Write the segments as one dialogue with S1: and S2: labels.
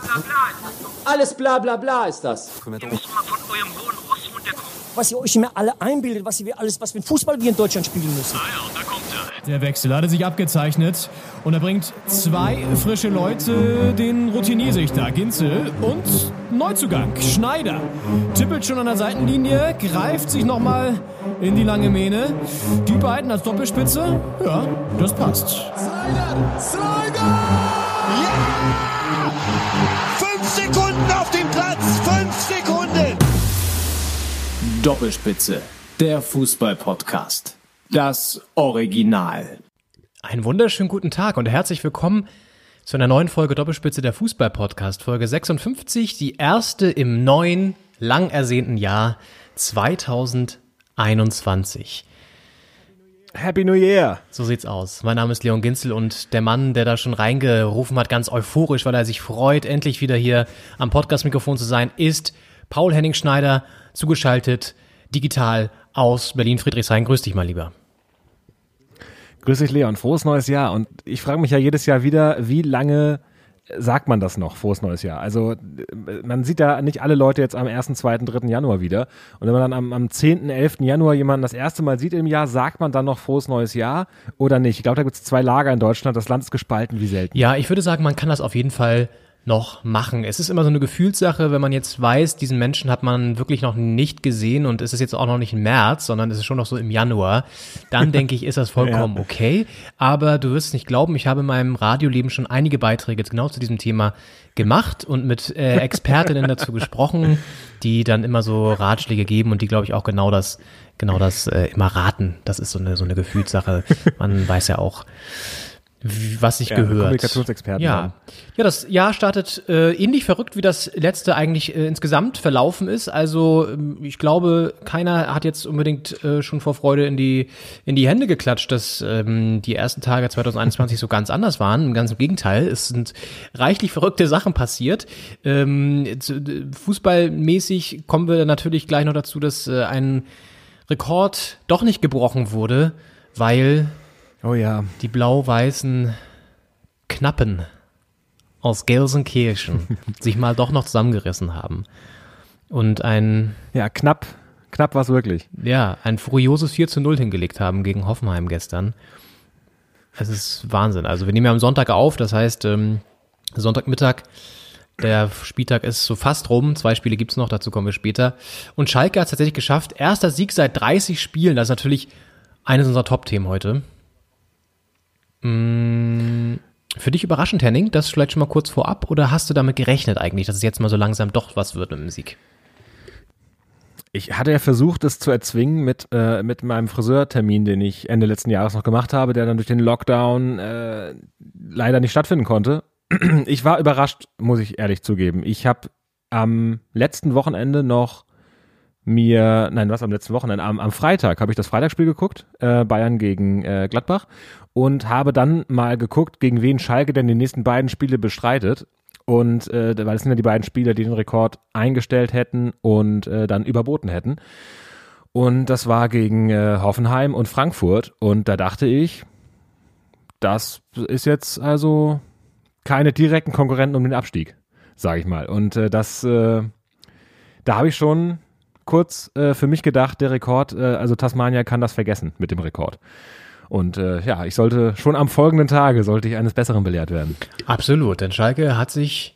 S1: bla bla bla ist das doch.
S2: Alles bla bla bla ist das.
S1: Ihr müsst mal von eurem hohen Ross runterkommen.
S3: was ihr euch immer alle einbildet, was wir alles, was für ein Fußball wir in Deutschland spielen müssen.
S4: Der Wechsel hatte sich abgezeichnet und er bringt zwei frische Leute, den Routinier sich da, Ginzel und Neuzugang, Schneider. Tippelt schon an der Seitenlinie, greift sich nochmal in die lange Mähne. Die beiden als Doppelspitze, ja, das passt.
S5: Fünf Sekunden auf dem Platz, fünf Sekunden.
S6: Doppelspitze, der Fußball-Podcast. Das Original.
S7: Einen wunderschönen guten Tag und herzlich willkommen zu einer neuen Folge Doppelspitze der Fußball-Podcast, Folge 56, die erste im neuen, lang ersehnten Jahr 2021.
S8: Happy New Year!
S7: So sieht's aus. Mein Name ist Leon Ginzel und der Mann, der da schon reingerufen hat, ganz euphorisch, weil er sich freut, endlich wieder hier am Podcast-Mikrofon zu sein, ist Paul Henning Schneider, zugeschaltet, digital aus Berlin-Friedrichshain. Grüß dich mal lieber.
S8: Grüß dich, Leon. Frohes neues Jahr. Und ich frage mich ja jedes Jahr wieder, wie lange sagt man das noch, frohes neues Jahr? Also äh, man sieht ja nicht alle Leute jetzt am 1., 2., 3. Januar wieder. Und wenn man dann am, am 10., 11. Januar jemanden das erste Mal sieht im Jahr, sagt man dann noch frohes neues Jahr oder nicht? Ich glaube, da gibt es zwei Lager in Deutschland. Das Land ist gespalten wie selten.
S7: Ja, ich würde sagen, man kann das auf jeden Fall noch machen. Es ist immer so eine Gefühlssache, wenn man jetzt weiß, diesen Menschen hat man wirklich noch nicht gesehen und es ist jetzt auch noch nicht im März, sondern es ist schon noch so im Januar, dann denke ich, ist das vollkommen okay. Aber du wirst es nicht glauben, ich habe in meinem Radioleben schon einige Beiträge genau zu diesem Thema gemacht und mit äh, Expertinnen dazu gesprochen, die dann immer so Ratschläge geben und die, glaube ich, auch genau das, genau das äh, immer raten. Das ist so eine, so eine Gefühlssache. Man weiß ja auch, was sich
S8: Ja,
S7: gehört.
S8: Kommunikationsexperten
S7: Ja. ja, das Jahr startet äh, ähnlich verrückt, wie das letzte eigentlich äh, insgesamt verlaufen ist. Also ähm, ich glaube, keiner hat jetzt unbedingt äh, schon vor Freude in die in die Hände geklatscht, dass ähm, die ersten Tage 2021 so ganz anders waren. Ganz im Gegenteil, es sind reichlich verrückte Sachen passiert. Ähm, fußballmäßig kommen wir natürlich gleich noch dazu, dass äh, ein Rekord doch nicht gebrochen wurde, weil
S8: Oh ja.
S7: die blau-weißen Knappen aus Gelsenkirchen sich mal doch noch zusammengerissen haben. Und ein,
S8: Ja, knapp. Knapp war es wirklich.
S7: ja, ein furioses 4 zu 0 hingelegt haben gegen Hoffenheim gestern. Es ist Wahnsinn. Also wir nehmen ja am Sonntag auf, das heißt ähm, Sonntagmittag, der Spieltag ist so fast rum, zwei Spiele gibt's noch, dazu kommen wir später. Und Schalke hat es tatsächlich geschafft, erster Sieg seit 30 Spielen, das ist natürlich eines unserer Top-Themen heute. Mm, Für dich überraschend, Henning, das vielleicht schon mal kurz vorab, oder hast du damit gerechnet eigentlich, dass es jetzt mal so langsam doch was wird mit dem Sieg?
S8: Ich hatte ja versucht, es zu erzwingen mit, äh, mit meinem Friseurtermin, den ich Ende letzten Jahres noch gemacht habe, der dann durch den Lockdown äh, leider nicht stattfinden konnte. Ich war überrascht, muss ich ehrlich zugeben. Ich habe am letzten Wochenende noch mir, nein, was am letzten Wochenende, am, am Freitag habe ich das Freitagsspiel geguckt, äh, Bayern gegen äh, Gladbach und habe dann mal geguckt, gegen wen Schalke denn die nächsten beiden Spiele bestreitet. Und äh, weil es sind ja die beiden Spieler, die den Rekord eingestellt hätten und äh, dann überboten hätten. Und das war gegen äh, Hoffenheim und Frankfurt. Und da dachte ich, das ist jetzt also keine direkten Konkurrenten um den Abstieg, sage ich mal. Und äh, das, äh, da habe ich schon kurz äh, für mich gedacht, der Rekord, äh, also Tasmania kann das vergessen mit dem Rekord. Und äh, ja, ich sollte schon am folgenden Tage sollte ich eines Besseren belehrt werden.
S7: Absolut, denn Schalke hat sich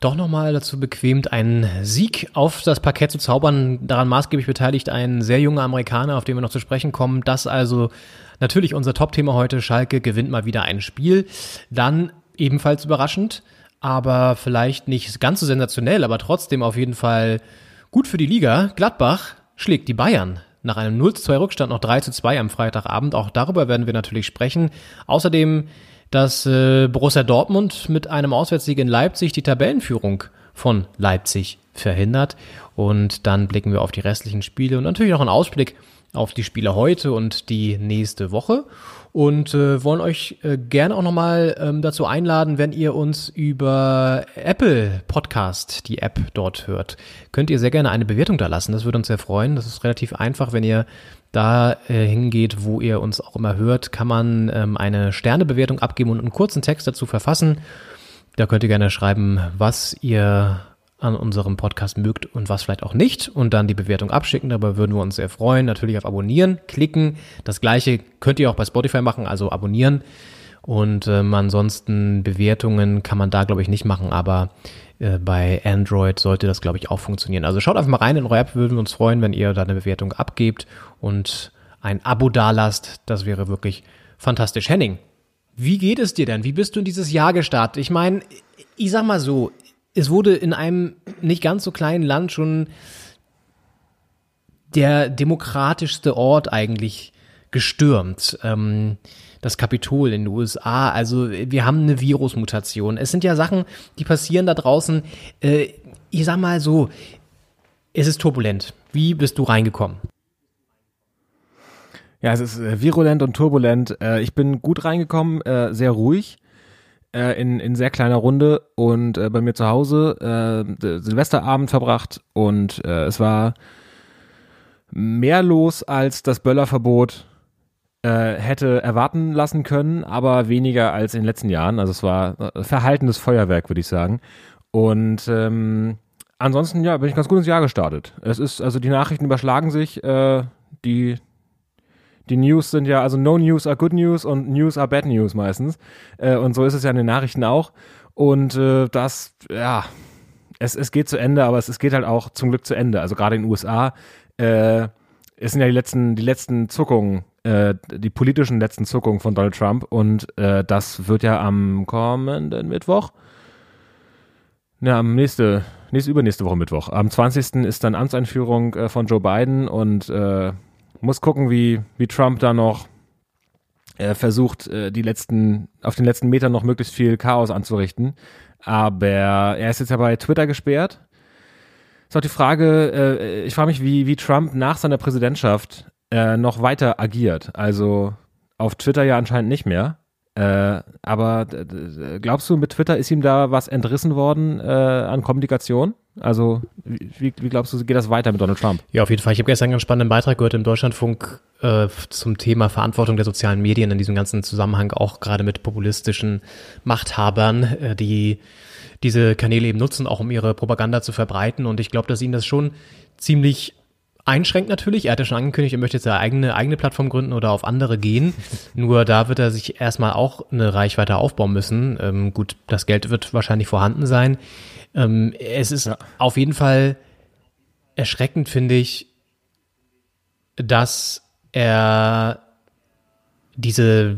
S7: doch nochmal dazu bequemt, einen Sieg auf das Parkett zu zaubern. Daran maßgeblich beteiligt ein sehr junger Amerikaner, auf den wir noch zu sprechen kommen. Das also natürlich unser Top-Thema heute. Schalke gewinnt mal wieder ein Spiel. Dann ebenfalls überraschend, aber vielleicht nicht ganz so sensationell, aber trotzdem auf jeden Fall gut für die Liga. Gladbach schlägt die Bayern. Nach einem 0 zu 2 Rückstand noch 3 zu 2 am Freitagabend. Auch darüber werden wir natürlich sprechen. Außerdem dass äh, Borussia Dortmund mit einem Auswärtssieg in Leipzig die Tabellenführung von Leipzig verhindert. Und dann blicken wir auf die restlichen Spiele und natürlich noch einen Ausblick auf die Spiele heute und die nächste Woche. Und äh, wollen euch äh, gerne auch nochmal ähm, dazu einladen, wenn ihr uns über Apple Podcast, die App dort hört, könnt ihr sehr gerne eine Bewertung da lassen. Das würde uns sehr freuen. Das ist relativ einfach, wenn ihr da äh, hingeht, wo ihr uns auch immer hört, kann man ähm, eine Sternebewertung abgeben und einen kurzen Text dazu verfassen. Da könnt ihr gerne schreiben, was ihr an unserem Podcast mögt und was vielleicht auch nicht und dann die Bewertung abschicken. Dabei würden wir uns sehr freuen. Natürlich auf Abonnieren klicken. Das gleiche könnt ihr auch bei Spotify machen, also abonnieren. Und ähm, ansonsten Bewertungen kann man da, glaube ich, nicht machen, aber äh, bei Android sollte das, glaube ich, auch funktionieren. Also schaut einfach mal rein in eure App, würden wir uns freuen, wenn ihr da eine Bewertung abgebt und ein Abo dalasst. Das wäre wirklich fantastisch. Henning, wie geht es dir denn? Wie bist du in dieses Jahr gestartet? Ich meine, ich sag mal so, es wurde in einem nicht ganz so kleinen Land schon der demokratischste Ort eigentlich gestürmt. Ähm, das Kapitol in den USA. Also wir haben eine Virusmutation. Es sind ja Sachen, die passieren da draußen. Äh, ich sag mal so, es ist turbulent. Wie bist du reingekommen?
S8: Ja, es ist äh, virulent und turbulent. Äh, ich bin gut reingekommen, äh, sehr ruhig äh, in, in sehr kleiner Runde und äh, bei mir zu Hause äh, Silvesterabend verbracht und äh, es war mehr los als das Böllerverbot äh, hätte erwarten lassen können, aber weniger als in den letzten Jahren. Also es war äh, verhaltenes Feuerwerk, würde ich sagen. Und ähm, ansonsten, ja, bin ich ganz gut ins Jahr gestartet. Es ist, also die Nachrichten überschlagen sich, äh, die die News sind ja, also no news are good news und news are bad news meistens. Äh, und so ist es ja in den Nachrichten auch. Und äh, das, ja, es, es geht zu Ende, aber es, es geht halt auch zum Glück zu Ende. Also gerade in den USA, äh, es sind ja die letzten, die letzten Zuckungen, äh, die politischen letzten Zuckungen von Donald Trump. Und äh, das wird ja am kommenden Mittwoch, ja, am nächste, nächste, übernächste Woche Mittwoch. Am 20. ist dann Amtseinführung äh, von Joe Biden und äh, muss gucken, wie, wie Trump da noch äh, versucht, äh, die letzten, auf den letzten Metern noch möglichst viel Chaos anzurichten. Aber er ist jetzt ja bei Twitter gesperrt. Ist auch die Frage, äh, ich frage mich, wie, wie Trump nach seiner Präsidentschaft äh, noch weiter agiert. Also auf Twitter ja anscheinend nicht mehr. Äh, aber glaubst du, mit Twitter ist ihm da was entrissen worden äh, an Kommunikation? Also, wie, wie glaubst du, geht das weiter mit Donald Trump?
S7: Ja, auf jeden Fall. Ich habe gestern einen ganz spannenden Beitrag gehört im Deutschlandfunk äh, zum Thema Verantwortung der sozialen Medien in diesem ganzen Zusammenhang, auch gerade mit populistischen Machthabern, äh, die diese Kanäle eben nutzen, auch um ihre Propaganda zu verbreiten. Und ich glaube, dass ihnen das schon ziemlich einschränkt natürlich. Er hat ja schon angekündigt, er möchte jetzt eine eigene, eigene Plattform gründen oder auf andere gehen. Nur da wird er sich erstmal auch eine Reichweite aufbauen müssen. Ähm, gut, das Geld wird wahrscheinlich vorhanden sein. Ähm, es ist ja. auf jeden Fall erschreckend, finde ich, dass er diese,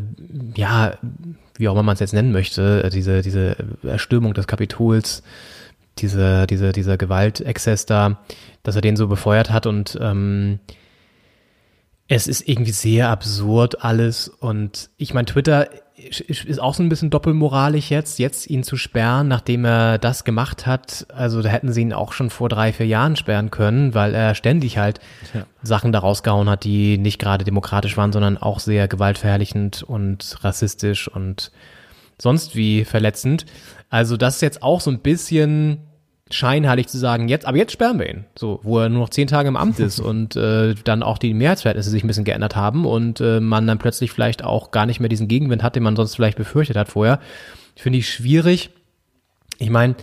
S7: ja, wie auch immer man es jetzt nennen möchte, diese, diese Erstürmung des Kapitols, diese, diese, dieser Gewaltexzess da, dass er den so befeuert hat und ähm, es ist irgendwie sehr absurd alles und ich meine, Twitter ist auch so ein bisschen doppelmoralisch jetzt, jetzt ihn zu sperren, nachdem er das gemacht hat. Also da hätten sie ihn auch schon vor drei, vier Jahren sperren können, weil er ständig halt ja. Sachen da rausgehauen hat, die nicht gerade demokratisch waren, sondern auch sehr gewaltverherrlichend und rassistisch und sonst wie verletzend. Also das ist jetzt auch so ein bisschen scheinheilig zu sagen, jetzt, aber jetzt sperren wir ihn. So, wo er nur noch zehn Tage im Amt ist und äh, dann auch die Mehrheitsverhältnisse sich ein bisschen geändert haben und äh, man dann plötzlich vielleicht auch gar nicht mehr diesen Gegenwind hat, den man sonst vielleicht befürchtet hat vorher. Finde ich schwierig. Ich meine,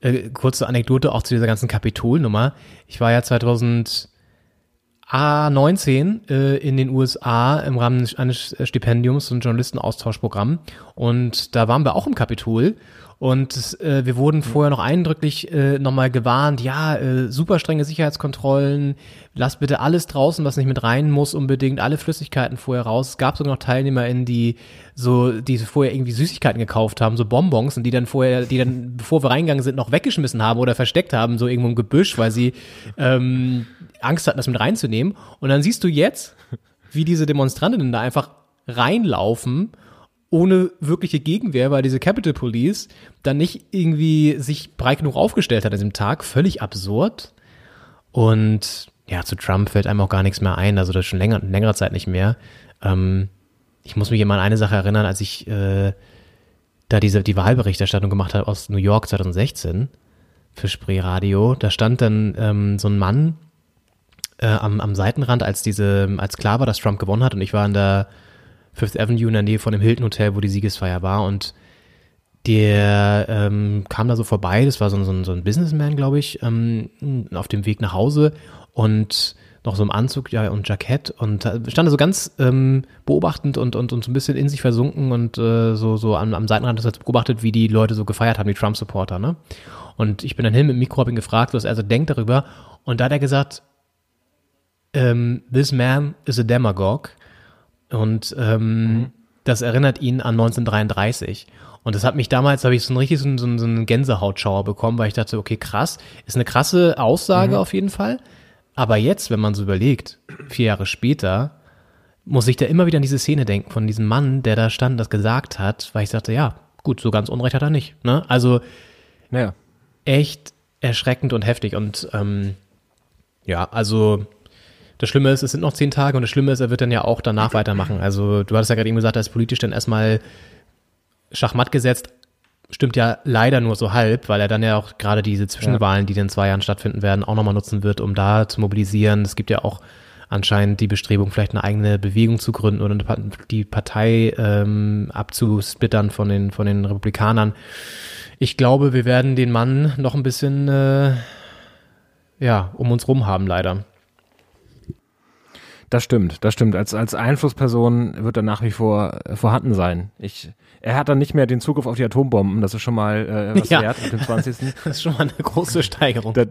S7: äh, kurze Anekdote auch zu dieser ganzen Kapitolnummer. Ich war ja 2000 A19 äh, in den USA im Rahmen eines Stipendiums, so ein Journalistenaustauschprogramm. Und da waren wir auch im Kapitol und äh, wir wurden vorher noch eindrücklich äh, nochmal gewarnt, ja, äh, super strenge Sicherheitskontrollen, lasst bitte alles draußen, was nicht mit rein muss, unbedingt alle Flüssigkeiten vorher raus. Es gab sogar noch TeilnehmerInnen, die so, die vorher irgendwie Süßigkeiten gekauft haben, so Bonbons, und die dann vorher, die dann, bevor wir reingegangen sind, noch weggeschmissen haben oder versteckt haben, so irgendwo im Gebüsch, weil sie ähm, Angst hatten, das mit reinzunehmen. Und dann siehst du jetzt, wie diese Demonstrantinnen da einfach reinlaufen ohne wirkliche Gegenwehr, weil diese Capital Police dann nicht irgendwie sich breit genug aufgestellt hat an diesem Tag. Völlig absurd. Und ja, zu Trump fällt einem auch gar nichts mehr ein. Also das schon länger, längerer Zeit nicht mehr. Ähm, ich muss mich immer an eine Sache erinnern, als ich äh, da diese die Wahlberichterstattung gemacht habe aus New York 2016 für Spree Radio. Da stand dann ähm, so ein Mann äh, am, am Seitenrand, als diese, als klar war, dass Trump gewonnen hat und ich war in der Fifth Avenue in der Nähe von dem Hilton Hotel, wo die Siegesfeier war. Und der ähm, kam da so vorbei, das war so, ein- so, so ein Businessman, glaube ich, ähm, auf dem Weg nach Hause und noch so im Anzug ja, und Jackett und stand da so ganz ähm, beobachtend und, und, und so ein bisschen in sich versunken und äh, so, so am, am Seitenrand das beobachtet, wie die Leute so gefeiert haben, die Trump-Supporter, ne? Und ich bin dann hin mit dem Mikro, hab ihn gefragt, was er so denkt darüber. Und da hat er gesagt, ähm, this man is a demagogue und ähm, das erinnert ihn an 1933. Und das hat mich damals, habe ich so ein richtig so, einen- so, einen- einen Gänsehautschauer bekommen, weil ich dachte, okay, krass, ist eine krasse Aussage auf jeden Fall. Aber jetzt, wenn man so überlegt, vier Jahre später, muss ich da immer wieder an diese Szene denken von diesem Mann, der da stand, das gesagt hat, weil ich dachte, ja, gut, so ganz Unrecht hat er nicht. Ne? Also
S8: Naja.
S7: echt erschreckend und heftig. Und ähm, ja, also das Schlimme ist, es sind noch zehn Tage und das Schlimme ist, er wird dann ja auch danach weitermachen. Also du hattest ja gerade eben gesagt, er ist politisch dann erstmal Schachmatt gesetzt. Stimmt ja leider nur so halb, weil er dann ja auch gerade diese Zwischenwahlen, die in zwei Jahren stattfinden werden, auch nochmal nutzen wird, um da zu mobilisieren. Es gibt ja auch anscheinend die Bestrebung, vielleicht eine eigene Bewegung zu gründen oder die Partei ähm, abzusplittern von den, von den Republikanern. Ich glaube, wir werden den Mann noch ein bisschen äh, ja, um uns rum haben, leider.
S8: Das stimmt, das stimmt. Als, als Einflussperson wird er nach wie vor äh, vorhanden sein. Ich, er hat dann nicht mehr den Zugriff auf die Atombomben, das ist schon mal äh, was
S7: Ja.
S8: wert mit dem 20.
S7: Das ist schon mal eine große Steigerung.
S8: Da,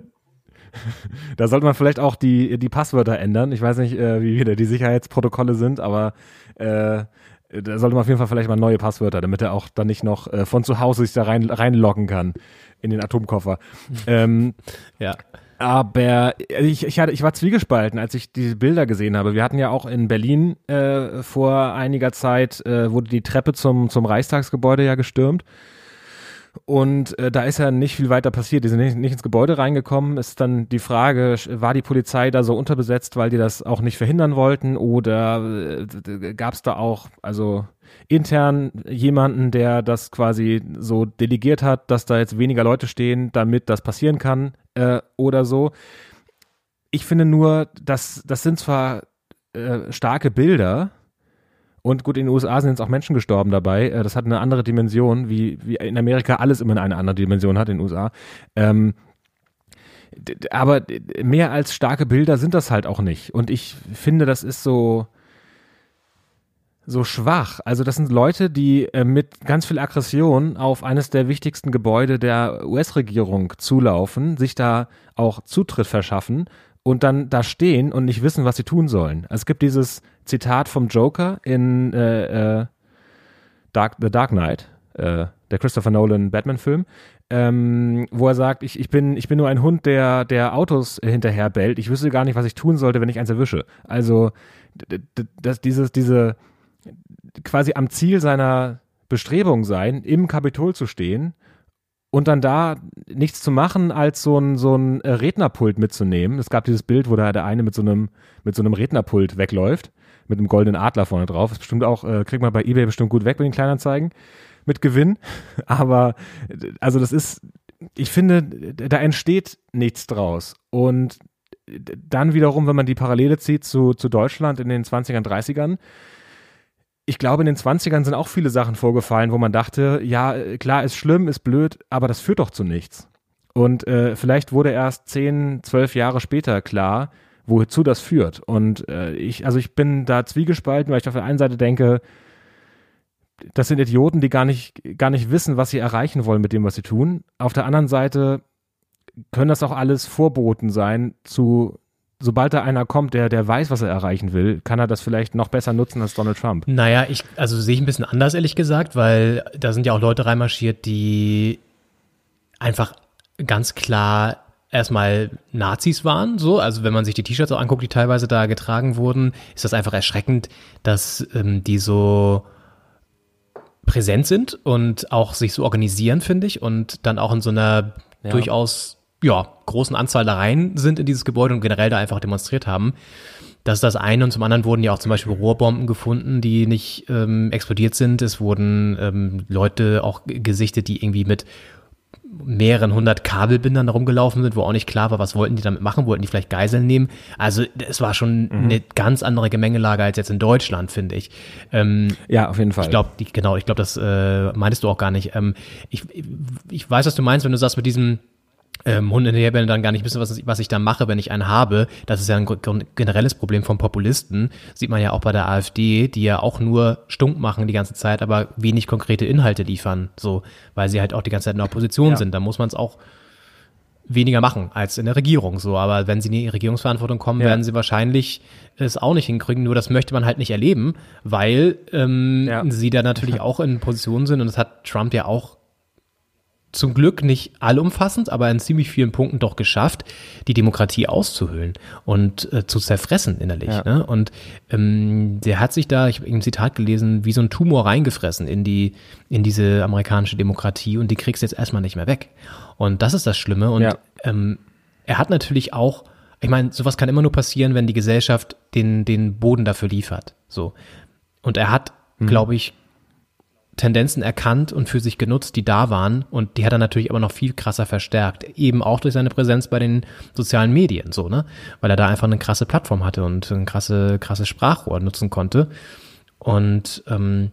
S8: da sollte man vielleicht auch die, die Passwörter ändern. Ich weiß nicht, äh, wie wieder die Sicherheitsprotokolle sind, aber äh, da sollte man auf jeden Fall vielleicht mal neue Passwörter, damit er auch dann nicht noch äh, von zu Hause sich da rein, reinloggen kann in den Atomkoffer. ähm,
S7: Ja.
S8: Aber ich, ich, hatte, ich war zwiegespalten, als ich diese Bilder gesehen habe. Wir hatten ja auch in Berlin äh, vor einiger Zeit, äh, wurde die Treppe zum, zum Reichstagsgebäude ja gestürmt. Und äh, da ist ja nicht viel weiter passiert. Die sind nicht, nicht ins Gebäude reingekommen. Ist dann die Frage, war die Polizei da so unterbesetzt, weil die das auch nicht verhindern wollten? Oder äh, gab es da auch, also intern jemanden, der das quasi so delegiert hat, dass da jetzt weniger Leute stehen, damit das passieren kann äh, oder so? Ich finde nur, dass das sind zwar äh, starke Bilder, und gut, in den USA sind jetzt auch Menschen gestorben dabei. Äh, Das hat eine andere Dimension, wie, wie in Amerika alles immer eine andere Dimension hat in den USA. Ähm, aber mehr als starke Bilder sind das halt auch nicht. Und ich finde, das ist so, so schwach. Also das sind Leute, die äh, mit ganz viel Aggression auf eines der wichtigsten Gebäude der US-Regierung zulaufen, sich da auch Zutritt verschaffen und dann da stehen und nicht wissen, was sie tun sollen. Also es gibt dieses Zitat vom Joker in äh, äh, Dark, The Dark Knight, äh, der Christopher Nolan Batman-Film, ähm, wo er sagt, ich, ich, bin, ich bin nur ein Hund, der, der Autos hinterher bellt. Ich wüsste gar nicht, was ich tun sollte, wenn ich eins erwische. Also d- d- das, dieses, diese quasi am Ziel seiner Bestrebung sein, im Kapitol zu stehen und dann da nichts zu machen, als so ein, so ein äh, Rednerpult mitzunehmen. Es gab dieses Bild, wo da der eine mit so einem, mit so einem Rednerpult wegläuft, mit einem goldenen Adler vorne drauf. Ist bestimmt auch, äh, kriegt man bei Ebay bestimmt gut weg bei den Kleinanzeigen mit Gewinn. Aber also das ist, ich finde, da entsteht nichts draus. Und dann wiederum, wenn man die Parallele zieht zu, zu Deutschland in den 20ern, 30ern, ich glaube, in den 20ern sind auch viele Sachen vorgefallen, wo man dachte, ja, klar, ist schlimm, ist blöd, aber das führt doch zu nichts. Und äh, vielleicht wurde erst 10, 12 Jahre später klar, wozu das führt. Und äh, ich, also ich bin da zwiegespalten, weil ich auf der einen Seite denke, das sind Idioten, die gar nicht, gar nicht wissen, was sie erreichen wollen mit dem, was sie tun. Auf der anderen Seite können das auch alles Vorboten sein zu, sobald da einer kommt, der, der weiß, was er erreichen will, kann er das vielleicht noch besser nutzen als Donald Trump.
S7: Naja, ich, also sehe ich ein bisschen anders, ehrlich gesagt, weil da sind ja auch Leute reinmarschiert, die einfach ganz klar erstmal Nazis waren, so. Also wenn man sich die T-Shirts auch anguckt, die teilweise da getragen wurden, ist das einfach erschreckend, dass ähm, die so präsent sind und auch sich so organisieren, finde ich, und dann auch in so einer durchaus ja, großen Anzahl da rein sind in dieses Gebäude und generell da einfach demonstriert haben. Das ist das eine und zum anderen wurden ja auch zum Beispiel Rohrbomben gefunden, die nicht ähm, explodiert sind. Es wurden ähm, Leute auch gesichtet, die irgendwie mit mehreren hundert Kabelbindern rumgelaufen sind, wo auch nicht klar war, was wollten die damit machen, wollten die vielleicht Geiseln nehmen. Also es war schon eine ganz andere Gemengelage als jetzt in Deutschland, finde ich. Ähm,
S8: Ja, auf jeden Fall.
S7: ich glaube, genau, ich glaube, das äh, meintest du auch gar nicht. Ähm, ich, ich weiß, was du meinst, wenn du sagst mit diesem ähm, Hund in der dann gar nicht wissen, was, was ich da mache, wenn ich einen habe. Das ist ja ein generelles Problem von Populisten. Sieht man ja auch bei der AfD, die ja auch nur stunk machen die ganze Zeit, aber wenig konkrete Inhalte liefern, so, weil sie halt auch die ganze Zeit in der Opposition
S8: Ja.
S7: sind. Da muss man es auch weniger machen als in der Regierung, so. Aber wenn sie in die Regierungsverantwortung kommen,
S8: Ja.
S7: werden sie wahrscheinlich es auch nicht hinkriegen. Nur das möchte man halt nicht erleben, weil ähm,
S8: Ja.
S7: sie da natürlich auch in Position sind und das hat Trump ja auch zum Glück nicht allumfassend, aber in ziemlich vielen Punkten doch geschafft, die Demokratie auszuhöhlen und äh, zu zerfressen innerlich.
S8: Ja.
S7: Ne? Und ähm, der hat sich da, ich habe ein Zitat gelesen, wie so ein Tumor reingefressen in die in diese amerikanische Demokratie und die kriegst du jetzt erstmal nicht mehr weg. Und das ist das Schlimme. Und
S8: Ja.
S7: ähm, er hat natürlich auch, ich meine, sowas kann immer nur passieren, wenn die Gesellschaft den den Boden dafür liefert. So. Und er hat, glaube ich, Tendenzen erkannt und für sich genutzt, die da waren und die hat er natürlich aber noch viel krasser verstärkt, eben auch durch seine Präsenz bei den sozialen Medien, so, ne? Weil er da einfach eine krasse Plattform hatte und ein krasse, krasse Sprachrohr nutzen konnte. Und ähm,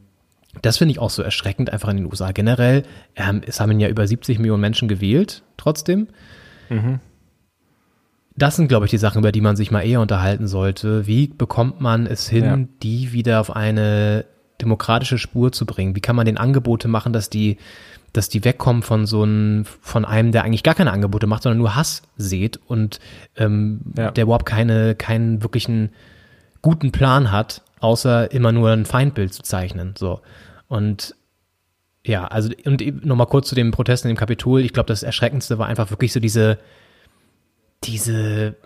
S7: das finde ich auch so erschreckend, einfach in den USA. Generell, ähm, es haben ihn ja über 70 Millionen Menschen gewählt, trotzdem. Das sind, glaube ich, die Sachen, über die man sich mal eher unterhalten sollte. Wie bekommt man es hin,
S8: Ja.
S7: die wieder auf eine demokratische Spur zu bringen? Wie kann man den Angebote machen, dass die, dass die wegkommen von so einem, von einem, der eigentlich gar keine Angebote macht, sondern nur Hass sät und ähm,
S8: Ja.
S7: der überhaupt keine, keinen wirklichen guten Plan hat, außer immer nur ein Feindbild zu zeichnen. So. Und ja, also und eben nochmal kurz zu den Protesten im Kapitol. Ich glaube, das Erschreckendste war einfach wirklich so diese, diese,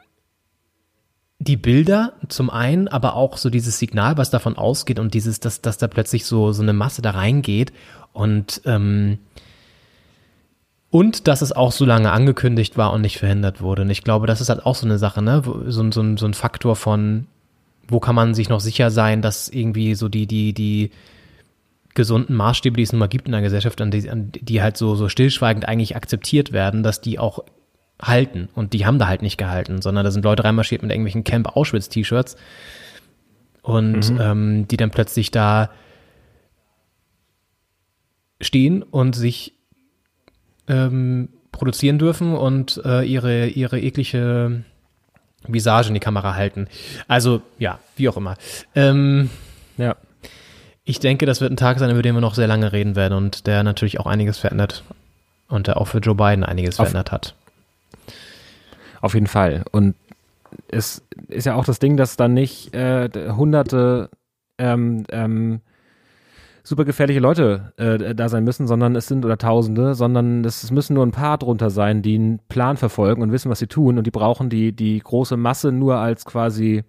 S7: die Bilder zum einen, aber auch so dieses Signal, was davon ausgeht und dieses, dass, dass da plötzlich so, so eine Masse da reingeht und, ähm, und dass es auch so lange angekündigt war und nicht verhindert wurde. Und ich glaube, das ist halt auch so eine Sache, ne? So, ein- so, so ein Faktor von, wo kann man sich noch sicher sein, dass irgendwie so die, die, die gesunden Maßstäbe, die es nun mal gibt in der Gesellschaft, an die, an die halt so, so stillschweigend eigentlich akzeptiert werden, dass die auch halten. Und die haben da halt nicht gehalten, sondern da sind Leute reinmarschiert mit irgendwelchen Camp Auschwitz-T-Shirts und ähm, die dann plötzlich da stehen und sich ähm, produzieren dürfen und äh, ihre, ihre eklige Visage in die Kamera halten. Also, ja, wie auch immer. Ähm,
S8: Ja.
S7: ich denke, das wird ein Tag sein, über den wir noch sehr lange reden werden und der natürlich auch einiges verändert und der auch für Joe Biden einiges
S8: Auf-
S7: verändert hat.
S8: Auf jeden Fall. Und es ist ja auch das Ding, dass dann nicht äh, hunderte ähm, ähm, super gefährliche Leute äh, da sein müssen, sondern es sind oder Tausende, sondern es, müssen nur ein paar drunter sein, die einen Plan verfolgen und wissen, was sie tun und die brauchen die, die große Masse nur als quasi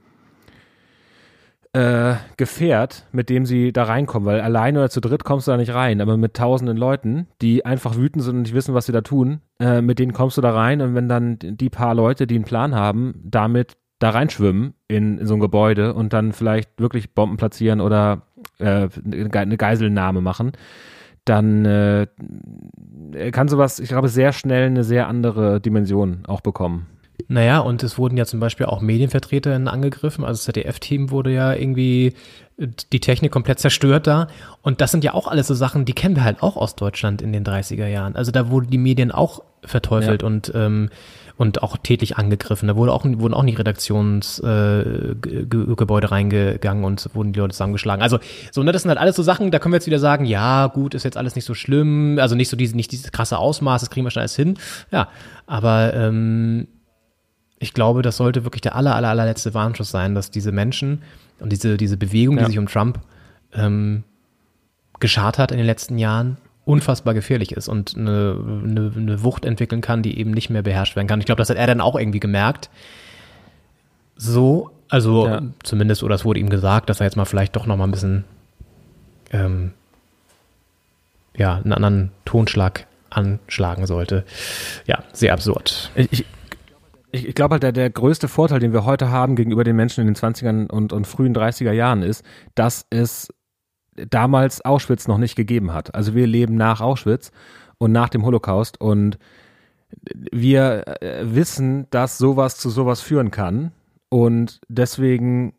S8: äh, Gefährt, mit dem sie da reinkommen, weil alleine oder zu dritt kommst du da nicht rein, aber mit tausenden Leuten, die einfach wütend sind und nicht wissen, was sie da tun, äh, mit denen kommst du da rein und wenn dann die paar Leute, die einen Plan haben, damit da reinschwimmen in, in so ein Gebäude und dann vielleicht wirklich Bomben platzieren oder äh, eine Geiselnahme machen, dann äh, kann sowas, ich glaube, sehr schnell eine sehr andere Dimension auch bekommen.
S7: Naja, und es wurden ja zum Beispiel auch Medienvertreterinnen angegriffen. Also das ZDF-Team wurde ja irgendwie äh, die Technik komplett zerstört da. Und das sind ja auch alles so Sachen, die kennen wir halt auch aus Deutschland in den 30er Jahren. Also da wurden die Medien auch verteufelt
S8: Ja.
S7: und ähm, und auch tätlich angegriffen. Da wurde auch, wurden auch nicht Redaktionsgebäude äh, reingegangen und wurden die Leute zusammengeschlagen. Also so, ne, das sind halt alles so Sachen, da können wir jetzt wieder sagen, ja, gut, ist jetzt alles nicht so schlimm, also nicht so diese, nicht dieses krasse Ausmaß, das kriegen wir schon alles hin. Ja, aber ähm, ich glaube, das sollte wirklich der aller, aller, allerletzte Warnschuss sein, dass diese Menschen und diese, diese Bewegung,
S8: Ja.
S7: die sich um Trump ähm, geschart hat in den letzten Jahren, unfassbar gefährlich ist und eine, eine, eine Wucht entwickeln kann, die eben nicht mehr beherrscht werden kann. Ich glaube, das hat er dann auch irgendwie gemerkt. So, also
S8: Ja.
S7: zumindest, oder es wurde ihm gesagt, dass er jetzt mal vielleicht doch noch mal ein bisschen ähm, ja, einen anderen Tonschlag anschlagen sollte. Ja, sehr absurd.
S8: Ich, ich, ich, glaube halt, der, der größte Vorteil, den wir heute haben gegenüber den Menschen in den 20ern und, und frühen 30er Jahren ist, dass es damals Auschwitz noch nicht gegeben hat. Also wir leben nach Auschwitz und nach dem Holocaust. Und wir äh, wissen, dass sowas zu sowas führen kann. Und deswegen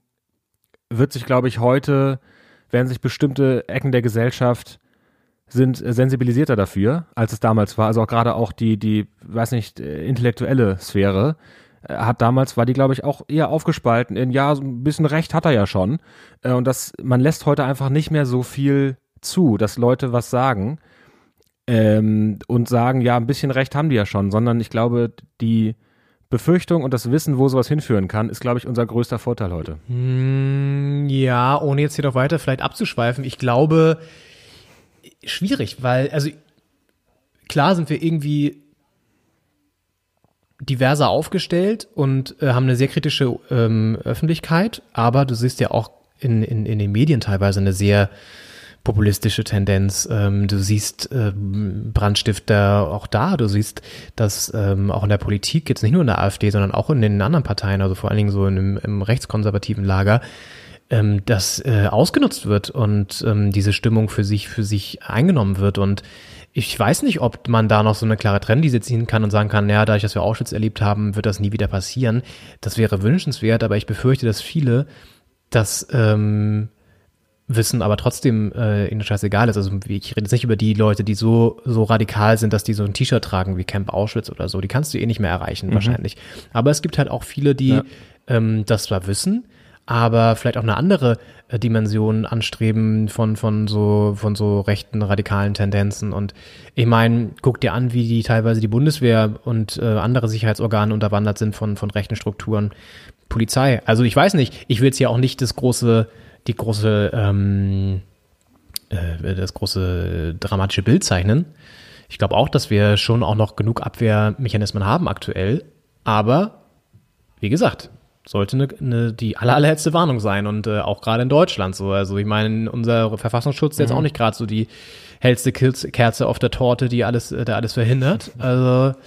S8: wird sich, glaube ich, heute, werden sich bestimmte Ecken der Gesellschaft sind sensibilisierter dafür, als es damals war. Also auch gerade auch die, die, weiß nicht, äh, intellektuelle Sphäre äh, hat damals, war die, glaube ich, auch eher aufgespalten in, ja, so ein bisschen Recht hat er ja schon. Äh, Und das, man lässt heute einfach nicht mehr so viel zu, dass Leute was sagen ähm, und sagen, ja, ein bisschen Recht haben die ja schon, sondern ich glaube, die Befürchtung und das Wissen, wo sowas hinführen kann, ist, glaube ich, unser größter Vorteil heute.
S7: Hm, Ja, ohne jetzt hier noch weiter vielleicht abzuschweifen. Ich glaube, schwierig, weil, also klar sind wir irgendwie diverser aufgestellt und äh, haben eine sehr kritische ähm, Öffentlichkeit, aber du siehst ja auch in, in, in den Medien teilweise eine sehr populistische Tendenz. Ähm, du siehst ähm, Brandstifter auch da. Du siehst, dass ähm, auch in der Politik, jetzt nicht nur in der AfD, sondern auch in den anderen Parteien, also vor allen Dingen so im, im rechtskonservativen Lager, ähm, das äh, ausgenutzt wird und ähm, diese Stimmung für sich für sich eingenommen wird und ich weiß nicht, ob man da noch so eine klare Trennlinie ziehen kann und sagen kann, ja, dadurch, dass wir Auschwitz erlebt haben, wird das nie wieder passieren. Das wäre wünschenswert, aber ich befürchte, dass viele das ähm, wissen, aber trotzdem äh, ihnen scheißegal ist. Also ich rede jetzt nicht über die Leute, die so so radikal sind, dass die so ein T-Shirt tragen wie Camp Auschwitz oder so. Die kannst du eh nicht mehr erreichen wahrscheinlich. Aber es gibt halt auch viele, die
S8: Ja.
S7: ähm, das zwar wissen, aber vielleicht auch eine andere äh, Dimension anstreben von von so von so rechten radikalen Tendenzen. Und ich meine, guck dir an, wie die teilweise die Bundeswehr und äh, andere Sicherheitsorgane unterwandert sind von von rechten Strukturen. Polizei. Also ich weiß nicht, ich will jetzt hier auch nicht das große, die große, ähm, äh, das große dramatische Bild zeichnen. Ich glaube auch, dass wir schon auch noch genug Abwehrmechanismen haben aktuell. Aber wie gesagt, sollte eine, eine, die aller, allerletzte Warnung sein und äh, auch gerade in Deutschland so. Also ich meine, unser Verfassungsschutz ist jetzt auch nicht gerade so die hellste Kerze auf der Torte, die alles, äh, der alles verhindert. Also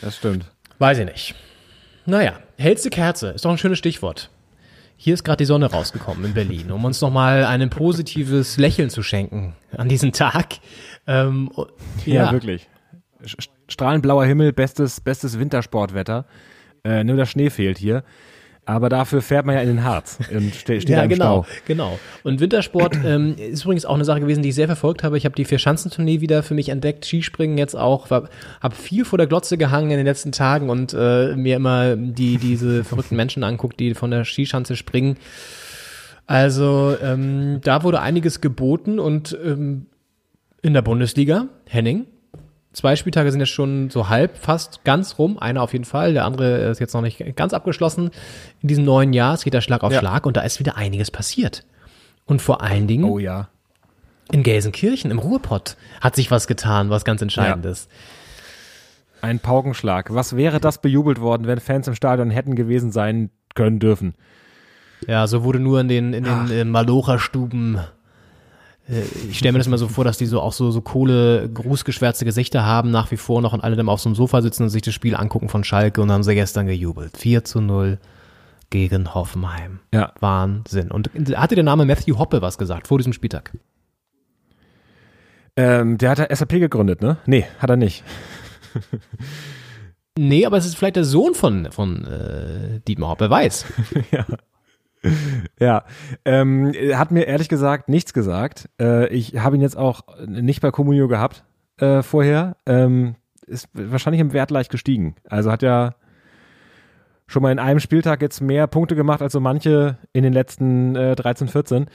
S8: Das stimmt.
S7: Weiß ich nicht. Naja, hellste Kerze ist doch ein schönes Stichwort. Hier ist gerade die Sonne rausgekommen in Berlin, um uns nochmal ein positives Lächeln zu schenken an diesem Tag. Ähm, o-
S8: Ja, wirklich. Sch- Strahlend blauer Himmel, bestes, bestes Wintersportwetter. Äh, nur der Schnee fehlt hier. Aber dafür fährt man ja in den Harz und ste steht da
S7: Ja,
S8: im
S7: genau,
S8: Stau.
S7: genau. Und Wintersport ähm, ist übrigens auch eine Sache gewesen, die ich sehr verfolgt habe. Ich habe die Vier-Schanzentournee wieder für mich entdeckt, Skispringen jetzt auch, habe viel vor der Glotze gehangen in den letzten Tagen und äh, mir immer die diese verrückten Menschen anguckt, die von der Skischanze springen. Also ähm, da wurde einiges geboten und ähm, in der Bundesliga, Henning, Zwei Spieltage sind jetzt schon so halb, fast ganz rum. Einer auf jeden Fall, der andere ist jetzt noch nicht ganz abgeschlossen in diesem neuen Jahr. Es geht da Schlag auf
S8: Ja.
S7: Schlag und da ist wieder einiges passiert. Und vor allen Dingen
S8: Oh ja.
S7: in Gelsenkirchen im Ruhrpott hat sich was getan, was ganz entscheidend
S8: Ja. Ein Paukenschlag. Was wäre das bejubelt worden, wenn Fans im Stadion hätten gewesen sein können dürfen?
S7: Ja, so wurde nur in den, in den Malocha-Stuben. Äh, ich stelle mir das mal so vor, dass die so auch so, so Kohle, grußgeschwärzte Gesichter haben, nach wie vor noch und alle dann auf so einem Sofa sitzen und sich das Spiel angucken von Schalke und haben sie gestern gejubelt. 4 zu 0 gegen Hoffenheim.
S8: Ja.
S7: Wahnsinn. Und hatte der Name Matthew Hoppe was gesagt vor diesem Spieltag?
S8: Ähm, der hat ja SAP gegründet, ne? Nee, hat er nicht.
S7: Nee, aber es ist vielleicht der Sohn von, von äh, Dietmar Hoppe, wer weiß.
S8: Ja, ähm, er hat mir ehrlich gesagt nichts gesagt. Äh, ich habe ihn jetzt auch nicht bei Comunio gehabt äh, vorher. Ähm, ist wahrscheinlich im Wert leicht gestiegen. Also hat ja schon mal in einem Spieltag jetzt mehr Punkte gemacht als so manche in den letzten äh, 13, 14.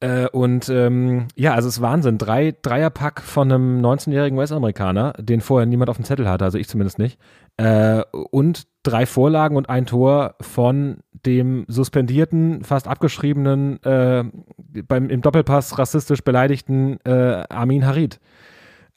S8: Äh, und ähm, ja, also es ist Wahnsinn. Drei, Dreierpack von einem 19-jährigen US-Amerikaner, den vorher niemand auf dem Zettel hatte, also ich zumindest nicht. Äh, und drei Vorlagen und ein Tor von dem suspendierten, fast abgeschriebenen, äh, beim, im Doppelpass rassistisch beleidigten äh, Armin Harid.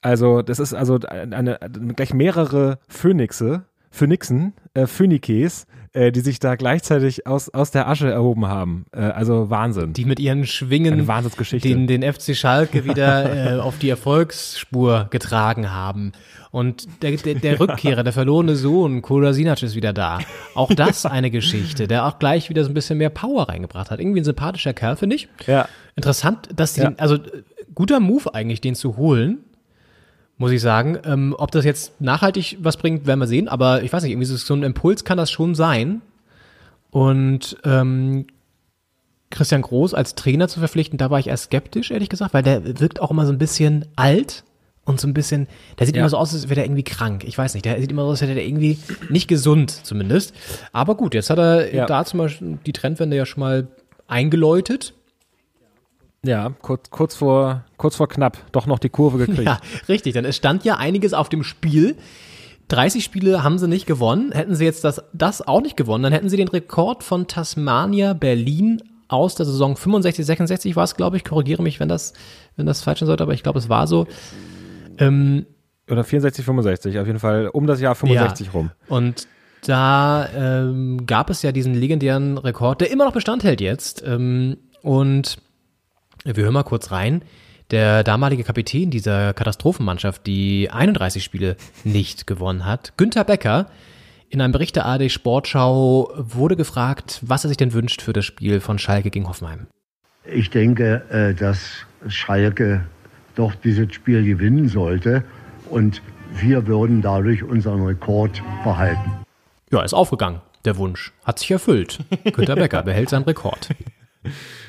S8: Also, das ist also eine, eine gleich mehrere Phönixe, Phönixen, äh, Phönikes, äh, die sich da gleichzeitig aus, aus der Asche erhoben haben. Äh, also Wahnsinn.
S7: Die mit ihren Schwingen
S8: Wahnsinnsgeschichte.
S7: den, den FC Schalke wieder äh, auf die Erfolgsspur getragen haben. Und der, der, der Rückkehrer, der verlorene Sohn, Kolasinac ist wieder da. Auch das eine Geschichte, der auch gleich wieder so ein bisschen mehr Power reingebracht hat. Irgendwie ein sympathischer Kerl, finde ich.
S8: Ja.
S7: Interessant, dass die,
S8: Ja.
S7: also guter Move eigentlich, den zu holen. Muss ich sagen. Ähm, ob das jetzt nachhaltig was bringt, werden wir sehen. Aber ich weiß nicht, irgendwie so ein Impuls kann das schon sein. Und ähm, Christian Groß als Trainer zu verpflichten, da war ich erst skeptisch, ehrlich gesagt, weil der wirkt auch immer so ein bisschen alt und so ein bisschen, der sieht
S8: Ja.
S7: immer so aus, als wäre der irgendwie krank. Ich weiß nicht, der sieht immer so aus, als wäre der irgendwie nicht gesund zumindest. Aber gut, jetzt hat er
S8: Ja.
S7: da zum Beispiel die Trendwende ja schon mal eingeläutet.
S8: Ja, kurz, kurz, vor, kurz vor knapp doch noch die Kurve gekriegt.
S7: Ja, richtig, denn es stand ja einiges auf dem Spiel. 30 Spiele haben sie nicht gewonnen. Hätten sie jetzt das, das auch nicht gewonnen, dann hätten sie den Rekord von Tasmania Berlin aus der Saison 65, 66 war es, glaube ich. Korrigiere mich, wenn das, wenn das falsch sein sollte, aber ich glaube, es war so. Ähm,
S8: Oder 64, 65, auf jeden Fall um das Jahr 65
S7: Ja.
S8: rum.
S7: Und da ähm, gab es ja diesen legendären Rekord, der immer noch Bestand hält jetzt. Ähm, und wir hören mal kurz rein. Der damalige Kapitän dieser Katastrophenmannschaft, die 31 Spiele nicht gewonnen hat, Günther Becker, in einem Bericht der ARD Sportschau wurde gefragt, was er sich denn wünscht für das Spiel von Schalke gegen Hoffenheim.
S2: Ich denke, äh, dass Schalke doch dieses Spiel gewinnen sollte und wir würden dadurch unseren Rekord behalten.
S7: Ja, ist aufgegangen, der Wunsch. Hat sich erfüllt. Günther Becker behält seinen Rekord.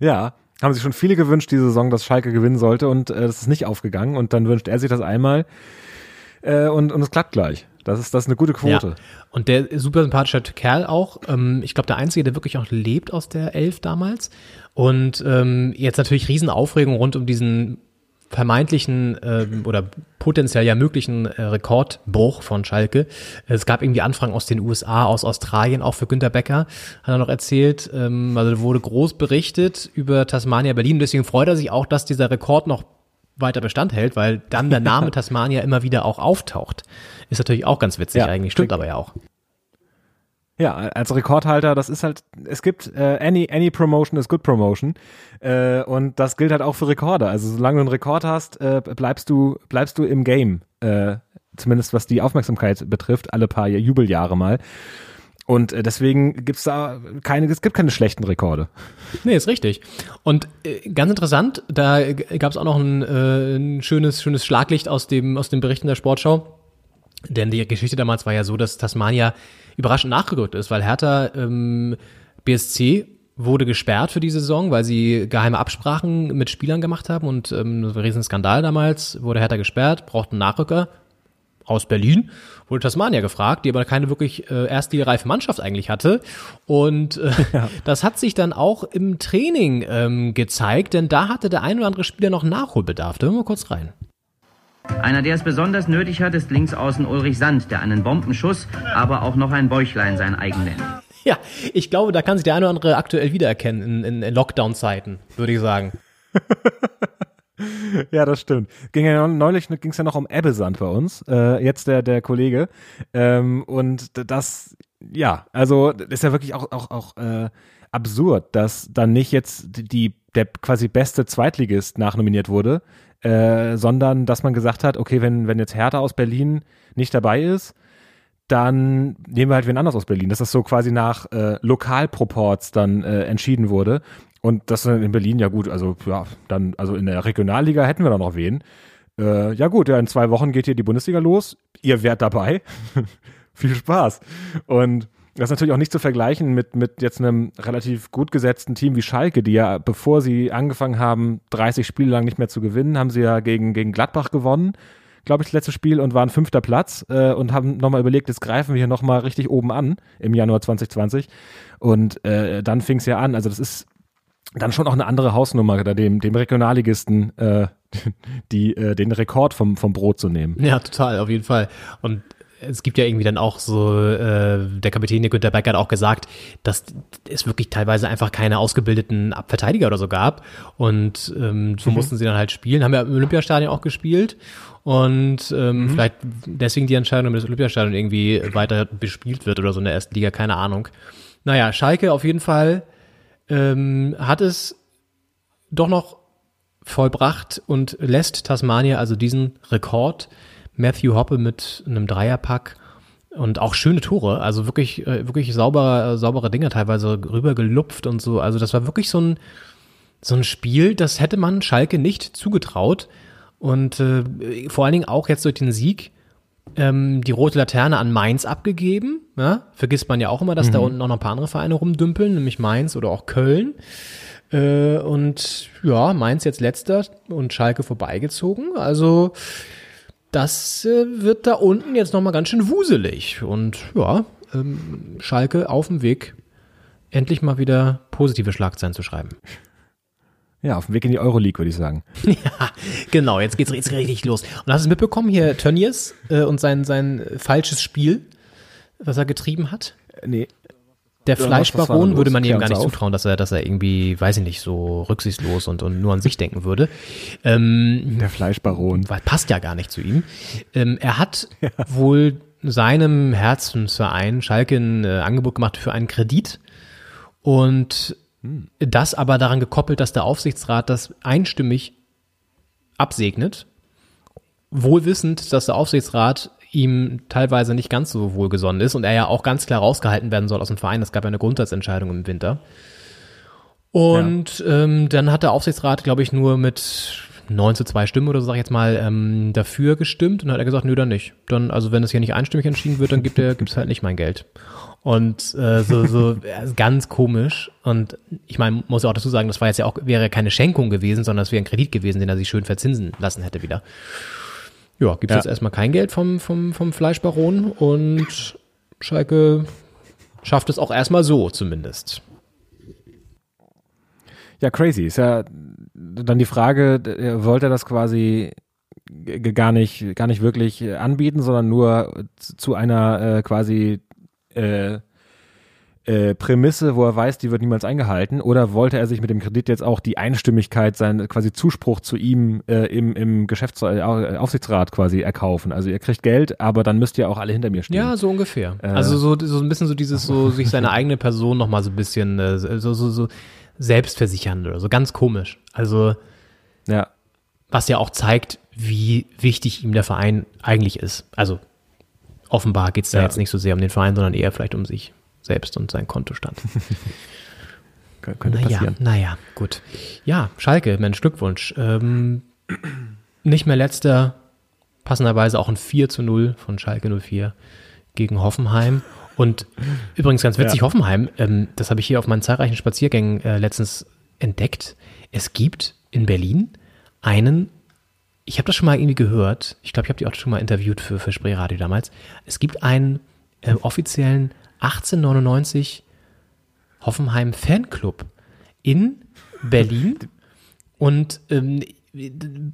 S8: Ja, haben sich schon viele gewünscht, diese Saison, dass Schalke gewinnen sollte und äh, das ist nicht aufgegangen und dann wünscht er sich das einmal äh, und, und es klappt gleich. Das ist, das ist eine gute Quote.
S7: Ja. Und der super sympathischer Kerl auch. Ähm, ich glaube, der Einzige, der wirklich auch lebt aus der Elf damals. Und ähm, jetzt natürlich Riesenaufregung rund um diesen vermeintlichen ähm, oder potenziell ja möglichen äh, Rekordbruch von Schalke. Es gab irgendwie Anfragen aus den USA, aus Australien, auch für Günter Becker, hat er noch erzählt. Ähm, also wurde groß berichtet über Tasmania Berlin. Deswegen freut er sich auch, dass dieser Rekord noch weiter Bestand hält, weil dann der Name Tasmania immer wieder auch auftaucht. Ist natürlich auch ganz witzig
S8: Ja,
S7: eigentlich, stimmt aber ja auch.
S8: Ja, als Rekordhalter, das ist halt, es gibt äh, any, any promotion is good promotion äh, und das gilt halt auch für Rekorde. Also solange du einen Rekord hast, äh, bleibst du bleibst du im Game, äh, zumindest was die Aufmerksamkeit betrifft, alle paar Jubeljahre mal. Und äh, deswegen gibt's da keine, es gibt keine schlechten Rekorde.
S7: Nee, ist richtig. Und äh, ganz interessant, da gab es auch noch ein, äh, ein schönes, schönes Schlaglicht aus dem, aus den Berichten der Sportschau. Denn die Geschichte damals war ja so, dass Tasmania überraschend nachgerückt ist, weil Hertha ähm, BSC wurde gesperrt für die Saison, weil sie geheime Absprachen mit Spielern gemacht haben und ähm, das war ein Riesenskandal damals, wurde Hertha gesperrt, brauchten Nachrücker aus Berlin, wurde Tasmania gefragt, die aber keine wirklich äh, erstligareife Mannschaft eigentlich hatte. Und äh, das hat sich dann auch im Training ähm, gezeigt, denn da hatte der ein oder andere Spieler noch Nachholbedarf. Da hören wir kurz rein.
S9: Einer, der es besonders nötig hat, ist Linksaußen Ulrich Sand, der einen Bombenschuss, aber auch noch ein Bäuchlein sein eigen nennt.
S7: Ja, ich glaube, da kann sich der eine oder andere aktuell wiedererkennen in, in, in Lockdown-Zeiten, würde ich sagen.
S8: Ja, das stimmt. Ging ja neulich ging es ja noch um Ebbesand bei uns, äh, jetzt der der Kollege ähm, und das ja, also das ist ja wirklich auch auch auch äh, absurd, dass dann nicht jetzt die der quasi beste Zweitligist nachnominiert wurde, äh, sondern dass man gesagt hat, okay, wenn wenn jetzt Hertha aus Berlin nicht dabei ist, dann nehmen wir halt wen anders aus Berlin. Dass das so quasi nach äh, Lokalproports dann äh, entschieden wurde. Und das in Berlin, ja gut, also ja, dann, also in der Regionalliga hätten wir da noch wen. Äh, ja gut, ja, in zwei Wochen geht hier die Bundesliga los. Ihr wärt dabei. Viel Spaß. Und das ist natürlich auch nicht zu vergleichen mit, mit jetzt einem relativ gut gesetzten Team wie Schalke, die ja, bevor sie angefangen haben, 30 Spiele lang nicht mehr zu gewinnen, haben sie ja gegen, gegen Gladbach gewonnen, glaube ich, das letzte Spiel und waren fünfter Platz äh, und haben nochmal überlegt, jetzt greifen wir hier nochmal richtig oben an im Januar 2020. Und äh, dann fing es ja an. Also das ist dann schon auch eine andere Hausnummer, da dem, dem Regionalligisten äh, die, äh, den Rekord vom, vom Brot zu nehmen.
S7: Ja, total, auf jeden Fall. Und es gibt ja irgendwie dann auch so, äh, der Kapitän der Günter Becker hat auch gesagt, dass es wirklich teilweise einfach keine ausgebildeten Verteidiger oder so gab. Und ähm, so mussten sie dann halt spielen. Haben ja im Olympiastadion auch gespielt. Und ähm, vielleicht deswegen die Entscheidung, damit das Olympiastadion irgendwie weiter bespielt wird oder so in der ersten Liga, keine Ahnung. Naja, Schalke auf jeden Fall ähm, hat es doch noch vollbracht und lässt Tasmania also diesen Rekord. Matthew Hoppe mit einem Dreierpack und auch schöne Tore, also wirklich, äh, wirklich saubere, saubere Dinger teilweise rübergelupft und so. Also das war wirklich so ein, so ein Spiel, das hätte man Schalke nicht zugetraut. und äh, vor allen Dingen auch jetzt durch den Sieg ähm, die rote Laterne an Mainz abgegeben. Ja? Vergisst man ja auch immer, dass da unten noch ein paar andere Vereine rumdümpeln, nämlich Mainz oder auch Köln. Äh, und ja, Mainz jetzt letzter und Schalke vorbeigezogen. Also das äh, wird da unten jetzt nochmal ganz schön wuselig. Und ja, ähm, Schalke auf dem Weg, endlich mal wieder positive Schlagzeilen zu schreiben.
S8: Ja, auf dem Weg in die Euroleague, würde ich sagen.
S7: Ja, genau, jetzt geht's jetzt richtig los. Und hast du es mitbekommen, hier Tönnies äh, und sein, sein falsches Spiel, was er getrieben hat?
S8: Nee.
S7: Der
S8: Ja,
S7: Fleischbaron würde man ihm gar nicht
S8: auf.
S7: zutrauen, dass er, dass er irgendwie, weiß ich nicht, so rücksichtslos und, und nur an sich denken würde. Ähm,
S8: Der Fleischbaron.
S7: weil passt ja gar nicht zu ihm. Ähm, er hat wohl seinem Herzensverein Schalke ein äh, Angebot gemacht für einen Kredit und das aber daran gekoppelt, dass der Aufsichtsrat das einstimmig absegnet, wohl wissend, dass der Aufsichtsrat ihm teilweise nicht ganz so wohlgesonnen ist und er ja auch ganz klar rausgehalten werden soll aus dem Verein. Es gab ja eine Grundsatzentscheidung im Winter. Und ähm, dann hat der Aufsichtsrat, glaube ich, nur mit 9 zu 2 Stimmen oder so, sag ich jetzt mal, ähm, dafür gestimmt und hat er gesagt, nö, dann nicht. Dann, also wenn es hier nicht einstimmig entschieden wird, dann gibt er, gibt's halt nicht mein Geld. Und äh, so, so ganz komisch. Und ich meine, muss ja auch dazu sagen, das war jetzt ja auch, wäre keine Schenkung gewesen, sondern es wäre ein Kredit gewesen, den er sich schön verzinsen lassen hätte wieder. Ja, gibt's
S8: Ja.
S7: jetzt erstmal kein Geld vom, vom, vom Fleischbaron und Schalke schafft es auch erstmal so zumindest.
S8: Ja, crazy. Ist ja dann die Frage, wollte er das quasi gar nicht, gar nicht wirklich anbieten, sondern nur zu einer äh, quasi äh, äh, Prämisse, wo er weiß, die wird niemals eingehalten? Oder wollte er sich mit dem Kredit jetzt auch die Einstimmigkeit, sein quasi Zuspruch zu ihm äh, im, im Geschäfts äh, Aufsichtsrat quasi erkaufen? Also ihr kriegt Geld, aber dann müsst ihr auch alle hinter mir stehen.
S7: Ja, so ungefähr.
S8: Äh.
S7: also so, so ein bisschen so dieses, so sich seine eigene Person nochmal so ein bisschen äh, so, so, so selbst versichern oder so. Ganz komisch. Also,
S8: ja.
S7: was ja auch zeigt, wie wichtig ihm der Verein eigentlich ist. Also, offenbar geht's da
S8: Ja.
S7: jetzt nicht so sehr um den Verein, sondern eher vielleicht um sich selbst und seinen Kontostand.
S8: Kön- könnte
S7: naja,
S8: passieren.
S7: naja, gut. Ja, Schalke, Mensch, Glückwunsch. Ähm, nicht mehr letzter, passenderweise auch ein 4 zu 0 von Schalke 04 gegen Hoffenheim. Und übrigens ganz witzig,
S8: Ja.
S7: Hoffenheim, ähm, das habe ich hier auf meinen zahlreichen Spaziergängen äh, letztens entdeckt. Es gibt in Berlin einen, ich habe das schon mal irgendwie gehört, ich glaube, ich habe die auch schon mal interviewt für, für Spreeradio damals. Es gibt einen äh, offiziellen 1899 Hoffenheim Fanclub in Berlin. Und ähm,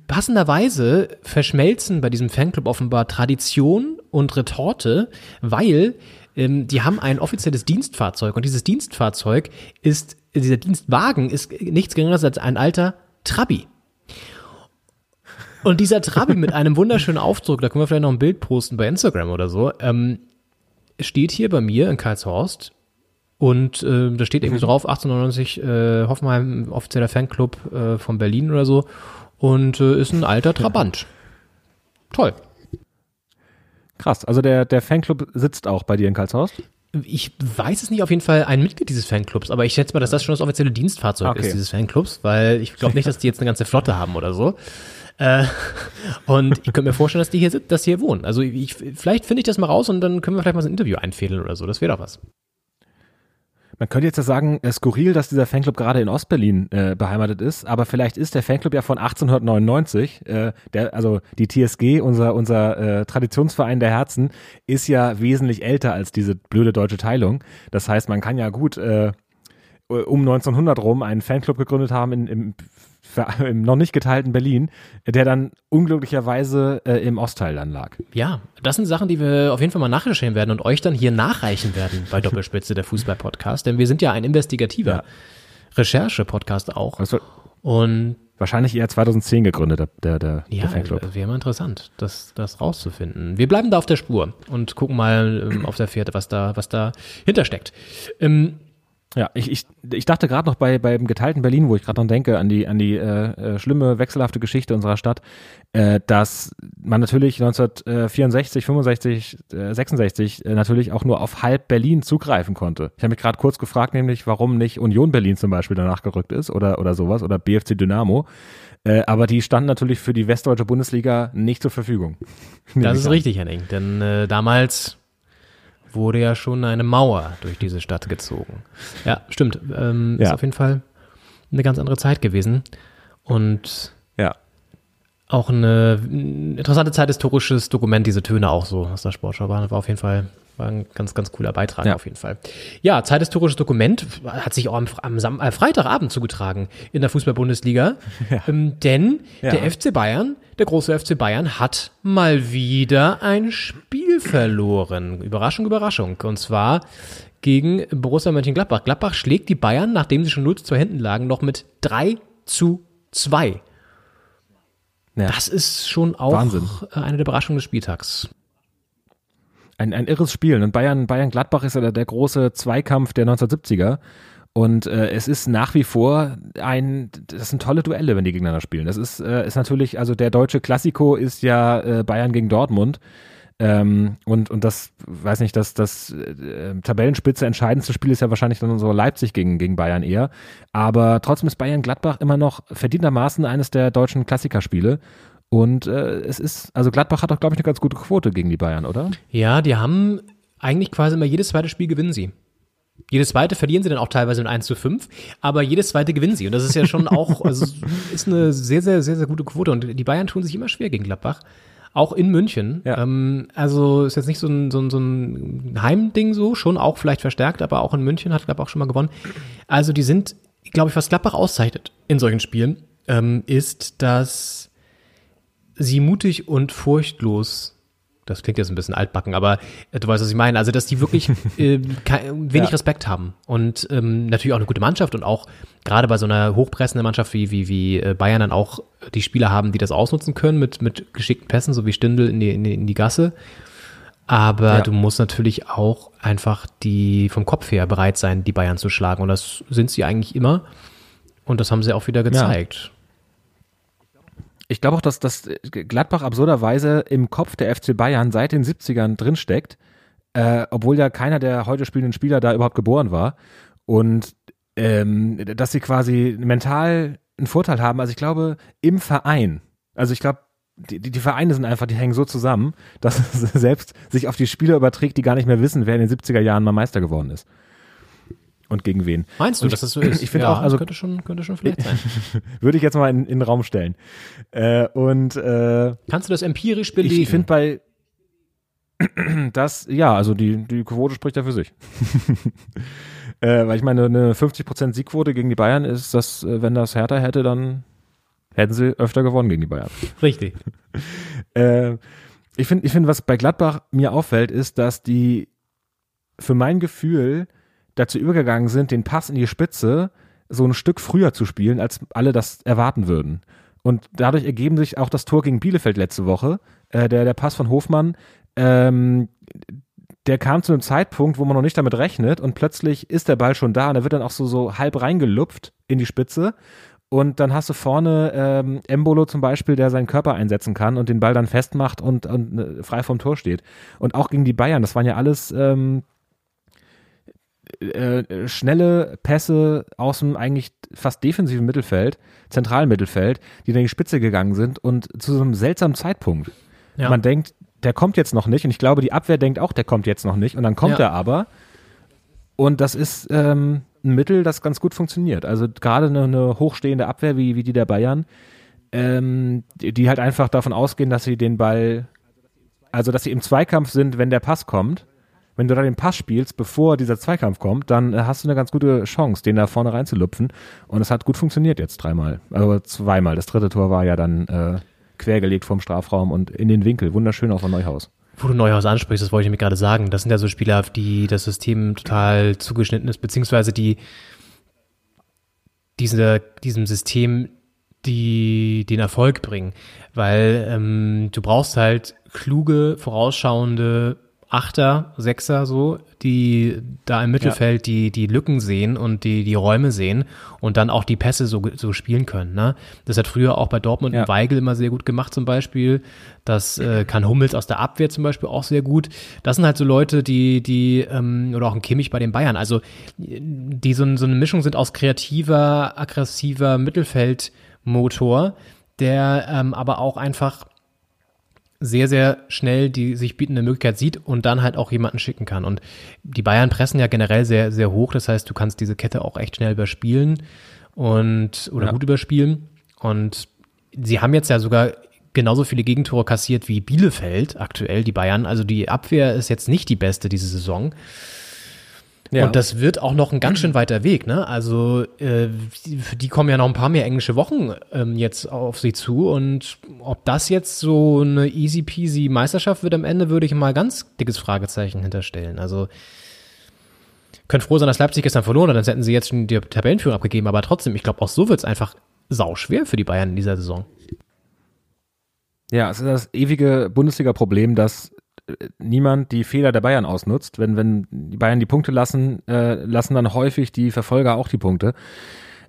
S7: passenderweise verschmelzen bei diesem Fanclub offenbar Tradition und Retorte, weil ähm, die haben ein offizielles Dienstfahrzeug und dieses Dienstfahrzeug ist, dieser Dienstwagen ist nichts geringeres als ein alter Trabi. Und dieser Trabi mit einem wunderschönen Aufdruck, da können wir vielleicht noch ein Bild posten bei Instagram oder so, ähm, steht hier bei mir in Karlshorst und äh, da steht irgendwie so drauf, 1899 äh, Hoffenheim, offizieller Fanclub äh, von Berlin oder so und äh, ist ein alter Trabant. Toll.
S8: Krass. Also der, der Fanclub sitzt auch bei dir in Karlshorst?
S7: Ich weiß es nicht, auf jeden Fall ein Mitglied dieses Fanclubs, aber ich schätze mal, dass das schon das offizielle Dienstfahrzeug
S8: Okay.
S7: ist, dieses Fanclubs, weil ich glaube nicht, dass die jetzt eine ganze Flotte haben oder so. Äh, und ich könnte mir vorstellen, dass die hier dass die hier wohnen. Also ich, vielleicht finde ich das mal raus und dann können wir vielleicht mal so ein Interview einfädeln oder so. Das wäre doch was.
S8: Man könnte jetzt ja sagen, äh, skurril, dass dieser Fanclub gerade in Ostberlin äh, beheimatet ist, aber vielleicht ist der Fanclub ja von 1899. Äh, der, also die TSG, unser, unser äh, Traditionsverein der Herzen, ist ja wesentlich älter als diese blöde deutsche Teilung. Das heißt, man kann ja gut äh, um 1900 rum einen Fanclub gegründet haben in, im, im noch nicht geteilten Berlin, der dann unglücklicherweise äh, im Ostteil dann lag.
S7: Ja, das sind Sachen, die wir auf jeden Fall mal nachrecherchieren werden und euch dann hier nachreichen werden bei Doppelspitze der Fußball-Podcast, denn wir sind ja ein investigativer
S8: Ja.
S7: Recherche-Podcast auch.
S8: War
S7: Und
S8: wahrscheinlich eher 2010 gegründet, der, der, der
S7: ja,
S8: Fanclub.
S7: wäre mal interessant, das, das rauszufinden. Wir bleiben da auf der Spur und gucken mal ähm, auf der Fährte, was da, was da hintersteckt. Ähm,
S8: Ja, ich, ich, ich dachte gerade noch bei beim geteilten Berlin, wo ich gerade dran denke, an die an die äh, äh, schlimme wechselhafte Geschichte unserer Stadt, äh, dass man natürlich 1964, 65, äh, 66 äh, natürlich auch nur auf halb Berlin zugreifen konnte. Ich habe mich gerade kurz gefragt, nämlich warum nicht Union Berlin zum Beispiel danach gerückt ist oder oder sowas oder BFC Dynamo. Äh, aber die standen natürlich für die westdeutsche Bundesliga nicht zur Verfügung.
S7: Das ist richtig, Henning. Denn äh, damals wurde ja schon eine Mauer durch diese Stadt gezogen. Ja, stimmt. Ähm,
S8: Ja.
S7: Ist auf jeden Fall eine ganz andere Zeit gewesen. Und
S8: Ja.
S7: auch eine interessante Zeit, historisches Dokument, diese Töne auch so aus der Sportschau waren. War auf jeden Fall war ein ganz, ganz cooler Beitrag
S8: Ja.
S7: auf jeden Fall. Ja, zeithistorisches Dokument hat sich auch am, am Sam äh, Freitagabend zugetragen in der Fußball-Bundesliga. Ähm, denn
S8: Ja.
S7: der FC Bayern, der große FC Bayern, hat mal wieder ein Spiel verloren. Überraschung, Überraschung. Und zwar gegen Borussia Mönchengladbach. Gladbach schlägt die Bayern, nachdem sie schon 0 zu 2 hinten lagen, noch mit 3 zu 2.
S8: Ja.
S7: Das ist schon auch
S8: Wahnsinn.
S7: eine der Überraschungen des Spieltags.
S8: Ein, ein irres Spiel. Und Bayern, Bayern Gladbach ist ja der, der große Zweikampf der 1970er. Und äh, es ist nach wie vor ein, das sind tolle Duelle, wenn die gegeneinander spielen. Das ist, äh, ist natürlich, also der deutsche Klassiko ist ja äh, Bayern gegen Dortmund. Ähm, und, und das, weiß nicht, das, das äh, Tabellenspitze entscheidendste Spiel ist ja wahrscheinlich dann so Leipzig gegen, gegen Bayern eher. Aber trotzdem ist Bayern Gladbach immer noch verdientermaßen eines der deutschen Klassikerspiele. Und äh, es ist, also Gladbach hat auch, glaube ich, eine ganz gute Quote gegen die Bayern, oder?
S7: Ja, die haben eigentlich quasi immer jedes zweite Spiel gewinnen sie. Jedes zweite verlieren sie dann auch teilweise mit 1 zu 5, aber jedes zweite gewinnen sie. Und das ist ja schon auch, also ist eine sehr, sehr, sehr, sehr gute Quote. Und die Bayern tun sich immer schwer gegen Gladbach. Auch in München.
S8: Ja.
S7: Ähm, also ist jetzt nicht so ein, so, ein, so ein Heimding so, schon auch vielleicht verstärkt, aber auch in München hat Gladbach schon mal gewonnen. Also die sind, glaube ich, was Gladbach auszeichnet in solchen Spielen, ähm, ist, dass sie mutig und furchtlos das klingt jetzt ein bisschen altbacken, aber du weißt, was ich meine. Also, dass die wirklich äh, wenig
S8: Ja.
S7: Respekt haben und ähm, natürlich auch eine gute Mannschaft und auch gerade bei so einer hochpressenden Mannschaft wie, wie, wie äh, Bayern dann auch die Spieler haben, die das ausnutzen können mit, mit geschickten Pässen, so wie Stindl in die, in die, in die Gasse. Aber
S8: Ja.
S7: du musst natürlich auch einfach die vom Kopf her bereit sein, die Bayern zu schlagen. Und das sind sie eigentlich immer. Und das haben sie auch wieder gezeigt.
S8: Ich glaube auch, dass das Gladbach absurderweise im Kopf der FC Bayern seit den 70ern drinsteckt, äh, obwohl ja keiner der heute spielenden Spieler da überhaupt geboren war. Und ähm, dass sie quasi mental einen Vorteil haben. Also ich glaube, im Verein, also ich glaube, die, die die Vereine sind einfach, die hängen so zusammen, dass es selbst sich auf die Spieler überträgt, die gar nicht mehr wissen, wer in den 70er Jahren mal Meister geworden ist. Und gegen wen.
S7: Meinst du,
S8: Und
S7: dass das so ist?
S8: Ich finde
S7: Ja,
S8: auch, also
S7: könnte schon, könnte schon vielleicht sein.
S8: würde ich jetzt mal in, in den Raum stellen. Äh, und äh,
S7: Kannst du das empirisch belegen?
S8: ich finde bei das, ja, also die, die Quote spricht ja für sich. äh, weil ich meine, eine 50% Siegquote gegen die Bayern ist, dass, äh, wenn das Hertha hätte, dann hätten sie öfter gewonnen gegen die Bayern.
S7: Richtig.
S8: Äh, ich finde, ich finde, was bei Gladbach mir auffällt, ist, dass die für mein Gefühl dazu übergegangen sind, den Pass in die Spitze so ein Stück früher zu spielen, als alle das erwarten würden. Und dadurch ergeben sich auch das Tor gegen Bielefeld letzte Woche. Äh, der, der Pass von Hofmann, ähm, der kam zu einem Zeitpunkt, wo man noch nicht damit rechnet und plötzlich ist der Ball schon da und er wird dann auch so, so halb reingelupft in die Spitze. Und dann hast du vorne ähm, Embolo zum Beispiel, der seinen Körper einsetzen kann und den Ball dann festmacht und, und äh, frei vom Tor steht. Und auch gegen die Bayern, das waren ja alles ähm, äh, schnelle Pässe aus dem eigentlich fast defensiven Mittelfeld, zentralen Mittelfeld, die dann in die Spitze gegangen sind und zu so einem seltsamen Zeitpunkt.
S7: Ja.
S8: Man denkt, der kommt jetzt noch nicht und ich glaube, die Abwehr denkt auch, der kommt jetzt noch nicht und dann kommt
S7: Ja.
S8: er aber. Und das ist ähm, ein Mittel, das ganz gut funktioniert. Also gerade eine, eine hochstehende Abwehr wie, wie die der Bayern, ähm, die, die halt einfach davon ausgehen, dass sie den Ball, also dass sie im Zweikampf sind, wenn der Pass kommt. Wenn du da den Pass spielst, bevor dieser Zweikampf kommt, dann äh, hast du eine ganz gute Chance, den da vorne reinzulupfen. Und es hat gut funktioniert jetzt dreimal. Also zweimal. Das dritte Tor war ja dann äh, quergelegt vom Strafraum und in den Winkel. Wunderschön auch von Neuhaus.
S7: Wo du Neuhaus ansprichst, das wollte ich mir gerade sagen. Das sind ja so Spieler, auf die das System total zugeschnitten ist, beziehungsweise die diese, diesem System die den Erfolg bringen. Weil ähm, du brauchst halt kluge, vorausschauende Achter, Sechser so, die da im Mittelfeld die, die Lücken sehen und die, die Räume sehen und dann auch die Pässe so, so spielen können. Ne? Das hat früher auch bei Dortmund
S8: Ja.
S7: und Weigel immer sehr gut gemacht zum Beispiel. Das äh, kann Hummels aus der Abwehr zum Beispiel auch sehr gut. Das sind halt so Leute, die, die, ähm, oder auch ein Kimmich bei den Bayern, also die so, so eine Mischung sind aus kreativer, aggressiver Mittelfeld Motor, der ähm, aber auch einfach sehr, sehr schnell die sich bietende Möglichkeit sieht und dann halt auch jemanden schicken kann. Und die Bayern pressen ja generell sehr, sehr hoch. Das heißt, du kannst diese Kette auch echt schnell überspielen und oder
S8: Ja.
S7: gut überspielen. Und sie haben jetzt ja sogar genauso viele Gegentore kassiert wie Bielefeld aktuell, die Bayern. Also die Abwehr ist jetzt nicht die beste diese Saison.
S8: Ja.
S7: Und das wird auch noch ein ganz schön weiter Weg, ne? Also äh, die- für die kommen ja noch ein paar mehr englische Wochen ähm, jetzt auf sie zu. Und ob das jetzt so eine easy peasy Meisterschaft wird am Ende, würde ich mal ganz dickes Fragezeichen hinterstellen. Also können froh sein, dass Leipzig gestern verloren hat, sonst hätten sie jetzt schon die Tabellenführung abgegeben. Aber trotzdem, ich glaube, auch so wird es einfach sauschwer für die Bayern in dieser Saison.
S8: Ja, es ist das ewige Bundesliga-Problem, dass niemand die Fehler der Bayern ausnutzt. Wenn, wenn die Bayern die Punkte lassen, äh, lassen dann häufig die Verfolger auch die Punkte.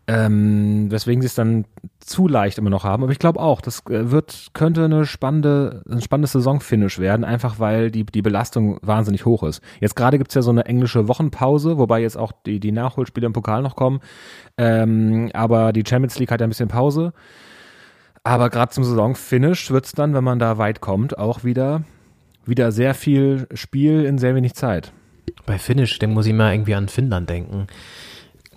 S8: Ähm, weswegen sie es dann zu leicht immer noch haben. Aber ich glaube auch, das äh, wird, könnte eine spannende, ein spannendes Saisonfinish werden, einfach weil die, die Belastung wahnsinnig hoch ist. Jetzt gerade gibt's ja so eine englische Wochenpause, wobei jetzt auch die, die Nachholspiele im Pokal noch kommen. Ähm, aber die Champions League hat ja ein bisschen Pause. Aber gerade zum Saisonfinish wird's dann, wenn man da weit kommt, auch wieder, wieder sehr viel Spiel in sehr wenig Zeit.
S7: Bei Finnish, dem muss ich mal irgendwie an Finnland denken.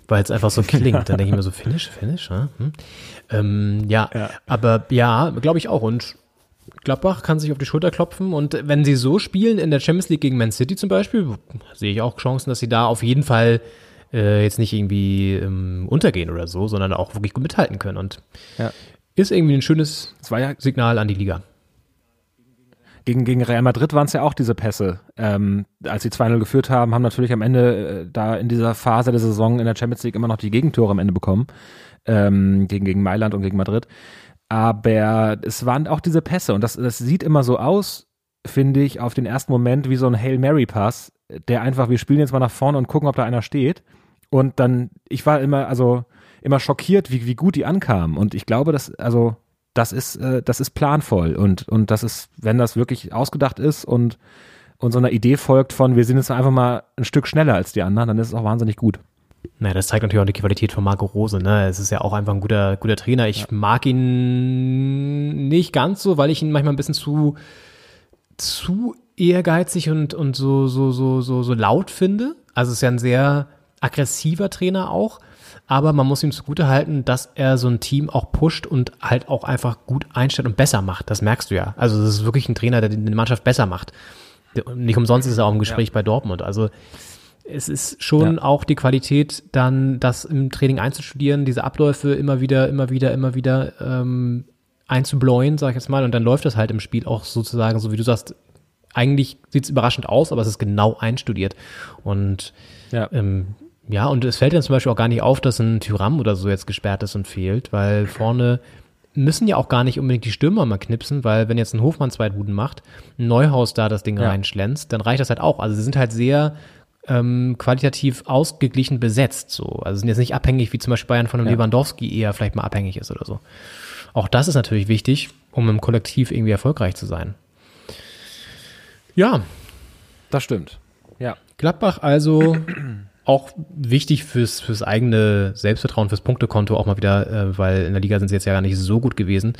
S7: Weil es einfach so klingt. Dann denke ich mir so, Finnish, Finnish, ja? Hm. Ähm, ja, aber ja, glaube ich auch. Und Gladbach kann sich auf die Schulter klopfen. Und wenn sie so spielen in der Champions League gegen Man City zum Beispiel, sehe ich auch Chancen, dass sie da auf jeden Fall äh, jetzt nicht irgendwie ähm, untergehen oder so, sondern auch wirklich gut mithalten können. Und
S8: Ja.
S7: ist irgendwie ein schönes
S8: ja
S7: Signal an die Liga.
S8: Gegen, gegen Real Madrid waren es ja auch diese Pässe. Ähm, als sie 2-0 geführt haben, haben natürlich am Ende äh, da in dieser Phase der Saison in der Champions League immer noch die Gegentore am Ende bekommen. Ähm, gegen, gegen Mailand und gegen Madrid. Aber es waren auch diese Pässe und das, das sieht immer so aus, finde ich, auf den ersten Moment wie so ein Hail Mary Pass, der einfach, wir spielen jetzt mal nach vorne und gucken, ob da einer steht. Und dann, ich war immer, also immer schockiert, wie, wie gut die ankamen. Und ich glaube, dass, also, das ist, äh, das ist planvoll und, und das ist, wenn das wirklich ausgedacht ist und, und so einer Idee folgt von, wir sind jetzt einfach mal ein Stück schneller als die anderen, dann ist es auch wahnsinnig gut.
S7: Naja, das zeigt natürlich auch die Qualität von Marco Rose. Ne? Es ist ja auch einfach ein guter, guter Trainer. Ich mag ihn nicht ganz so, weil ich ihn manchmal ein bisschen zu, zu ehrgeizig und, und so, so, so, so, so laut finde. Also es ist ja ein sehr aggressiver Trainer auch. Aber man muss ihm zugute halten, dass er so ein Team auch pusht und halt auch einfach gut einstellt und besser macht. Das merkst du ja. Also das ist wirklich ein Trainer, der die Mannschaft besser macht. Nicht umsonst ist er auch im Gespräch bei Dortmund. Also es ist schon
S8: Ja.
S7: auch die Qualität, dann das im Training einzustudieren, diese Abläufe immer wieder, immer wieder, immer wieder ähm, einzubläuen, sag ich jetzt mal, und dann läuft das halt im Spiel auch sozusagen, so wie du sagst, eigentlich sieht es überraschend aus, aber es ist genau einstudiert. Und
S8: Ja.
S7: ähm, ja, und es fällt dann zum Beispiel auch gar nicht auf, dass ein Tyram oder so jetzt gesperrt ist und fehlt, weil vorne müssen ja auch gar nicht unbedingt die Stürmer mal knipsen, weil wenn jetzt ein Hofmann zwei Buden macht, ein Neuhaus da das Ding
S8: Ja.
S7: reinschlänzt, dann reicht das halt auch. Also sie sind halt sehr ähm, qualitativ ausgeglichen besetzt. So. Also sind jetzt nicht abhängig, wie zum Beispiel Bayern von einem
S8: Ja.
S7: Lewandowski eher vielleicht mal abhängig ist oder so. Auch das ist natürlich wichtig, um im Kollektiv irgendwie erfolgreich zu sein. Ja,
S8: Das stimmt. Ja.
S7: Gladbach also auch wichtig fürs, fürs eigene Selbstvertrauen, fürs Punktekonto auch mal wieder, äh, weil in der Liga sind sie jetzt ja gar nicht so gut gewesen.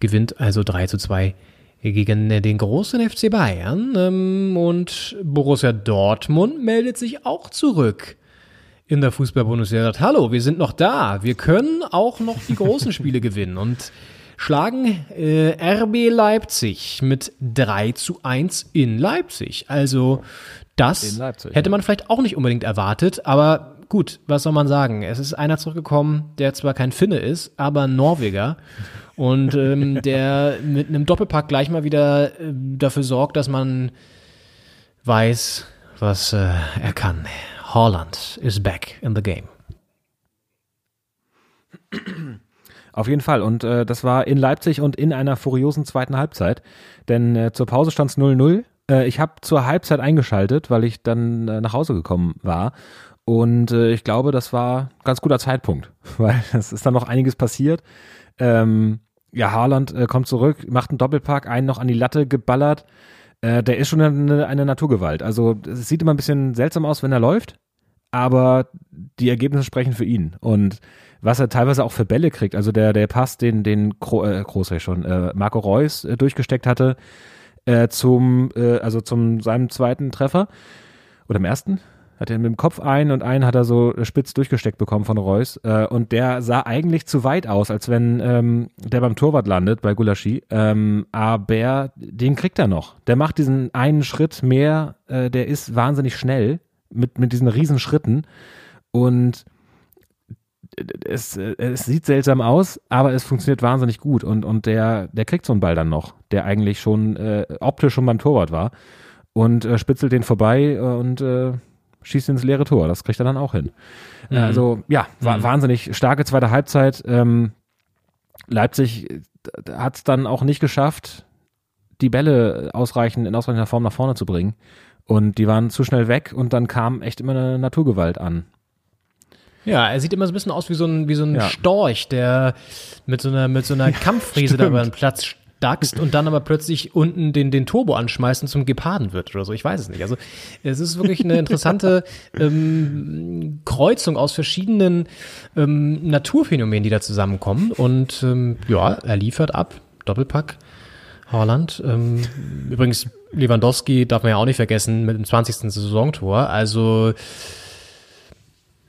S7: Gewinnt also 3 zu 2 gegen den großen FC Bayern. Ähm, und Borussia Dortmund meldet sich auch zurück in der Fußball-Bundesliga. Hallo, wir sind noch da. Wir können auch noch die großen Spiele gewinnen. Und schlagen äh, RB Leipzig mit 3 zu 1 in Leipzig. Also das
S8: Leipzig,
S7: hätte
S8: ja.
S7: man vielleicht auch nicht unbedingt erwartet, aber gut, was soll man sagen? Es ist einer zurückgekommen, der zwar kein Finne ist, aber Norweger und ähm, der mit einem Doppelpack gleich mal wieder äh, dafür sorgt, dass man weiß, was äh, er kann. Holland is back in the game.
S8: Auf jeden Fall. Und äh, das war in Leipzig und in einer furiosen zweiten Halbzeit. Denn äh, zur Pause stand es 0-0. Äh, ich habe zur Halbzeit eingeschaltet, weil ich dann äh, nach Hause gekommen war. Und äh, ich glaube, das war ein ganz guter Zeitpunkt, weil es ist dann noch einiges passiert. Ähm, ja, Haaland äh, kommt zurück, macht einen Doppelpack, einen noch an die Latte geballert. Äh, der ist schon eine, eine Naturgewalt. Also es sieht immer ein bisschen seltsam aus, wenn er läuft. Aber die Ergebnisse sprechen für ihn. Und was er teilweise auch für Bälle kriegt, also der, der Pass, den, den Gro äh, Groß schon, äh, Marco Reus äh, durchgesteckt hatte, äh, zum, äh, also zum seinem zweiten Treffer oder im ersten, hat er mit dem Kopf ein und einen hat er so spitz durchgesteckt bekommen von Reus. Äh, und der sah eigentlich zu weit aus, als wenn ähm, der beim Torwart landet bei Gulaschi. Ähm, aber den kriegt er noch. Der macht diesen einen Schritt mehr, äh, der ist wahnsinnig schnell mit, mit diesen riesen Schritten. Und es, es sieht seltsam aus, aber es funktioniert wahnsinnig gut. Und, und der, der kriegt so einen Ball dann noch, der eigentlich schon äh, optisch schon beim Torwart war. Und äh, spitzelt den vorbei und äh, schießt ins leere Tor. Das kriegt er dann auch hin. Mhm. Also ja, war mhm. wahnsinnig starke zweite Halbzeit. Ähm, Leipzig äh, hat es dann auch nicht geschafft, die Bälle ausreichend in ausreichender Form nach vorne zu bringen. Und die waren zu schnell weg und dann kam echt immer eine Naturgewalt an.
S7: Ja, er sieht immer so ein bisschen aus wie so ein, wie so ein ja. Storch, der mit so einer, mit so einer Kampffriese da über den Platz daxt und dann aber plötzlich unten den, den Turbo anschmeißt und zum Geparden wird oder so. Ich weiß es nicht. Also es ist wirklich eine interessante ähm, Kreuzung aus verschiedenen ähm, Naturphänomenen, die da zusammenkommen. Und ähm, ja, er liefert ab. Doppelpack. Haaland. Ähm, übrigens, Lewandowski darf man ja auch nicht vergessen mit dem 20. Saisontor. Also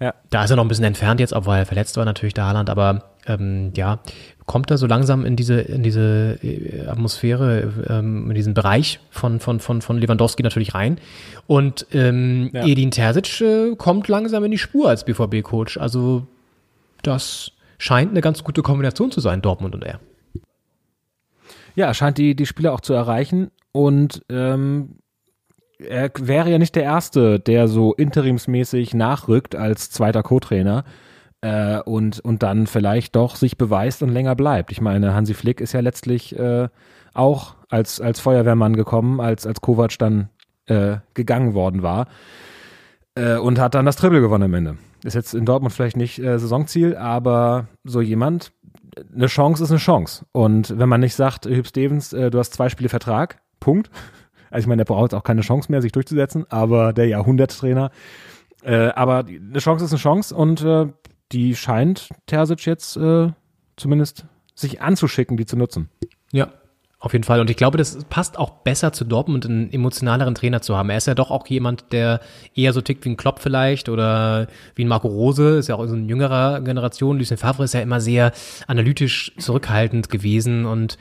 S7: ja. da ist er noch ein bisschen entfernt jetzt, obwohl er verletzt war natürlich der Haaland, aber ähm, ja, kommt er so langsam in diese, in diese äh, Atmosphäre, ähm, in diesen Bereich von, von, von, von Lewandowski natürlich rein. Und ähm, ja. Edin Terzic äh, kommt langsam in die Spur als BVB-Coach. Also das scheint eine ganz gute Kombination zu sein, Dortmund und er.
S8: Ja, er scheint die, die Spieler auch zu erreichen. Und ähm, er wäre ja nicht der Erste, der so interimsmäßig nachrückt als zweiter Co-Trainer äh, und, und dann vielleicht doch sich beweist und länger bleibt. Ich meine, Hansi Flick ist ja letztlich äh, auch als, als Feuerwehrmann gekommen, als, als Kovac dann äh, gegangen worden war äh, und hat dann das Triple gewonnen am Ende. Ist jetzt in Dortmund vielleicht nicht äh, Saisonziel, aber so jemand, eine Chance ist eine Chance. Und wenn man nicht sagt, Hüb Stevens, äh, du hast zwei Spiele Vertrag, Punkt. Also ich meine, der braucht auch keine Chance mehr, sich durchzusetzen, aber der Jahrhunderttrainer. Äh, aber eine Chance ist eine Chance und äh, die scheint Terzic jetzt äh, zumindest sich anzuschicken, die zu nutzen.
S7: Ja, auf jeden Fall. Und ich glaube, das passt auch besser zu Dortmund, einen emotionaleren Trainer zu haben. Er ist ja doch auch jemand, der eher so tickt wie ein Klopp vielleicht oder wie ein Marco Rose, ist ja auch so eine jüngerer Generation. Lucien Favre ist ja immer sehr analytisch zurückhaltend gewesen und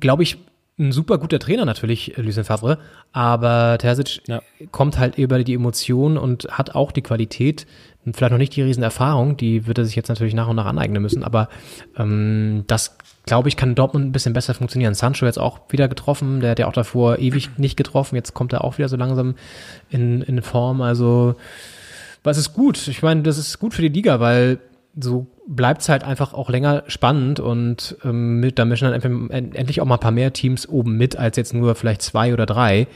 S7: glaube ich, ein super guter Trainer natürlich, Lucien Favre, aber Terzic ja. kommt halt über die Emotionen und hat auch die Qualität, vielleicht noch nicht die Riesenerfahrung, die wird er sich jetzt natürlich nach und nach aneignen müssen, aber ähm, das glaube ich, kann Dortmund ein bisschen besser funktionieren. Sancho jetzt auch wieder getroffen, der hat ja auch davor ewig nicht getroffen, jetzt kommt er auch wieder so langsam in, in Form, also was ist gut? Ich meine, das ist gut für die Liga, weil so bleibt es halt einfach auch länger spannend und ähm, mit, da mischen dann endlich auch mal ein paar mehr Teams oben mit, als jetzt nur vielleicht zwei oder drei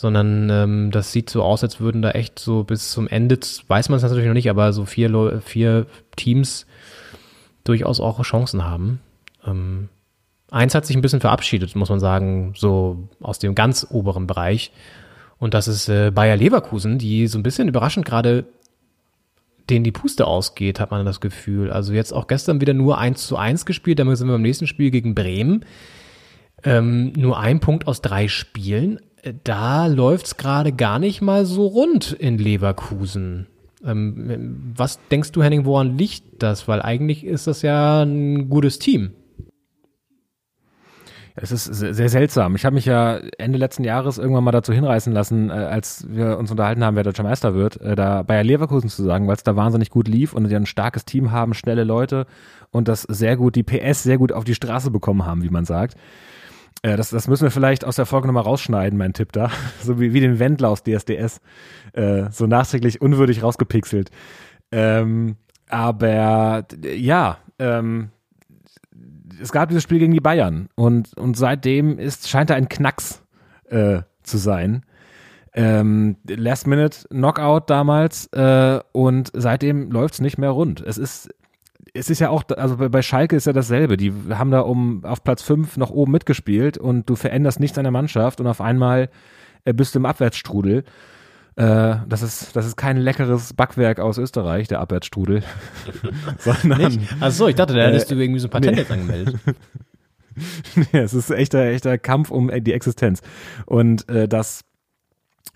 S7: sondern ähm, das sieht so aus, als würden da echt so bis zum Ende, weiß man es natürlich noch nicht, aber so vier, vier Teams durchaus auch Chancen haben. Ähm, eins hat sich ein bisschen verabschiedet, muss man sagen, so aus dem ganz oberen Bereich. Und das ist äh, Bayer Leverkusen, die so ein bisschen überraschend gerade denen die Puste ausgeht, hat man das Gefühl. Also jetzt auch gestern wieder nur 1 zu 1 gespielt, damit sind wir beim nächsten Spiel gegen Bremen. Ähm, nur ein Punkt aus drei Spielen da läuft es gerade gar nicht mal so rund in Leverkusen. Ähm, was denkst du, Henning, woran liegt das? Weil eigentlich ist das ja ein gutes Team.
S8: Es ist sehr seltsam. Ich habe mich ja Ende letzten Jahres irgendwann mal dazu hinreißen lassen, äh, als wir uns unterhalten haben, wer deutscher Meister wird, äh, da Bayer Leverkusen zu sagen, weil es da wahnsinnig gut lief und die ein starkes Team haben, schnelle Leute und das sehr gut, die PS sehr gut auf die Straße bekommen haben, wie man sagt. Äh, das, das müssen wir vielleicht aus der Folge nochmal rausschneiden, mein Tipp da. So wie, wie den Wendler aus DSDS. So nachträglich unwürdig rausgepixelt. Ähm, aber ja, ähm, es gab dieses Spiel gegen die Bayern und, und seitdem ist, scheint da ein Knacks äh, zu sein. Ähm, Last Minute Knockout damals äh, und seitdem läuft's nicht mehr rund. Es ist es ist ja auch, also bei Schalke ist ja dasselbe. Die haben da um auf Platz 5 noch oben mitgespielt und du veränderst nichts an der Mannschaft und auf einmal äh, bist du im Abwärtsstrudel. Äh, das, ist, das ist kein leckeres Backwerk aus Österreich, der Abwärtsstrudel. sondern,
S7: Achso, ich dachte, da hättest
S8: Äh,
S7: du irgendwie so ein Patent
S8: nee.
S7: jetzt angemeldet.
S8: ja, es ist echter, echter Kampf um die Existenz. Und äh, das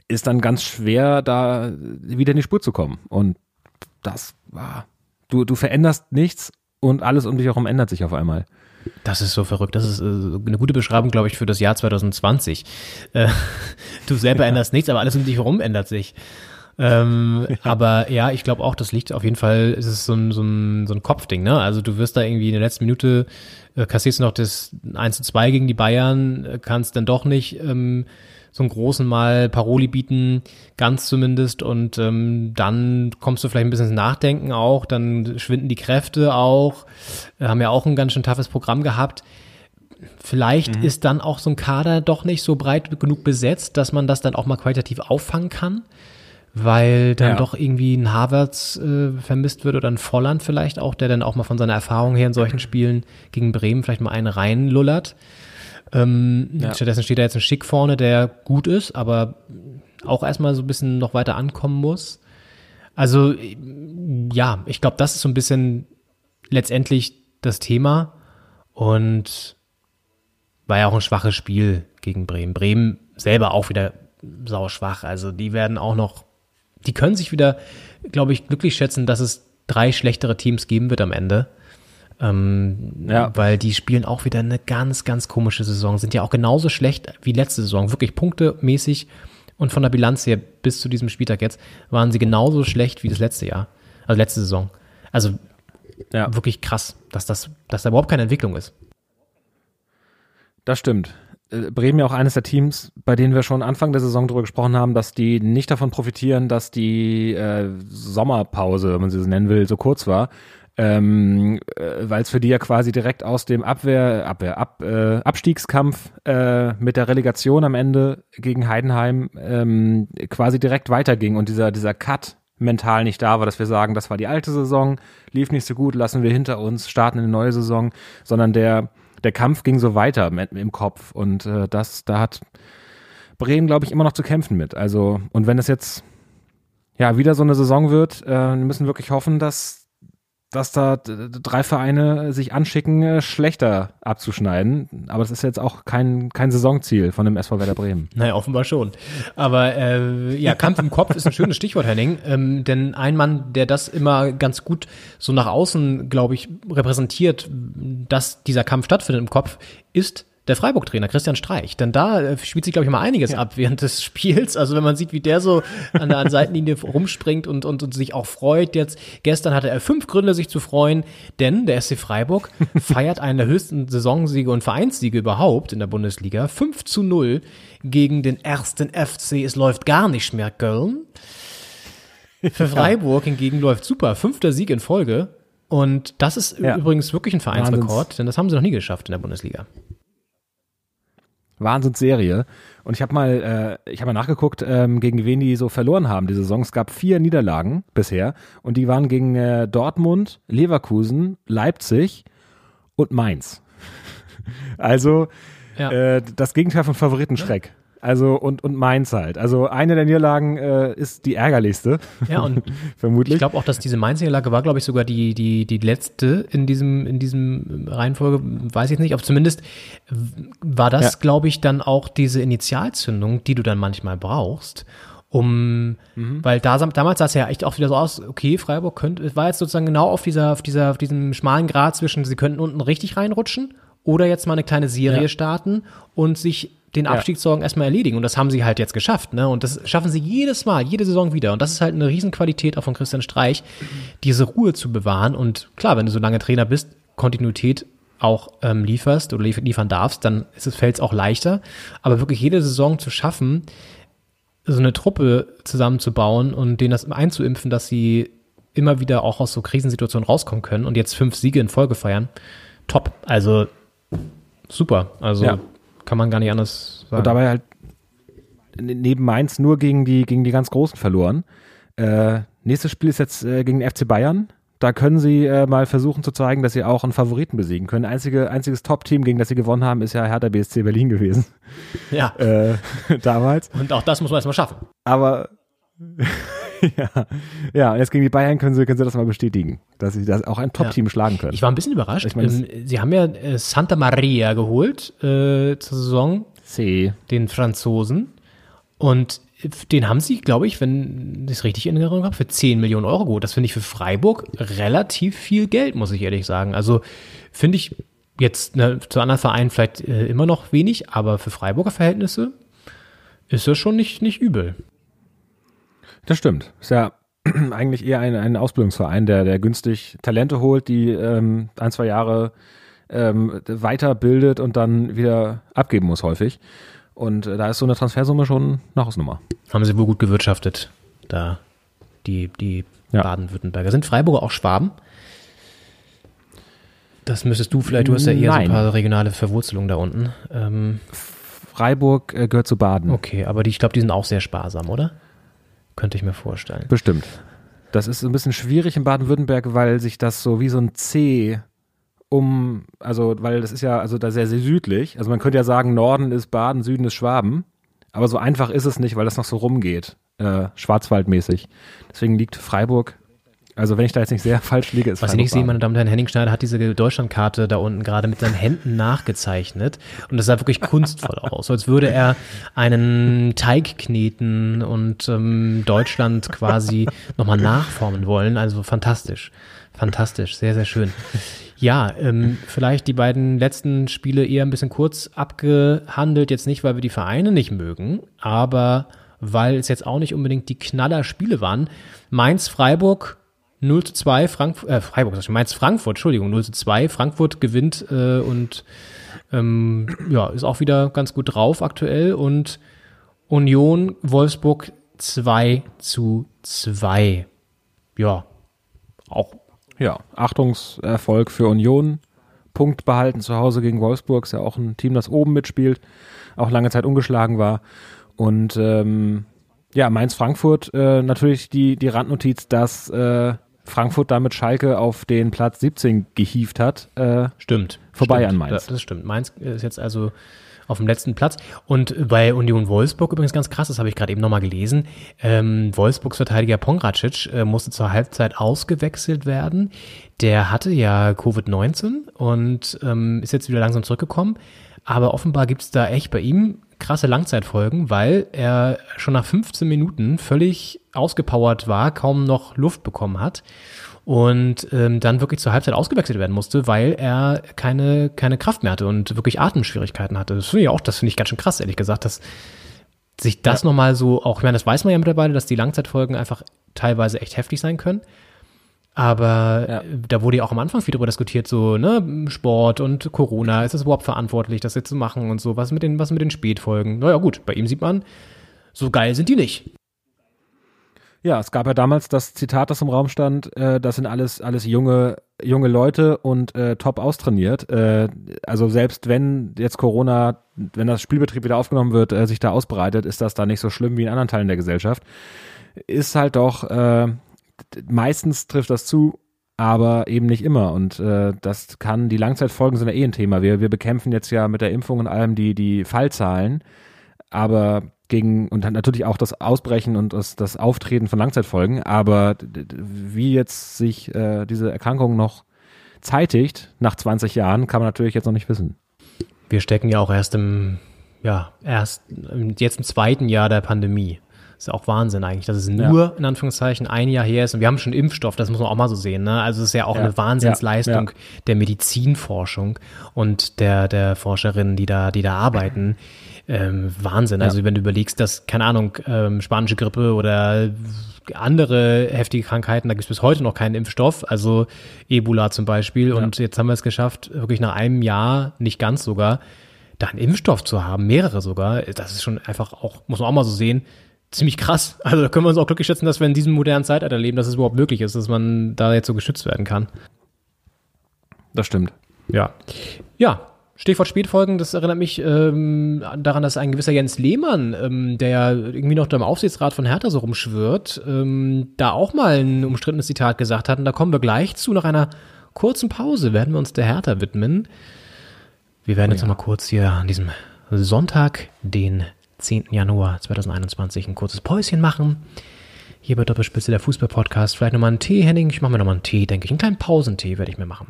S8: ist dann ganz schwer, da wieder in die Spur zu kommen. Und das war, du, du veränderst nichts und alles um dich herum ändert sich auf einmal.
S7: Das ist so verrückt. Das ist äh, eine gute Beschreibung, glaube ich, für das Jahr 2020. Äh, du selber änderst nichts, aber alles um dich herum ändert sich. Ähm, Aber ja, ich glaube auch, das liegt auf jeden Fall, es ist so ein, so ein, so ein Kopfding, ne? Also du wirst da irgendwie in der letzten Minute, äh, kassierst noch das 1 zu 2 gegen die Bayern, äh, kannst dann doch nicht ähm, so einen großen Mal Paroli bieten, ganz zumindest, und ähm, dann kommst du vielleicht ein bisschen ins Nachdenken auch, dann schwinden die Kräfte auch, äh, haben ja auch ein ganz schön toughes Programm gehabt. Vielleicht ist dann auch so ein Kader doch nicht so breit genug besetzt, dass man das dann auch mal qualitativ auffangen kann, weil dann
S8: Ja.
S7: doch irgendwie ein Havertz äh, vermisst wird oder ein Volland vielleicht auch, der dann auch mal von seiner Erfahrung her in solchen Spielen gegen Bremen vielleicht mal einen reinlullert. Ähm,
S8: Ja.
S7: Stattdessen steht da jetzt ein Schick vorne, der gut ist, aber auch erstmal so ein bisschen noch weiter ankommen muss. Also ja, ich glaube, das ist so ein bisschen letztendlich das Thema und war ja auch ein schwaches Spiel gegen Bremen. Bremen selber auch wieder sauschwach. Also die werden auch noch, die können sich wieder, glaube ich, glücklich schätzen, dass es drei schlechtere Teams geben wird am Ende. Ähm,
S8: Ja.
S7: Weil die spielen auch wieder eine ganz, ganz komische Saison. Sind ja auch genauso schlecht wie letzte Saison. Wirklich punktemäßig und von der Bilanz her bis zu diesem Spieltag jetzt waren sie genauso schlecht wie das letzte Jahr. Also letzte Saison. Also
S8: Ja.
S7: wirklich krass, dass das, dass da überhaupt keine Entwicklung ist.
S8: Das stimmt. Äh, Bremen ja auch eines der Teams, bei denen wir schon Anfang der Saison darüber gesprochen haben, dass die nicht davon profitieren, dass die äh, Sommerpause, wenn man sie so nennen will, so kurz war. Ähm, äh, weil es für die ja quasi direkt aus dem Abwehr, Abwehr, Ab, äh, Abstiegskampf äh, mit der Relegation am Ende gegen Heidenheim ähm, quasi direkt weiterging und dieser, dieser Cut mental nicht da war, dass wir sagen, das war die alte Saison, lief nicht so gut, lassen wir hinter uns, starten in eine neue Saison, sondern der, der Kampf ging so weiter im, Kopf und äh, das, da hat Bremen, glaube ich, immer noch zu kämpfen mit. Also, und wenn es jetzt ja wieder so eine Saison wird, äh, müssen wir wirklich hoffen, dass dass da drei Vereine sich anschicken, äh, schlechter abzuschneiden. Aber das ist jetzt auch kein, kein Saisonziel von dem SV Werder Bremen.
S7: Naja, offenbar schon. Aber äh, ja, Kampf im Kopf ist ein schönes Stichwort, Henning. Ähm, denn ein Mann, der das immer ganz gut so nach außen, glaube ich, repräsentiert, dass dieser Kampf stattfindet im Kopf, ist der Freiburg-Trainer Christian Streich. Denn da äh, spielt sich, glaube ich, mal einiges ab während des Spiels. Also wenn man sieht, wie der so an der an Seitenlinie rumspringt und, und, und sich auch freut jetzt. Gestern hatte er fünf Gründe, sich zu freuen, denn der SC Freiburg feiert einen der höchsten Saisonsiege und Vereinssiege überhaupt in der Bundesliga. 5 zu 0 gegen den ersten FC. Es läuft gar nicht mehr, Köln. Für Freiburg hingegen läuft super. Fünfter Sieg in Folge. Und das ist
S8: Ja.
S7: übrigens wirklich ein Vereinsrekord,
S8: Wahnsinns.
S7: denn das haben sie noch nie geschafft in der Bundesliga.
S8: Wahnsinnsserie. Und ich habe mal, äh, ich habe mal nachgeguckt, ähm, gegen wen die so verloren haben die Saison. Es gab vier Niederlagen bisher und die waren gegen äh, Dortmund, Leverkusen, Leipzig und Mainz. Also
S7: Ja.
S8: äh, das Gegenteil von Favoritenschreck. Also und und Mainz halt. Also eine der Niederlagen äh, ist die ärgerlichste.
S7: Ja, und
S8: vermutlich.
S7: Ich glaube auch, dass diese Mainz-Niederlage war, glaube ich, sogar die, die, die letzte in diesem, in diesem Reihenfolge, weiß ich nicht, aber zumindest war das,
S8: Ja.
S7: glaube ich, dann auch diese Initialzündung, die du dann manchmal brauchst, um, weil da, damals sah es ja echt auch wieder so aus, okay, Freiburg könnte, es war jetzt sozusagen genau auf dieser, auf dieser, auf diesem schmalen Grad zwischen, sie könnten unten richtig reinrutschen oder jetzt mal eine kleine Serie
S8: Ja.
S7: starten und sich den Abstiegssorgen erstmal erledigen. Und das haben sie halt jetzt geschafft. Ne? Und das schaffen sie jedes Mal, jede Saison wieder. Und das ist halt eine Riesenqualität auch von Christian Streich, diese Ruhe zu bewahren. Und klar, wenn du so lange Trainer bist, Kontinuität auch ähm, lieferst oder lief liefern darfst, dann fällt es auch leichter. Aber wirklich jede Saison zu schaffen, so eine Truppe zusammenzubauen und denen das einzuimpfen, dass sie immer wieder auch aus so Krisensituationen rauskommen können und jetzt fünf Siege in Folge feiern, top. Also super. Also
S8: Ja.
S7: Kann man gar nicht anders sagen.
S8: Und dabei halt ne- neben Mainz nur gegen die, gegen die ganz Großen verloren. Äh, nächstes Spiel ist jetzt äh, gegen den FC Bayern. Da können sie äh, mal versuchen zu zeigen, dass sie auch einen Favoriten besiegen können. Einzige, einziges Top-Team, gegen das sie gewonnen haben, ist ja Hertha BSC Berlin gewesen.
S7: ja.
S8: Äh, damals.
S7: Und auch das muss man erstmal schaffen.
S8: Aber ja. ja, und jetzt gegen die Bayern können sie, können sie das mal bestätigen, dass sie das auch ein Top-Team schlagen können.
S7: Ich war ein bisschen überrascht.
S8: Ich meine, das-
S7: ähm, sie haben ja äh, Santa Maria geholt äh, zur Saison,
S8: C.
S7: den Franzosen. Und den haben sie, glaube ich, wenn ich es richtig in Erinnerung habe, für 10 Millionen Euro geholt. Das finde ich für Freiburg relativ viel Geld, muss ich ehrlich sagen. Also finde ich jetzt ne, zu anderen Vereinen vielleicht äh, immer noch wenig, aber für Freiburger Verhältnisse ist das schon nicht, nicht übel.
S8: Das stimmt. Ist ja eigentlich eher ein, ein Ausbildungsverein, der, der günstig Talente holt, die ähm, ein, zwei Jahre ähm, weiterbildet und dann wieder abgeben muss häufig. Und äh, da ist so eine Transfersumme schon eine Hausnummer.
S7: Haben sie wohl gut gewirtschaftet, da die, die
S8: Ja.
S7: Baden-Württemberger. Sind Freiburger auch Schwaben? Das müsstest du vielleicht, du hast ja eher so
S8: Nein.
S7: ein paar regionale Verwurzelungen da unten. Ähm,
S8: Freiburg äh, gehört zu Baden.
S7: okay, aber die, ich glaube, die sind auch sehr sparsam, oder? Könnte ich mir vorstellen.
S8: Bestimmt. Das ist ein bisschen schwierig in Baden-Württemberg, weil sich das so wie so ein C um, also, weil das ist ja, also da sehr, sehr südlich. Also man könnte ja sagen, Norden ist Baden, Süden ist Schwaben. Aber so einfach ist es nicht, weil das noch so rumgeht, äh, schwarzwaldmäßig. Deswegen liegt Freiburg, also wenn ich da jetzt nicht sehr falsch liege, ist
S7: Was ich nicht sehe, meine Damen und Herren, Henning Schneider hat diese Deutschlandkarte da unten gerade mit seinen Händen nachgezeichnet. Und das sah wirklich kunstvoll aus. So als würde er einen Teig kneten und ähm, Deutschland quasi nochmal nachformen wollen. Also fantastisch. Fantastisch. Sehr, sehr schön. Ja, ähm, vielleicht die beiden letzten Spiele eher ein bisschen kurz abgehandelt. Jetzt nicht, weil wir die Vereine nicht mögen, aber weil es jetzt auch nicht unbedingt die Knaller-Spiele waren. Mainz-Freiburg 0 zu 2, Frankfurt, äh, Freiburg, ich, Mainz-Frankfurt, Entschuldigung, 0 zu 2. Frankfurt gewinnt äh, und ähm, ja, ist auch wieder ganz gut drauf aktuell. Und Union Wolfsburg 2 zu 2. Ja, auch
S8: Ja, Achtungserfolg für Union. Punkt behalten zu Hause gegen Wolfsburg. Ist ja auch ein Team, das oben mitspielt, auch lange Zeit ungeschlagen war. Und ähm, ja, Mainz-Frankfurt äh, natürlich die, die Randnotiz, dass äh, Frankfurt damit Schalke auf den Platz 17 gehievt hat. Äh,
S7: Stimmt.
S8: Vorbei
S7: stimmt.
S8: an Mainz.
S7: Das, das stimmt. Mainz ist jetzt also auf dem letzten Platz. Und bei Union Wolfsburg übrigens ganz krass, das habe ich gerade eben nochmal gelesen. Ähm, Wolfsburgs Verteidiger Pongracic äh, musste zur Halbzeit ausgewechselt werden. Der hatte ja Covid-19 und ähm, ist jetzt wieder langsam zurückgekommen. Aber offenbar gibt es da echt bei ihm krasse Langzeitfolgen, weil er schon nach 15 Minuten völlig ausgepowert war, kaum noch Luft bekommen hat und ähm, dann wirklich zur Halbzeit ausgewechselt werden musste, weil er keine, keine Kraft mehr hatte und wirklich Atemschwierigkeiten hatte. Das finde ich auch, das finde ich ganz schön krass, ehrlich gesagt, dass sich das ja. nochmal so, auch, ich meine, das weiß man ja mittlerweile, dass die Langzeitfolgen einfach teilweise echt heftig sein können. Aber ja. da wurde ja auch am Anfang viel darüber diskutiert, so, ne, Sport und Corona, ist es überhaupt verantwortlich, das jetzt zu machen und so, was mit den, was mit den Spätfolgen? Naja, gut, bei ihm sieht man, so geil sind die nicht.
S8: Ja, es gab ja damals das Zitat, das im Raum stand, äh, das sind alles, alles junge, junge Leute und äh, top austrainiert. Äh, also selbst wenn jetzt Corona, wenn das Spielbetrieb wieder aufgenommen wird, äh, sich da ausbreitet, ist das da nicht so schlimm wie in anderen Teilen der Gesellschaft. Ist halt doch, äh, meistens trifft das zu, aber eben nicht immer. Und äh, das kann, die Langzeitfolgen sind ja eh ein Thema. Wir, wir bekämpfen jetzt ja mit der Impfung und allem die, die Fallzahlen, aber gegen und natürlich auch das Ausbrechen und das, das Auftreten von Langzeitfolgen. Aber wie jetzt sich äh, diese Erkrankung noch zeitigt, nach 20 Jahren, kann man natürlich jetzt noch nicht wissen.
S7: Wir stecken ja auch erst im, ja, erst jetzt im zweiten Jahr der Pandemie. Das ist auch Wahnsinn eigentlich, dass es nur ja. in Anführungszeichen ein Jahr her ist und wir haben schon Impfstoff, das muss man auch mal so sehen. Ne? Also es ist ja auch ja. eine Wahnsinnsleistung der Medizinforschung und der, der Forscherinnen, die da, die da arbeiten. Ähm, Wahnsinn. Also wenn du überlegst, dass, keine Ahnung, ähm, spanische Grippe oder andere heftige Krankheiten, da gibt es bis heute noch keinen Impfstoff, also Ebola zum Beispiel. Und jetzt haben wir es geschafft, wirklich nach einem Jahr, nicht ganz sogar, da einen Impfstoff zu haben, mehrere sogar. Das ist schon einfach auch, muss man auch mal so sehen, ziemlich krass. Also da können wir uns auch glücklich schätzen, dass wir in diesem modernen Zeitalter leben, dass es überhaupt möglich ist, dass man da jetzt so geschützt werden kann.
S8: Das stimmt.
S7: Ja. Ja. Stichwort Spätfolgen, das erinnert mich ähm, daran, dass ein gewisser Jens Lehmann, ähm, der ja irgendwie noch da im Aufsichtsrat von Hertha so rumschwirrt, ähm, da auch mal ein umstrittenes Zitat gesagt hat. Und da kommen wir gleich zu. Nach einer kurzen Pause werden wir uns der Hertha widmen. Wir werden oh, jetzt ja. noch mal kurz hier an diesem Sonntag, den 10. Januar 2021 ein kurzes Päuschen machen. Hier bei Doppelspitze der Fußball-Podcast. Vielleicht nochmal einen Tee, Henning. Ich mache mir nochmal einen Tee, denke ich. Einen kleinen Pausentee werde ich mir machen.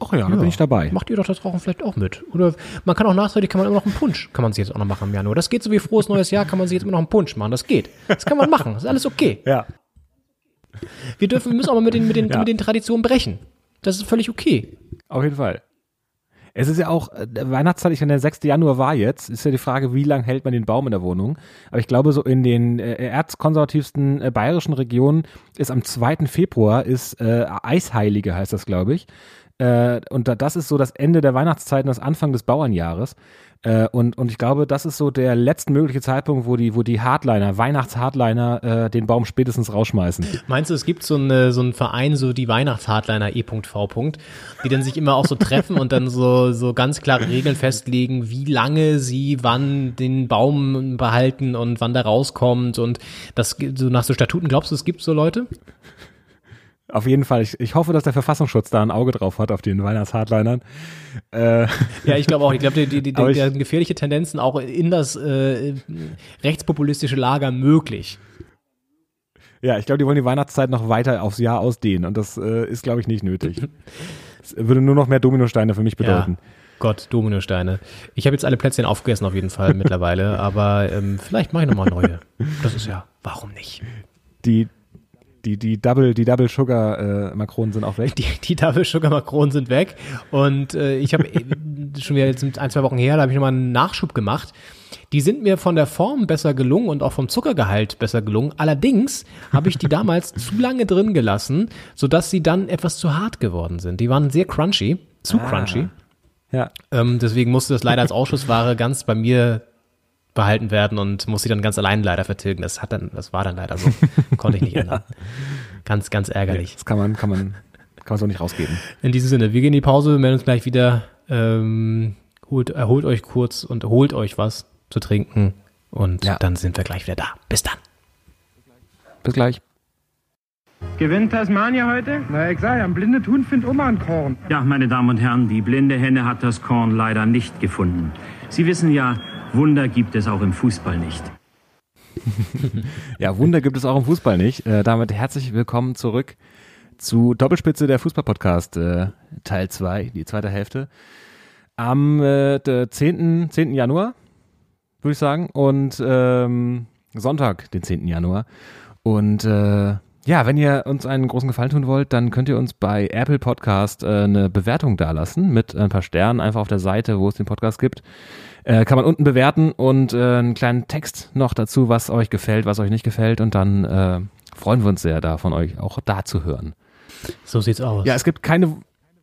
S8: Ach ja, da bin ich dabei.
S7: Macht ihr doch das Rauchen vielleicht auch mit. Oder man kann auch nachträglich, kann man immer noch einen Punsch, kann man sich jetzt auch noch machen im Januar. Das geht so wie frohes neues Jahr, kann man sich jetzt immer noch einen Punsch machen. Das geht. Das kann man machen. Das ist alles okay.
S8: Ja.
S7: Wir dürfen, wir müssen aber mit den, mit den,
S8: Ja.
S7: mit den Traditionen brechen. Das ist völlig okay.
S8: Auf jeden Fall. Es ist ja auch äh, Weihnachtszeit, ich meine, der 6. Januar war jetzt, ist ja die Frage, wie lange hält man den Baum in der Wohnung. Aber ich glaube, so in den äh, erzkonservativsten äh, bayerischen Regionen ist am 2. Februar ist äh, Eisheilige, heißt das, glaube ich. Äh, und da, das ist so das Ende der Weihnachtszeit und das Anfang des Bauernjahres. Äh, und, und ich glaube, das ist so der letztmögliche Zeitpunkt, wo die, wo die Hardliner, Weihnachtshardliner, äh, den Baum spätestens rausschmeißen.
S7: Meinst du, es gibt so, eine, so einen Verein, so die Weihnachtshardliner E.V., die dann sich immer auch so treffen und dann so, so ganz klare Regeln festlegen, wie lange sie wann den Baum behalten und wann der rauskommt und das so nach so Statuten. Glaubst du, es gibt so Leute?
S8: Auf jeden Fall. Ich, ich hoffe, dass der Verfassungsschutz da ein Auge drauf hat auf den Weihnachtshardlinern. Äh,
S7: Ja, ich glaube auch. Ich glaube, die, die, die,
S8: ich-
S7: gefährliche Tendenzen auch in das äh, rechtspopulistische Lager möglich.
S8: Ja, ich glaube, die wollen die Weihnachtszeit noch weiter aufs Jahr ausdehnen und das äh, ist, glaube ich, nicht nötig. Es würde nur noch mehr Dominosteine für mich bedeuten.
S7: Ja. Gott, Dominosteine. Ich habe jetzt alle Plätzchen aufgegessen auf jeden Fall mittlerweile, aber ähm, vielleicht mache ich nochmal neue. Das ist ja, warum nicht?
S8: Die, die, die Double, die Double Sugar äh, Makronen sind auch weg.
S7: Die, die Double Sugar Makronen sind weg und äh, ich habe schon wieder jetzt ein, zwei Wochen her, da habe ich nochmal einen Nachschub gemacht. Die sind mir von der Form besser gelungen und auch vom Zuckergehalt besser gelungen. Allerdings habe ich die damals zu lange drin gelassen, sodass sie dann etwas zu hart geworden sind. Die waren sehr crunchy, zu crunchy.
S8: Ja.
S7: Ähm, deswegen musste das leider als Ausschussware ganz bei mir behalten werden und musste sie dann ganz allein leider vertilgen. Das hat dann, das war dann leider so. Konnte ich nicht ändern. Ganz, ganz ärgerlich.
S8: Das kann man, kann man, kann man so nicht rausgeben.
S7: In diesem Sinne, wir gehen in die Pause, melden uns gleich wieder. Ähm, holt, erholt euch kurz und holt euch was zu trinken und
S8: Ja.
S7: dann sind wir gleich wieder da. Bis dann.
S8: Bis gleich.
S10: Gewinnt Tasmania heute? Na, ich sag ja, ein blinde Huhn findet immer ein Korn.
S1: Ja, meine Damen und Herren, die blinde Henne hat das Korn leider nicht gefunden. Sie wissen ja, Wunder gibt es auch im Fußball nicht.
S8: Ja, Wunder gibt es auch im Fußball nicht. Äh, damit herzlich willkommen zurück zu Doppelspitze der Fußball-Podcast, äh, Teil 2, die zweite Hälfte. Am äh, der 10. 10. Januar, würde ich sagen, und ähm, Sonntag, den 10. Januar. Und äh, ja, wenn ihr uns einen großen Gefallen tun wollt, dann könnt ihr uns bei Apple Podcast äh, eine Bewertung dalassen mit ein paar Sternen, einfach auf der Seite, wo es den Podcast gibt. Äh, kann man unten bewerten und äh, einen kleinen Text noch dazu, was euch gefällt, was euch nicht gefällt. Und dann äh, freuen wir uns sehr, da von euch auch da zu hören.
S7: So sieht's aus.
S8: Ja, es gibt keine,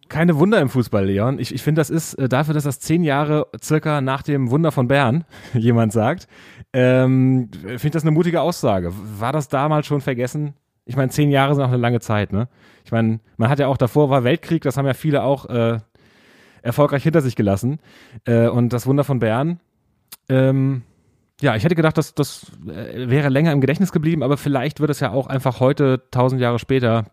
S8: keine Wunder im Fußball, Leon. Ich, ich finde, das ist äh, dafür, dass das zehn Jahre circa nach dem Wunder von Bern jemand sagt, ähm, finde ich das eine mutige Aussage. War das damals schon vergessen? Ich meine, zehn Jahre sind auch eine lange Zeit, ne? Ich meine, man hat ja auch davor war Weltkrieg, das haben ja viele auch äh, erfolgreich hinter sich gelassen. Äh, und das Wunder von Bern, ähm, ja, ich hätte gedacht, dass das äh, wäre länger im Gedächtnis geblieben, aber vielleicht wird es ja auch einfach heute, tausend Jahre später,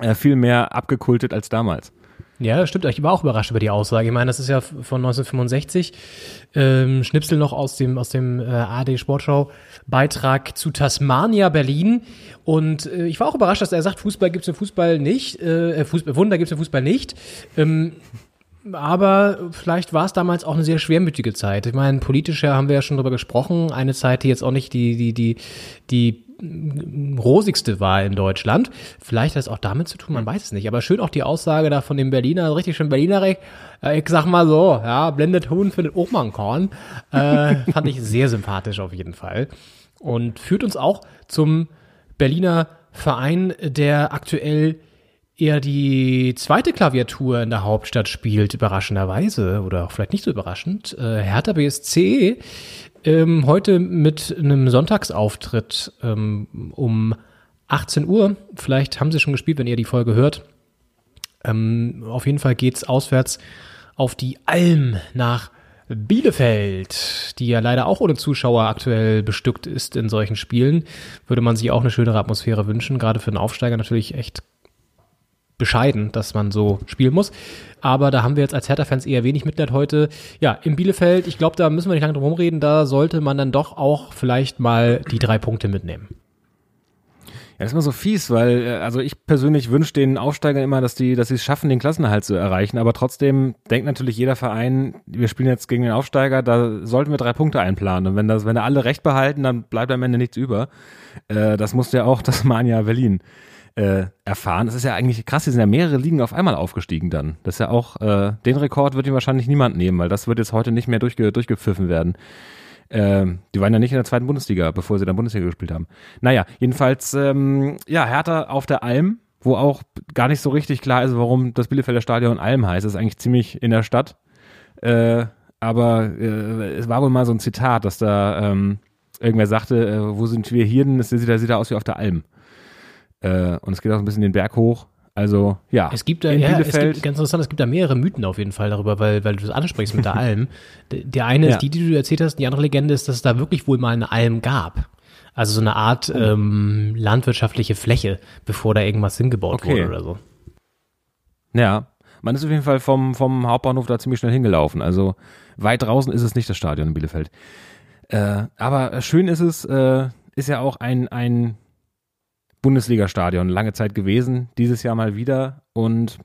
S8: äh, viel mehr abgekultet als damals.
S7: Ja, stimmt. Ich war auch überrascht über die Aussage. Ich meine, das ist ja von 1965. Ähm, Schnipsel noch aus dem, aus dem äh, AD Sportschau Beitrag zu Tasmania Berlin. Und äh, ich war auch überrascht, dass er sagt, Fußball gibt's im Fußball nicht, äh, Fußball, Wunder gibt's im Fußball nicht. Ähm, aber vielleicht war es damals auch eine sehr schwermütige Zeit. Ich meine, politisch haben wir ja schon drüber gesprochen. Eine Zeit, die jetzt auch nicht die, die, die, die rosigste war in Deutschland. Vielleicht hat es auch damit zu tun, man weiß es nicht. Aber schön auch die Aussage da von dem Berliner, richtig schön Berlinerig. Äh, ich sag mal so, ja, blendet Huhn findet auch mal ein Korn. Äh, fand ich sehr sympathisch auf jeden Fall. Und führt uns auch zum Berliner Verein, der aktuell eher die zweite Klaviatur in der Hauptstadt spielt, überraschenderweise, oder auch vielleicht nicht so überraschend. Äh, Hertha BSC ähm, heute mit einem Sonntagsauftritt ähm, um 18 Uhr. Vielleicht haben sie schon gespielt, wenn ihr die Folge hört. Ähm, auf jeden Fall geht's auswärts auf die Alm nach Bielefeld, die ja leider auch ohne Zuschauer aktuell bestückt ist in solchen Spielen. Würde man sich auch eine schönere Atmosphäre wünschen, gerade für einen Aufsteiger natürlich echt bescheiden, dass man so spielen muss. Aber da haben wir jetzt als Hertha-Fans eher wenig Mitleid heute. Ja, in Bielefeld, ich glaube, da müssen wir nicht lange drum rumreden, da sollte man dann doch auch vielleicht mal die drei Punkte mitnehmen.
S8: Ja, das ist immer so fies, weil, äh, also ich persönlich wünsche den Aufsteigern immer, dass die, dass sie es schaffen, den Klassenerhalt zu erreichen. Aber trotzdem denkt natürlich jeder Verein, wir spielen jetzt gegen den Aufsteiger, da sollten wir drei Punkte einplanen. Und wenn das, wenn da alle recht behalten, dann bleibt am Ende nichts über. Äh, das musste ja auch das Mania Berlin äh, erfahren. Das ist ja eigentlich krass, hier sind ja mehrere Ligen auf einmal aufgestiegen dann. Das ist ja auch, äh, den Rekord wird ihm wahrscheinlich niemand nehmen, weil das wird jetzt heute nicht mehr durchge durchgepfiffen werden. Ähm, die waren ja nicht in der zweiten Bundesliga, bevor sie dann Bundesliga gespielt haben. Naja, jedenfalls, ähm, ja, Hertha auf der Alm, wo auch gar nicht so richtig klar ist, warum das Bielefelder Stadion Alm heißt. Das ist eigentlich ziemlich in der Stadt. Äh, aber äh, es war wohl mal so ein Zitat, dass da ähm, irgendwer sagte, äh, wo sind wir hier denn? Das sieht, das sieht aus wie auf der Alm. Äh, und es geht auch ein bisschen den Berg hoch. Also ja,
S7: es gibt da, in ja, Bielefeld. Es gibt, ganz interessant, es gibt da mehrere Mythen auf jeden Fall darüber, weil, weil du das ansprichst mit der Alm. Der eine ja. ist die, die du erzählt hast, die andere Legende ist, dass es da wirklich wohl mal eine Alm gab. Also so eine Art oh. ähm, landwirtschaftliche Fläche, bevor da irgendwas hingebaut okay. wurde oder so.
S8: Ja, man ist auf jeden Fall vom, vom Hauptbahnhof da ziemlich schnell hingelaufen. Also weit draußen ist es nicht das Stadion in Bielefeld. Äh, aber schön ist es, äh, ist ja auch ein, ein Bundesliga-Stadion lange Zeit gewesen, dieses Jahr mal wieder. Und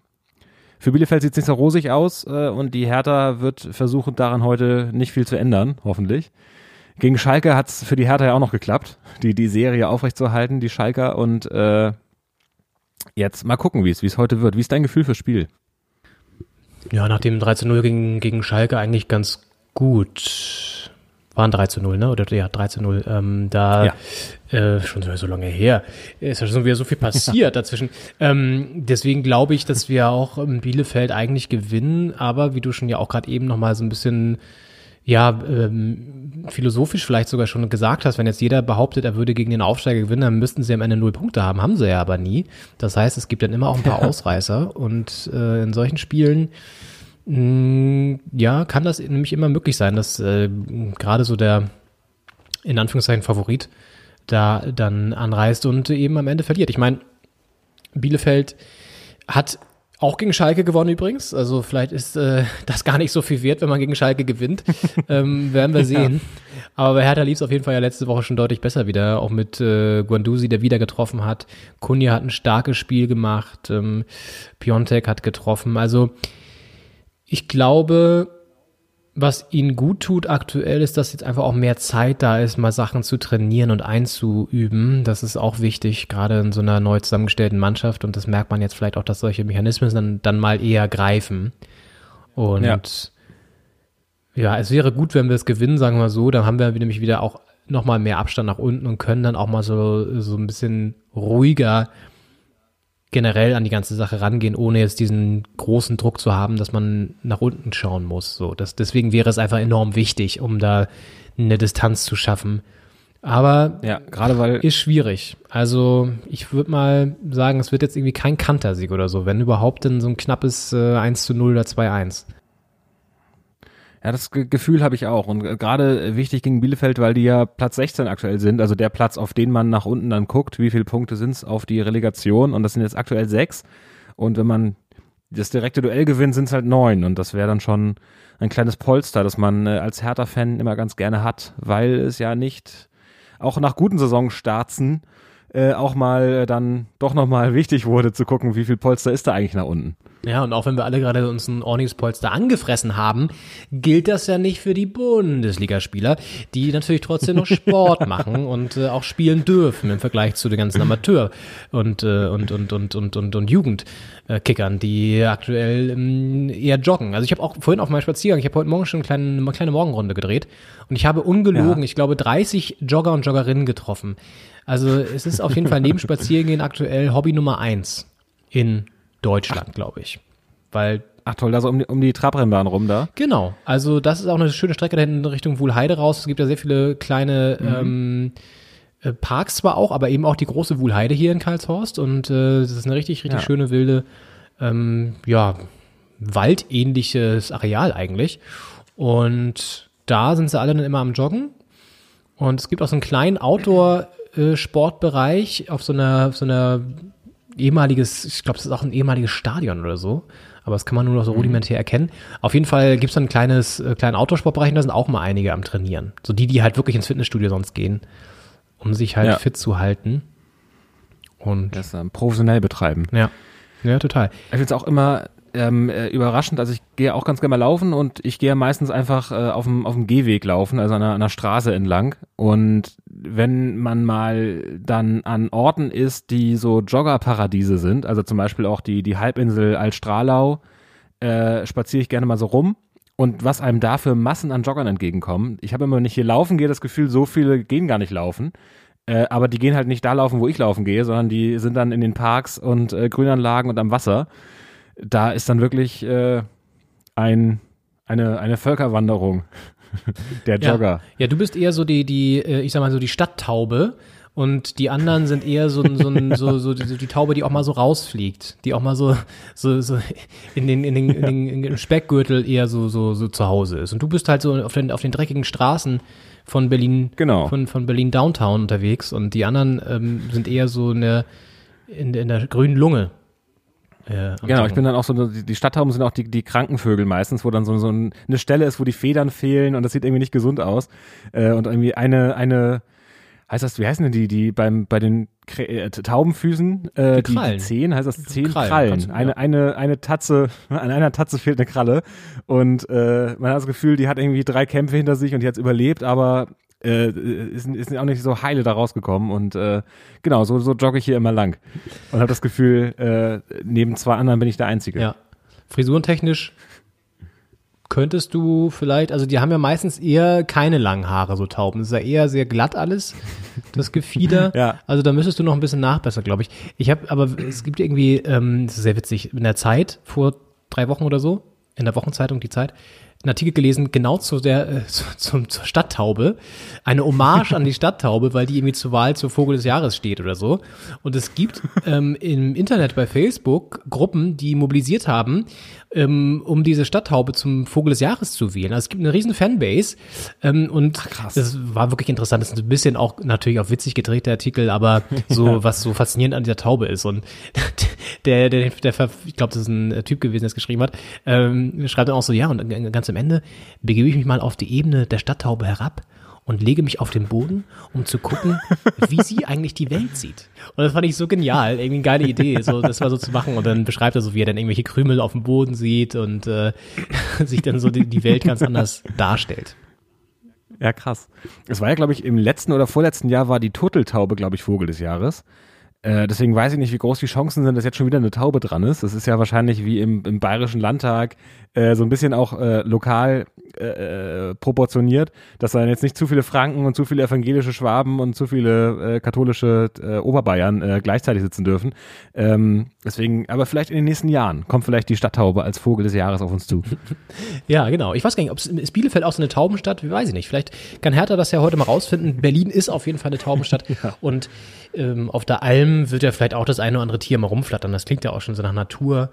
S8: für Bielefeld sieht es nicht so rosig aus äh, und die Hertha wird versuchen, daran heute nicht viel zu ändern, hoffentlich. Gegen Schalke hat es für die Hertha ja auch noch geklappt, die, die Serie aufrechtzuerhalten, die Schalker. Und äh, jetzt mal gucken, wie es heute wird. Wie ist dein Gefühl fürs Spiel?
S7: Ja, nach dem 13-0 gegen, gegen Schalke eigentlich ganz gut. Waren 3 zu 0, ne? Oder ja, 3 zu 0. Ähm, da ja. äh, schon so lange her. Ist ja schon wieder so viel passiert dazwischen. Ähm, deswegen glaube ich, dass wir auch im Bielefeld eigentlich gewinnen, aber wie du schon ja auch gerade eben nochmal so ein bisschen ja, ähm, philosophisch vielleicht sogar schon gesagt hast, wenn jetzt jeder behauptet, er würde gegen den Aufsteiger gewinnen, dann müssten sie am Ende null Punkte haben. Haben sie ja aber nie. Das heißt, es gibt dann immer auch ein paar Ausreißer und äh, in solchen Spielen ja, kann das nämlich immer möglich sein, dass äh, gerade so der in Anführungszeichen Favorit da dann anreist und eben am Ende verliert. Ich meine, Bielefeld hat auch gegen Schalke gewonnen übrigens. Also vielleicht ist äh, das gar nicht so viel wert, wenn man gegen Schalke gewinnt. ähm, werden wir sehen. Ja. Aber bei Hertha lief es auf jeden Fall ja letzte Woche schon deutlich besser wieder. Auch mit äh, Guandusi, der wieder getroffen hat. Kunja hat ein starkes Spiel gemacht. Ähm, Piontek hat getroffen. Also ich glaube, was ihnen gut tut aktuell ist, dass jetzt einfach auch mehr Zeit da ist, mal Sachen zu trainieren und einzuüben. Das ist auch wichtig, gerade in so einer neu zusammengestellten Mannschaft. Und das merkt man jetzt vielleicht auch, dass solche Mechanismen dann, dann mal eher greifen. Und ja. ja, es wäre gut, wenn wir es gewinnen, sagen wir so. Dann haben wir nämlich wieder auch nochmal mehr Abstand nach unten und können dann auch mal so, so ein bisschen ruhiger generell an die ganze Sache rangehen, ohne jetzt diesen großen Druck zu haben, dass man nach unten schauen muss. So, das, deswegen wäre es einfach enorm wichtig, um da eine Distanz zu schaffen. Aber
S8: ja, gerade weil
S7: ist schwierig. Also ich würde mal sagen, es wird jetzt irgendwie kein Kantersieg oder so, wenn überhaupt dann so ein knappes äh, 1 zu 0 oder 2-1.
S8: Ja, das Gefühl habe ich auch. Und äh, gerade wichtig gegen Bielefeld, weil die ja Platz 16 aktuell sind, also der Platz, auf den man nach unten dann guckt, wie viele Punkte sind's auf die Relegation. Und das sind jetzt aktuell sechs. Und wenn man das direkte Duell gewinnt, sind's halt neun. Und das wäre dann schon ein kleines Polster, das man äh, als Hertha-Fan immer ganz gerne hat, weil es ja nicht auch nach guten Saisonstarzen äh, auch mal dann doch nochmal wichtig wurde zu gucken, wie viel Polster ist da eigentlich nach unten.
S7: Ja, und auch wenn wir alle gerade uns ein ordentliches Polster angefressen haben, gilt das ja nicht für die Bundesligaspieler, die natürlich trotzdem noch Sport machen und äh, auch spielen dürfen im Vergleich zu den ganzen Amateur- und, äh, und, und, und, und, und, und Jugendkickern, die aktuell ähm, eher joggen. Also ich habe auch vorhin auf meinem Spaziergang, ich habe heute Morgen schon eine kleine, eine kleine Morgenrunde gedreht und ich habe ungelogen, ja. ich glaube, 30 Jogger und Joggerinnen getroffen. Also es ist auf jeden Fall neben Spaziergehen aktuell Hobby Nummer eins in Deutschland, glaube ich. Weil
S8: Ach toll, da so um die, um die Trabrennbahn rum da.
S7: Genau. Also das ist auch eine schöne Strecke da hinten Richtung Wuhlheide raus. Es gibt ja sehr viele kleine mhm. ähm, äh, Parks zwar auch, aber eben auch die große Wuhlheide hier in Karlshorst. Und äh, das ist eine richtig, richtig ja. schöne, wilde, ähm, ja, waldähnliches Areal eigentlich. Und da sind sie alle dann immer am Joggen. Und es gibt auch so einen kleinen Outdoor-Sportbereich auf so einer, auf so einer ehemaliges, ich glaube, das ist auch ein ehemaliges Stadion oder so. Aber das kann man nur noch so mhm. rudimentär erkennen. Auf jeden Fall gibt es ein kleines, äh, kleinen Autosportbereich und da sind auch mal einige am Trainieren. So die, die halt wirklich ins Fitnessstudio sonst gehen, um sich halt ja. fit zu halten. Und
S8: das ähm, professionell betreiben.
S7: Ja, ja, total.
S8: Ich finde es auch immer ähm, äh, überraschend. Also ich gehe auch ganz gerne mal laufen und ich gehe meistens einfach äh, auf dem Gehweg laufen, also an einer, an einer Straße entlang. Und wenn man mal dann an Orten ist, die so Joggerparadiese sind, also zum Beispiel auch die die Halbinsel Altstralau, äh, spaziere ich gerne mal so rum. Und was einem da für Massen an Joggern entgegenkommen. Ich habe immer, wenn ich hier laufen gehe, das Gefühl, so viele gehen gar nicht laufen. Äh, aber die gehen halt nicht da laufen, wo ich laufen gehe, sondern die sind dann in den Parks und äh, Grünanlagen und am Wasser da ist dann wirklich äh, ein, eine, eine Völkerwanderung der Jogger.
S7: Ja. ja, du bist eher so die, die, äh, ich sag mal so die Stadttaube. Und die anderen sind eher so, so, so, so, so die Taube, die auch mal so rausfliegt, die auch mal so, so, so in den, in den, in den, in den Speckgürtel eher so, so, so zu Hause ist. Und du bist halt so auf den, auf den dreckigen Straßen von Berlin,
S8: genau.
S7: von, von Berlin Downtown unterwegs und die anderen ähm, sind eher so in der, in, in der grünen Lunge
S8: äh, genau, ich bin dann auch so, die, die Stadttauben sind auch die, die Krankenvögel meistens, wo dann so, so eine Stelle ist, wo die Federn fehlen und das sieht irgendwie nicht gesund aus. Äh, und irgendwie eine, eine, heißt das, wie heißen denn die, die beim, bei den äh, Taubenfüßen, äh, die, die, die Zehen, heißt das Zehen? Krallen. Krallen. Du, eine, ja. eine, eine Tatze, an einer Tatze fehlt eine Kralle und äh, man hat das Gefühl, die hat irgendwie drei Kämpfe hinter sich und die hat überlebt, aber äh, ist, ist auch nicht so heile da rausgekommen und äh, genau, so, so jogge ich hier immer lang und habe das Gefühl, äh, neben zwei anderen bin ich der Einzige.
S7: Ja. Frisurentechnisch könntest du vielleicht, also die haben ja meistens eher keine langen Haare, so Tauben. Das ist ja eher sehr glatt alles, das Gefieder.
S8: ja.
S7: Also da müsstest du noch ein bisschen nachbessern, glaube ich. Ich habe, aber es gibt irgendwie, ähm, das ist sehr witzig, in der Zeit, vor drei Wochen oder so, in der Wochenzeitung Die Zeit, einen Artikel gelesen, genau zu der, äh, zu, zum, zur Stadttaube. Eine Hommage an die Stadttaube, weil die irgendwie zur Wahl zur Vogel des Jahres steht oder so. Und es gibt ähm, im Internet bei Facebook Gruppen, die mobilisiert haben, ähm, um diese Stadttaube zum Vogel des Jahres zu wählen. Also es gibt eine riesen Fanbase ähm, und Ach, das war wirklich interessant. Das ist ein bisschen auch natürlich auch witzig gedrehter Artikel, aber so ja. was so faszinierend an dieser Taube ist. Und der, der, der, der ich glaube, das ist ein Typ gewesen, der es geschrieben hat, ähm, schreibt dann auch so, ja, und ganz am Ende begebe ich mich mal auf die Ebene der Stadttaube herab und lege mich auf den Boden, um zu gucken, wie sie eigentlich die Welt sieht. Und das fand ich so genial, irgendwie eine geile Idee, so das mal so zu machen. Und dann beschreibt er so, wie er dann irgendwelche Krümel auf dem Boden sieht und äh, sich dann so die, die Welt ganz anders darstellt.
S8: Ja, krass. Es war ja, glaube ich, im letzten oder vorletzten Jahr war die Turteltaube, glaube ich, Vogel des Jahres. Äh, deswegen weiß ich nicht, wie groß die Chancen sind, dass jetzt schon wieder eine Taube dran ist. Das ist ja wahrscheinlich wie im, im Bayerischen Landtag äh, so ein bisschen auch äh, lokal äh, äh, proportioniert, dass dann jetzt nicht zu viele Franken und zu viele evangelische Schwaben und zu viele äh, katholische äh, Oberbayern äh, gleichzeitig sitzen dürfen. Ähm, deswegen, aber vielleicht in den nächsten Jahren kommt vielleicht die Stadttaube als Vogel des Jahres auf uns zu.
S7: ja, genau. Ich weiß gar nicht, ob es Bielefeld auch so eine Taubenstadt? Weiß ich nicht. Vielleicht kann Hertha das ja heute mal rausfinden. Berlin ist auf jeden Fall eine Taubenstadt ja. und ähm, auf der Alm wird ja vielleicht auch das eine oder andere Tier mal rumflattern. Das klingt ja auch schon so nach Natur.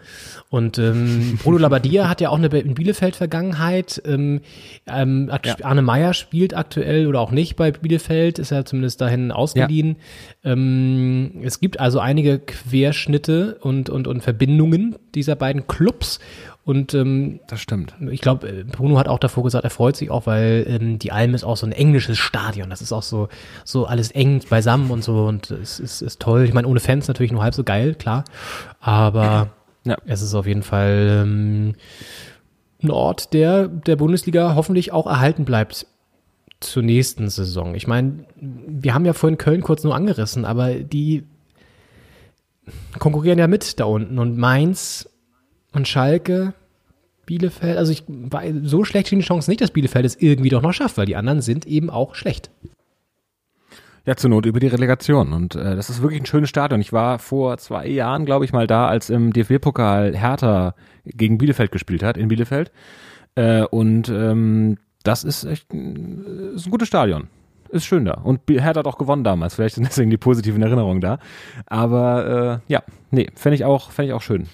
S7: Und ähm, Bruno Labbadia hat ja auch eine in Bielefeld-Vergangenheit. Ähm, ähm, ja. Arne Meyer spielt aktuell oder auch nicht bei Bielefeld, ist ja zumindest dahin ausgeliehen. Ja. Ähm, es gibt also einige Querschnitte und, und, und Verbindungen dieser beiden Clubs. Und ähm,
S8: das stimmt.
S7: Ich glaube, äh, Bruno hat auch davor gesagt, er freut sich auch, weil ähm, die Alm ist auch so ein englisches Stadion. Das ist auch so so alles eng beisammen und so und es ist, ist toll. Ich meine, ohne Fans natürlich nur halb so geil, klar. Aber ja. es ist auf jeden Fall ähm, ein Ort, der der Bundesliga hoffentlich auch erhalten bleibt zur nächsten Saison. Ich meine, wir haben ja vorhin Köln kurz nur angerissen, aber die konkurrieren ja mit da unten und Mainz und Schalke, Bielefeld, also ich so schlecht stehen die Chancen nicht, dass Bielefeld es irgendwie doch noch schafft, weil die anderen sind eben auch schlecht.
S8: Ja, zur Not über die Relegation. Und äh, das ist wirklich ein schönes Stadion. Ich war vor zwei Jahren, glaube ich, mal da, als im DFB-Pokal Hertha gegen Bielefeld gespielt hat, in Bielefeld. Äh, und ähm, das ist echt ein, ist ein gutes Stadion. Ist schön da. Und Hertha hat auch gewonnen damals. Vielleicht sind deswegen die positiven Erinnerungen da. Aber äh, ja, nee, fände ich auch, ich auch schön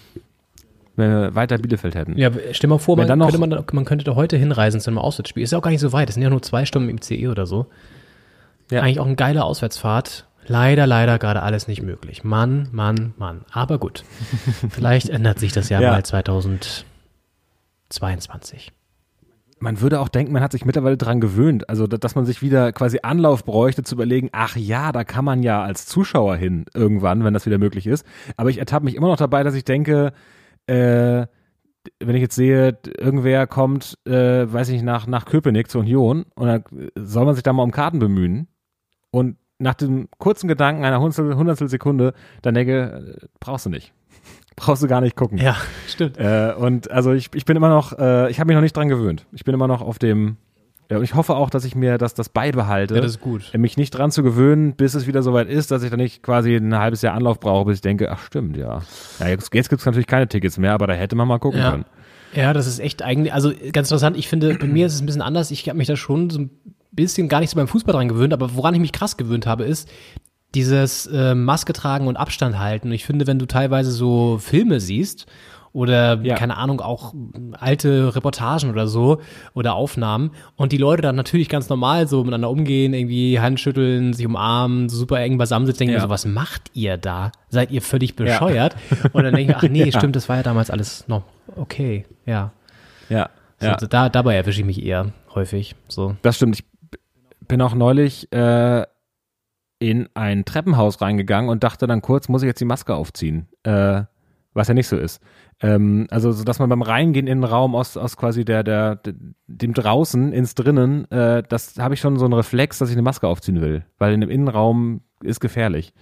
S8: wenn wir weiter Bielefeld hätten.
S7: Ja, stell mal vor, man, dann noch, könnte man, man könnte da heute hinreisen zu einem Auswärtsspiel. Ist ja auch gar nicht so weit. Das sind ja nur zwei Stunden im CE oder so. Ja. Eigentlich auch eine geile Auswärtsfahrt. Leider, leider gerade alles nicht möglich. Mann, Mann, Mann. Aber gut. Vielleicht ändert sich das ja, ja. mal 2022.
S8: man würde auch denken, man hat sich mittlerweile dran gewöhnt. Also, da- dass man sich wieder quasi Anlauf bräuchte, zu überlegen, ach ja, da kann man ja als Zuschauer hin irgendwann, wenn das wieder möglich ist. Aber ich ertappe mich immer noch dabei, dass ich denke, äh, wenn ich jetzt sehe, irgendwer kommt, äh, weiß ich nicht, nach, nach Köpenick zur Union und dann soll man sich da mal um Karten bemühen. Und nach dem kurzen Gedanken einer Hundertstel, Hundertstel Sekunde, dann denke, äh, brauchst du nicht. Brauchst du gar nicht gucken.
S7: Ja, stimmt.
S8: Äh, und also ich, ich bin immer noch, äh, ich habe mich noch nicht dran gewöhnt. Ich bin immer noch auf dem, ja, und ich hoffe auch, dass ich mir das, das beibehalte.
S7: Ja, das ist gut.
S8: äh, Mich nicht dran zu gewöhnen, bis es wieder soweit ist, dass ich dann nicht quasi ein halbes Jahr Anlauf brauche, bis ich denke, ach stimmt, ja. ja jetzt jetzt gibt es natürlich keine Tickets mehr, aber da hätte man mal gucken
S7: Ja.
S8: können.
S7: Ja, das ist echt eigentlich, also ganz interessant. Ich finde, bei mir ist es ein bisschen anders. Ich habe mich da schon so ein bisschen gar nicht so beim Fußball dran gewöhnt, aber woran ich mich krass gewöhnt habe, ist dieses äh, Maske tragen und Abstand halten. Und ich finde, wenn du teilweise so Filme siehst oder
S8: Ja.
S7: keine Ahnung, auch alte Reportagen oder so oder Aufnahmen und die Leute dann natürlich ganz normal so miteinander umgehen, irgendwie Handschütteln, sich umarmen, super eng beisammen sitzen, denke ich
S8: Ja.
S7: so, was macht ihr da? Seid ihr völlig bescheuert? Und dann denke ich, ach nee, stimmt, das war ja damals alles noch okay, ja.
S8: Ja.
S7: So,
S8: ja.
S7: da, dabei erwische ich mich eher häufig. So.
S8: Das stimmt. Ich bin auch neulich äh, in ein Treppenhaus reingegangen und dachte dann kurz, muss ich jetzt die Maske aufziehen? Äh, was ja nicht so ist. Ähm, also, so dass man beim Reingehen in den Raum aus, aus quasi der, der, dem draußen ins drinnen, äh, das habe ich schon so einen Reflex, dass ich eine Maske aufziehen will. Weil in dem Innenraum ist gefährlich.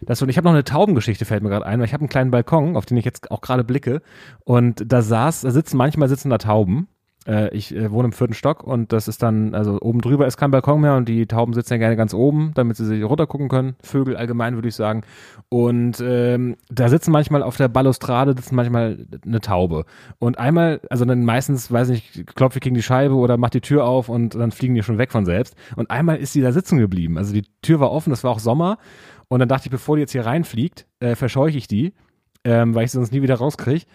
S8: Das, und ich habe noch eine Taubengeschichte, fällt mir gerade ein, weil ich habe einen kleinen Balkon, auf den ich jetzt auch gerade blicke. Und da saß, da sitzen manchmal sitzen da Tauben. Äh, ich äh, wohne im vierten Stock und das ist dann, also oben drüber ist kein Balkon mehr und die Tauben sitzen ja gerne ganz oben, damit sie sich runtergucken können. Vögel allgemein, würde ich sagen. Und ähm, da sitzen manchmal auf der Balustrade sitzen manchmal eine Taube. Und einmal, also dann meistens, weiß nicht, klopfe ich gegen die Scheibe oder mach die Tür auf und dann fliegen die schon weg von selbst. Und einmal ist sie da sitzen geblieben. Also die Tür war offen, das war auch Sommer. Und dann dachte ich, bevor die jetzt hier reinfliegt, äh, verscheuche ich die, ähm, weil ich sie sonst nie wieder rauskriege.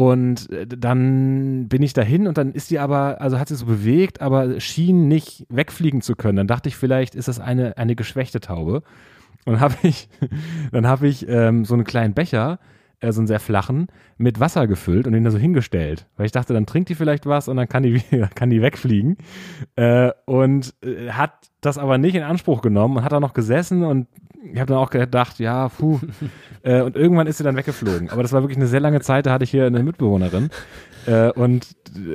S8: Und äh, dann bin ich dahin und dann ist die aber, also hat sie so bewegt, aber schien nicht wegfliegen zu können. Dann dachte ich, vielleicht ist das eine, eine geschwächte Taube. Und dann habe ich, dann habe ich ähm, so einen kleinen Becher, äh, so einen sehr flachen, mit Wasser gefüllt und ihn da so hingestellt. Weil ich dachte, dann trinkt die vielleicht was und dann kann die, kann die wegfliegen. Äh, und äh, hat das aber nicht in Anspruch genommen und hat da noch gesessen und ich habe dann auch gedacht, ja, puh. äh, und irgendwann ist sie dann weggeflogen. Aber das war wirklich eine sehr lange Zeit, da hatte ich hier eine Mitbewohnerin äh, und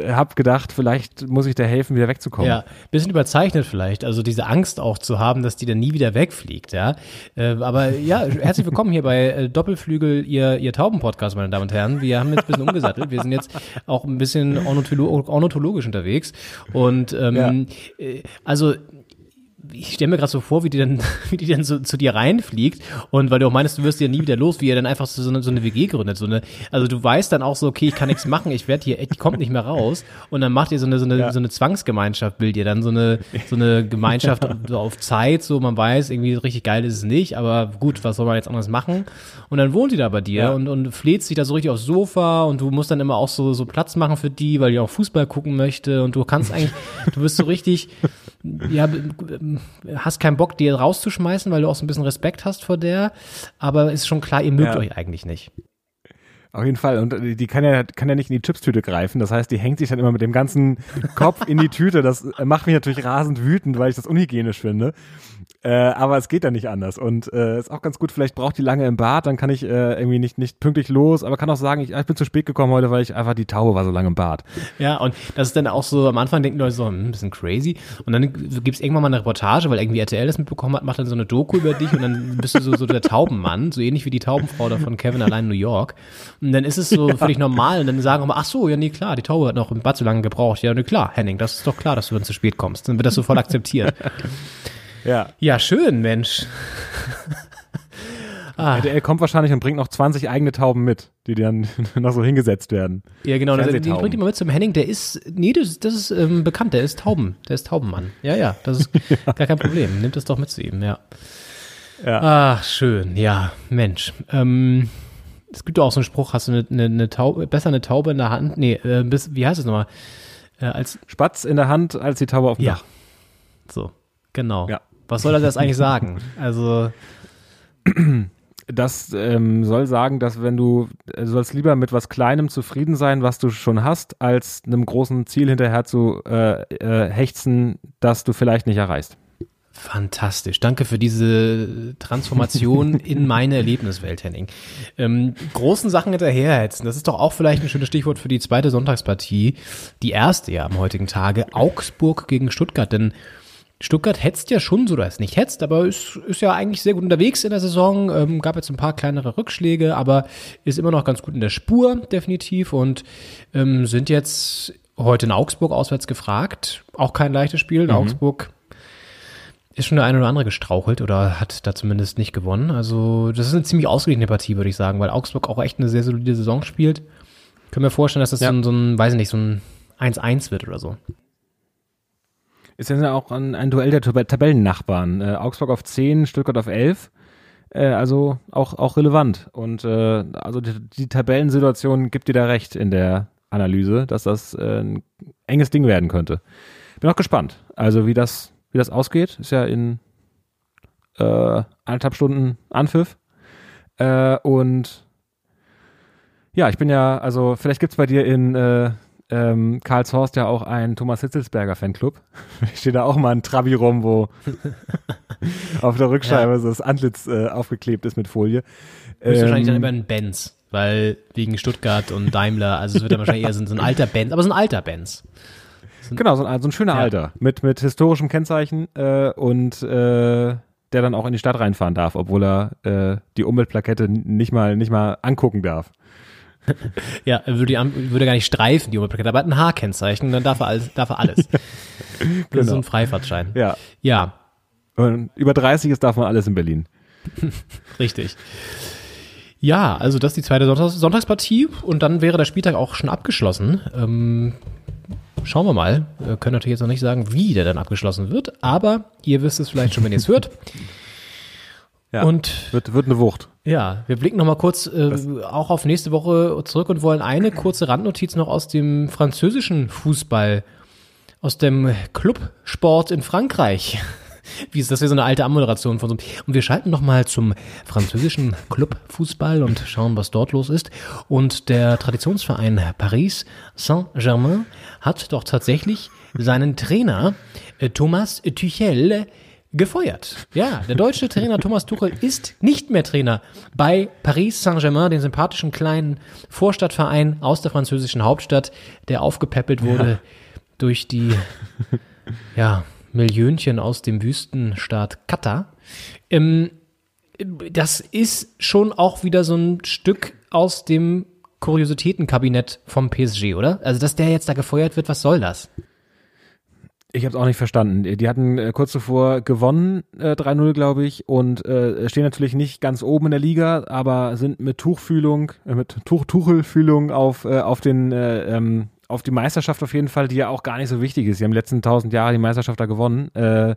S8: habe gedacht, vielleicht muss ich der helfen, wieder wegzukommen.
S7: Ja, bisschen überzeichnet vielleicht, also diese Angst auch zu haben, dass die dann nie wieder wegfliegt, ja. Äh, aber ja, herzlich willkommen hier bei äh, Doppelflügel, ihr, ihr Tauben-Podcast, meine Damen und Herren. Wir haben jetzt ein bisschen umgesattelt. Wir sind jetzt auch ein bisschen ornitholo ornithologisch unterwegs. Und ähm, äh, also ich stelle mir gerade so vor, wie die dann, wie die dann so zu dir reinfliegt und weil du auch meinst, du wirst ja nie wieder los, wie er dann einfach so eine, so eine WG gründet, so eine, also du weißt dann auch so, okay, ich kann nichts machen, ich werde hier, die kommt nicht mehr raus und dann macht ihr so eine, so eine, so eine Zwangsgemeinschaft, bildet ihr dann so eine, so eine Gemeinschaft so auf Zeit, so man weiß, irgendwie richtig geil ist es nicht, aber gut, was soll man jetzt anderes machen? Und dann wohnt die da bei dir
S8: Ja.
S7: und, und fleht sich da so richtig aufs Sofa und du musst dann immer auch so, so Platz machen für die, weil die auch Fußball gucken möchte und du kannst eigentlich, du bist so richtig, ja, hast keinen Bock, die rauszuschmeißen, weil du auch so ein bisschen Respekt hast vor der, aber ist schon klar, ihr mögt
S8: Ja.
S7: euch eigentlich nicht.
S8: Auf jeden Fall. Und äh, die kann ja, kann ja nicht in die Chipstüte greifen. Das heißt, die hängt sich dann immer mit dem ganzen Kopf in die Tüte. Das äh, macht mich natürlich rasend wütend, weil ich das unhygienisch finde. Äh, aber es geht dann nicht anders. Und äh, ist auch ganz gut, vielleicht braucht die lange im Bad, dann kann ich äh, irgendwie nicht, nicht pünktlich los, aber kann auch sagen, ich, ah, ich bin zu spät gekommen heute, weil ich einfach die Taube war so lange im Bad.
S7: Ja, und das ist dann auch so, am Anfang denken Leute so, hm, ein bisschen crazy. Und dann gibt's irgendwann mal eine Reportage, weil irgendwie RTL das mitbekommen hat, macht dann so eine Doku über dich und dann bist du so, so der Taubenmann, so ähnlich wie die Taubenfrau da von Kevin allein in New York. Und dann ist es so völlig normal und dann sagen wir, ach so, ja, nee, klar, die Taube hat noch im Bad so lange gebraucht. Ja, nee, klar, Henning, das ist doch klar, dass du dann zu spät kommst. Dann wird das so voll akzeptiert.
S8: Ja.
S7: Ja, schön, Mensch. Ah.
S8: RTL kommt wahrscheinlich und bringt noch 20 eigene Tauben mit, die dann noch so hingesetzt werden.
S7: Ja, genau. Das, die bringt immer mit zum Henning. Der ist, nee, das, das ist ähm, bekannt. Der ist Tauben. Der ist Taubenmann. Ja, ja. Das ist gar kein Problem. Nimmt das doch mit zu ihm, ja.
S8: Ja.
S7: Ach, schön. Ja, Mensch. Ähm, es gibt doch auch so einen Spruch, hast du eine, eine, eine Taube, besser eine Taube in der Hand? Nee, äh, bis, wie heißt es nochmal? Äh, als,
S8: Spatz in der Hand als die Taube auf dem
S7: ja.
S8: Dach.
S7: So, genau.
S8: Ja.
S7: Was soll das jetzt eigentlich sagen? Also,
S8: das ähm, soll sagen, dass wenn du, du sollst lieber mit was Kleinem zufrieden sein, was du schon hast, als einem großen Ziel hinterher zu äh, äh, hechzen, das du vielleicht nicht erreichst.
S7: Fantastisch. Danke für diese Transformation in meine Erlebniswelt, Henning. Ähm, großen Sachen hinterherhetzen, das ist doch auch vielleicht ein schönes Stichwort für die zweite Sonntagspartie. Die erste ja am heutigen Tage. Augsburg gegen Stuttgart. Denn Stuttgart hetzt ja schon so, dass nicht hetzt, aber ist, ist ja eigentlich sehr gut unterwegs in der Saison. Ähm, gab jetzt ein paar kleinere Rückschläge, aber ist immer noch ganz gut in der Spur, definitiv. Und ähm, sind jetzt heute in Augsburg auswärts gefragt. Auch kein leichtes Spiel. In mhm. Augsburg ist schon der eine oder andere gestrauchelt oder hat da zumindest nicht gewonnen. Also das ist eine ziemlich ausgeglichene Partie, würde ich sagen, weil Augsburg auch echt eine sehr solide Saison spielt. Können wir vorstellen, dass das ja. so, ein, so ein, weiß ich nicht, so ein 1-1 wird oder so.
S8: Ist ja auch ein, ein Duell der Tabellennachbarn. Äh, Augsburg auf 10, Stuttgart auf 11. Äh, also auch, auch relevant. Und äh, also die, die Tabellensituation gibt dir da recht in der Analyse, dass das äh, ein enges Ding werden könnte. Bin auch gespannt. Also wie das wie das ausgeht. Ist ja in äh, anderthalb Stunden Anpfiff. Äh, und ja, ich bin ja, also vielleicht gibt es bei dir in ähm, Karlshorst ja auch einen Thomas Hitzelsberger Fanclub. Steht da auch mal ein Trabi rum, wo auf der Rückscheibe ja. so das Antlitz äh, aufgeklebt ist mit Folie.
S7: Ähm, wahrscheinlich dann immer ein Benz, weil wegen Stuttgart und Daimler, also es wird dann wahrscheinlich eher so, so ein alter Benz, aber so ein alter Benz.
S8: Genau, so ein, so ein schöner ja. Alter mit, mit historischem Kennzeichen äh, und äh, der dann auch in die Stadt reinfahren darf, obwohl er äh, die Umweltplakette nicht mal, nicht mal angucken darf.
S7: Ja, würde, die, würde gar nicht streifen, die Umweltplakette, aber hat ein H-Kennzeichen, dann darf er alles. Darf er alles. Das genau. ist so ein Freifahrtschein.
S8: Ja.
S7: Ja.
S8: Und über 30 ist darf man alles in Berlin.
S7: Richtig. Ja, also das ist die zweite Sonntags Sonntagspartie und dann wäre der Spieltag auch schon abgeschlossen. Ähm, Schauen wir mal. Wir können natürlich jetzt noch nicht sagen, wie der dann abgeschlossen wird, aber ihr wisst es vielleicht schon, wenn ihr es hört.
S8: Ja, und wird, wird eine Wucht.
S7: Ja, wir blicken noch mal kurz äh, auch auf nächste Woche zurück und wollen eine kurze Randnotiz noch aus dem französischen Fußball, aus dem Clubsport in Frankreich wie ist das hier so eine alte Anmoderation von so Und wir schalten noch mal zum französischen Clubfußball und schauen, was dort los ist. Und der Traditionsverein Paris Saint-Germain hat doch tatsächlich seinen Trainer äh, Thomas Tuchel gefeuert. Ja, der deutsche Trainer Thomas Tuchel ist nicht mehr Trainer bei Paris Saint-Germain, dem sympathischen kleinen Vorstadtverein aus der französischen Hauptstadt, der aufgepäppelt wurde ja. durch die ja, Millionchen aus dem Wüstenstaat Katar. Ähm, das ist schon auch wieder so ein Stück aus dem Kuriositätenkabinett vom PSG, oder? Also, dass der jetzt da gefeuert wird, was soll das?
S8: Ich habe es auch nicht verstanden. Die hatten äh, kurz zuvor gewonnen, äh, 3-0, glaube ich, und äh, stehen natürlich nicht ganz oben in der Liga, aber sind mit Tuchfühlung, äh, mit Tuch Tuchelfühlung auf, äh, auf den äh, ähm, auf die Meisterschaft auf jeden Fall, die ja auch gar nicht so wichtig ist. Sie haben die letzten tausend Jahre die Meisterschaft da gewonnen. Äh,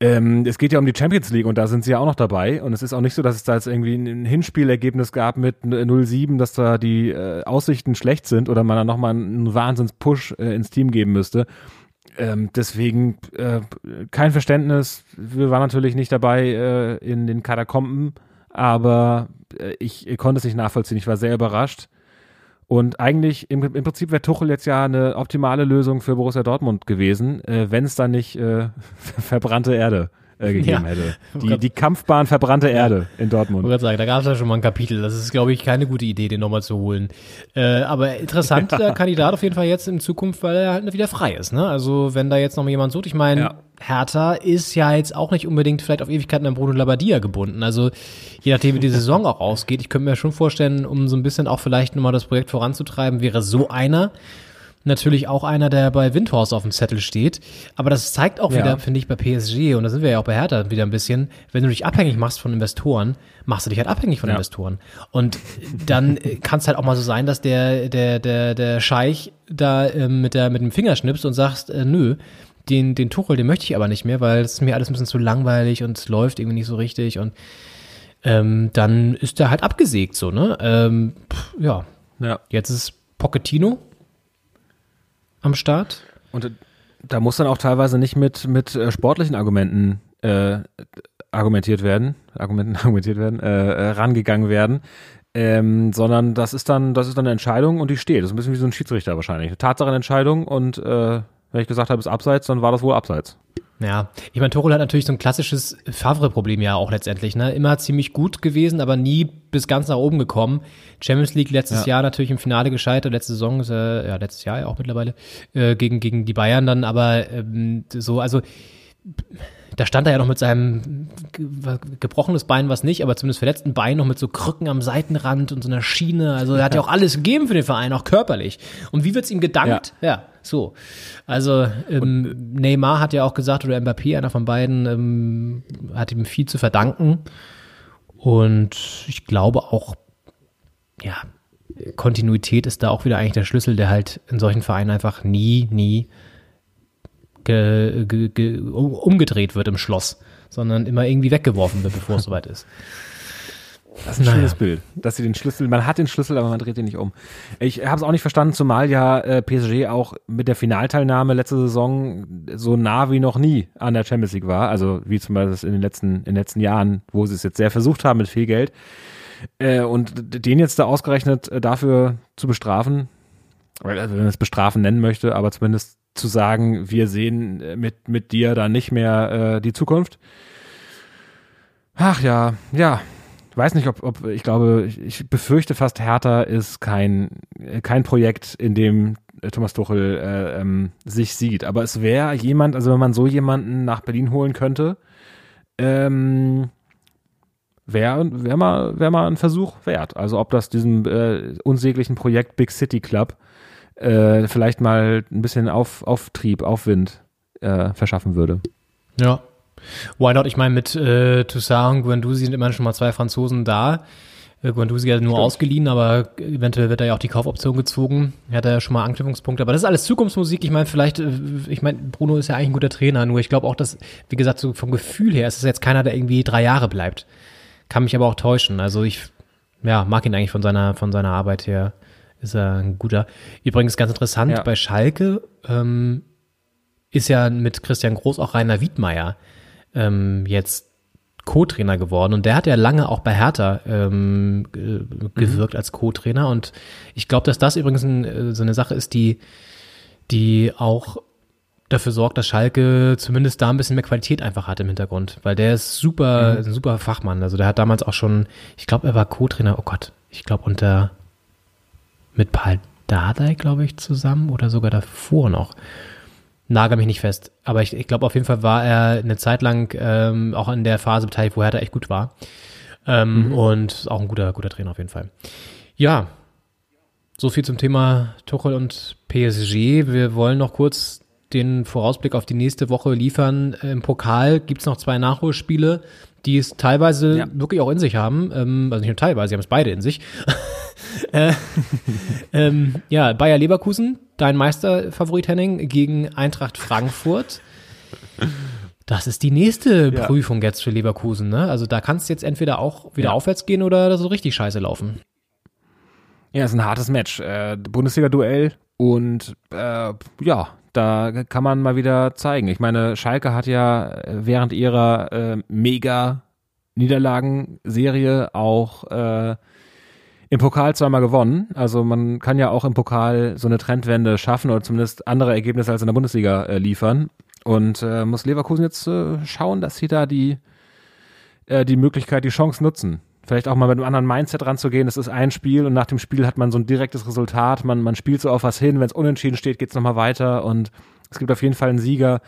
S8: ähm, es geht ja um die Champions League und da sind sie ja auch noch dabei. Und es ist auch nicht so, dass es da jetzt irgendwie ein Hinspielergebnis gab mit 0-7, dass da die äh, Aussichten schlecht sind oder man dann nochmal einen Wahnsinns-Push äh, ins Team geben müsste. Ähm, deswegen äh, kein Verständnis. Wir waren natürlich nicht dabei äh, in den Katakomben, aber äh, ich, ich konnte es nicht nachvollziehen. Ich war sehr überrascht. Und eigentlich, im, im Prinzip wäre Tuchel jetzt ja eine optimale Lösung für Borussia Dortmund gewesen, äh, wenn es dann nicht äh, verbrannte Erde äh, gegeben ja. hätte. Die, die Kampfbahn verbrannte Erde in Dortmund.
S7: Ich wollte sagen, da gab es ja schon mal ein Kapitel. Das ist, glaube ich, keine gute Idee, den nochmal zu holen. Äh, aber interessanter ja. Kandidat auf jeden Fall jetzt in Zukunft, weil er halt wieder frei ist. Ne? Also wenn da jetzt noch mal jemand sucht, ich meine, ja. Hertha ist ja jetzt auch nicht unbedingt vielleicht auf Ewigkeiten an Bruno Labbadia gebunden. Also je nachdem, wie die Saison auch ausgeht, ich könnte mir schon vorstellen, um so ein bisschen auch vielleicht nochmal das Projekt voranzutreiben, wäre so einer natürlich auch einer, der bei Windhorst auf dem Zettel steht. Aber das zeigt auch ja. wieder, finde ich, bei PSG, und da sind wir ja auch bei Hertha wieder ein bisschen, wenn du dich abhängig machst von Investoren, machst du dich halt abhängig von ja. Investoren. Und dann kann es halt auch mal so sein, dass der, der, der, der Scheich da äh, mit, der, mit dem Finger schnippst und sagst, äh, nö, den, den Tuchel, den möchte ich aber nicht mehr, weil es mir alles ein bisschen zu langweilig und es läuft irgendwie nicht so richtig und ähm, dann ist der halt abgesägt so, ne? Ähm, pff, ja. ja. Jetzt ist Pochettino am Start.
S8: Und da muss dann auch teilweise nicht mit, mit äh, sportlichen Argumenten äh, argumentiert werden, Argumenten argumentiert werden, äh, äh, rangegangen werden. Ähm, sondern das ist dann, das ist dann eine Entscheidung und die steht. Das ist ein bisschen wie so ein Schiedsrichter wahrscheinlich. Eine Tatsachenentscheidung und äh, wenn ich gesagt habe, es ist abseits, dann war das wohl abseits.
S7: Ja, ich meine, Tuchel hat natürlich so ein klassisches Favre-Problem ja auch letztendlich. Ne? Immer ziemlich gut gewesen, aber nie bis ganz nach oben gekommen. Champions League letztes
S8: Ja.
S7: Jahr natürlich im Finale gescheitert, letzte Saison, ist, äh, ja, letztes Jahr ja auch mittlerweile, äh, gegen, gegen die Bayern dann, aber ähm, so, also da stand er ja noch mit seinem ge gebrochenes Bein, was nicht, aber zumindest verletzten Bein noch mit so Krücken am Seitenrand und so einer Schiene. Also er hat ja auch alles gegeben für den Verein, auch körperlich. Und wie wird's ihm gedankt? Ja, so. Also ähm, Neymar hat ja auch gesagt, oder Mbappé, einer von beiden, ähm, hat ihm viel zu verdanken. Und ich glaube auch, ja, Kontinuität ist da auch wieder eigentlich der Schlüssel, der halt in solchen Vereinen einfach nie, nie ge, ge, ge, um- umgedreht wird im Schloss, sondern immer irgendwie weggeworfen wird, bevor es soweit ist.
S8: Das ist ein
S7: Naja.
S8: schönes Bild, dass sie den Schlüssel, man hat den Schlüssel, aber man dreht ihn nicht um. Ich habe es auch nicht verstanden, zumal ja äh, PSG auch mit der Finalteilnahme letzte Saison so nah wie noch nie an der Champions League war, also wie zum Beispiel in den letzten, in den letzten Jahren, wo sie es jetzt sehr versucht haben mit viel Geld. Äh, und den jetzt da ausgerechnet äh, dafür zu bestrafen, also wenn man es bestrafen nennen möchte, aber zumindest zu sagen, wir sehen äh, mit, mit dir da nicht mehr äh, die Zukunft. Ach ja, ja. Weiß nicht, ob, ob ich glaube, ich, ich befürchte fast, Hertha ist kein, kein Projekt, in dem äh, Thomas Tuchel äh, ähm, sich sieht. Aber es wäre jemand, also wenn man so jemanden nach Berlin holen könnte, ähm, wäre wär mal, wär mal ein Versuch wert. Also ob das diesem äh, unsäglichen Projekt Big City Club äh, vielleicht mal ein bisschen auf, Auftrieb, Aufwind äh, verschaffen würde.
S7: Ja. Why not? Ich meine, mit äh, Toussaint und Guendouzi sind immerhin schon mal zwei Franzosen da. Äh, Guendouzi hat nur ausgeliehen, aber eventuell wird da ja auch die Kaufoption gezogen. Er hat da ja schon mal Anknüpfungspunkte. Aber das ist alles Zukunftsmusik. Ich meine, vielleicht, äh, ich meine, Bruno ist ja eigentlich ein guter Trainer, nur ich glaube auch, dass, wie gesagt, so vom Gefühl her ist es jetzt keiner, der irgendwie drei Jahre bleibt. Kann mich aber auch täuschen. Also ich, ja, mag ihn eigentlich von seiner, von seiner Arbeit her. Ist er ein guter. Übrigens ganz interessant,
S8: Ja.
S7: bei Schalke ähm, ist ja mit Christian Groß auch Rainer Wiedmeier ähm, jetzt Co-Trainer geworden. Und der hat ja lange auch bei Hertha ähm, ge- gewirkt als Co-Trainer. Und ich glaube, dass das übrigens ein, äh, so eine Sache ist, die die auch dafür sorgt, dass Schalke zumindest da ein bisschen mehr Qualität einfach hat im Hintergrund, weil der ist super, ein super Fachmann. Also der hat damals auch schon, ich glaube, er war Co-Trainer, oh Gott, ich glaube unter mit Paul Dardai, glaube ich, zusammen oder sogar davor noch. Nagel mich nicht fest. Aber ich, ich glaube, auf jeden Fall war er eine Zeit lang ähm, auch in der Phase beteiligt, wo Hertha echt gut war. Ähm, Und auch ein guter, guter Trainer auf jeden Fall. Ja, so viel zum Thema Tuchel und PSG. Wir wollen noch kurz den Vorausblick auf die nächste Woche liefern. Im Pokal gibt's noch zwei Nachholspiele, die es teilweise
S8: Ja.
S7: wirklich auch in sich haben. Ähm, also nicht nur teilweise, sie haben es beide in sich. äh, ähm, ja, Bayer Leverkusen, dein Meisterfavorit Henning, gegen Eintracht Frankfurt. Das ist die nächste
S8: Ja.
S7: Prüfung jetzt für Leverkusen. Ne? Also da kannst du jetzt entweder auch wieder aufwärts gehen oder so richtig scheiße laufen.
S8: Ja, ist ein hartes Match. Äh, Bundesliga-Duell und äh, ja, da kann man mal wieder zeigen. Ich meine, Schalke hat ja äh, während ihrer äh, mega Niederlagenserie auch äh, im Pokal zweimal gewonnen. Also man kann ja auch im Pokal so eine Trendwende schaffen oder zumindest andere Ergebnisse als in der Bundesliga äh, liefern. Und äh, muss Leverkusen jetzt äh, schauen, dass sie da die, äh, die Möglichkeit, die Chance nutzen. Vielleicht auch mal mit einem anderen Mindset ranzugehen. Es ist ein Spiel und nach dem Spiel hat man so ein direktes Resultat. Man, man spielt so auf was hin. Wenn es unentschieden steht, geht es nochmal weiter und es gibt auf jeden Fall einen Sieger.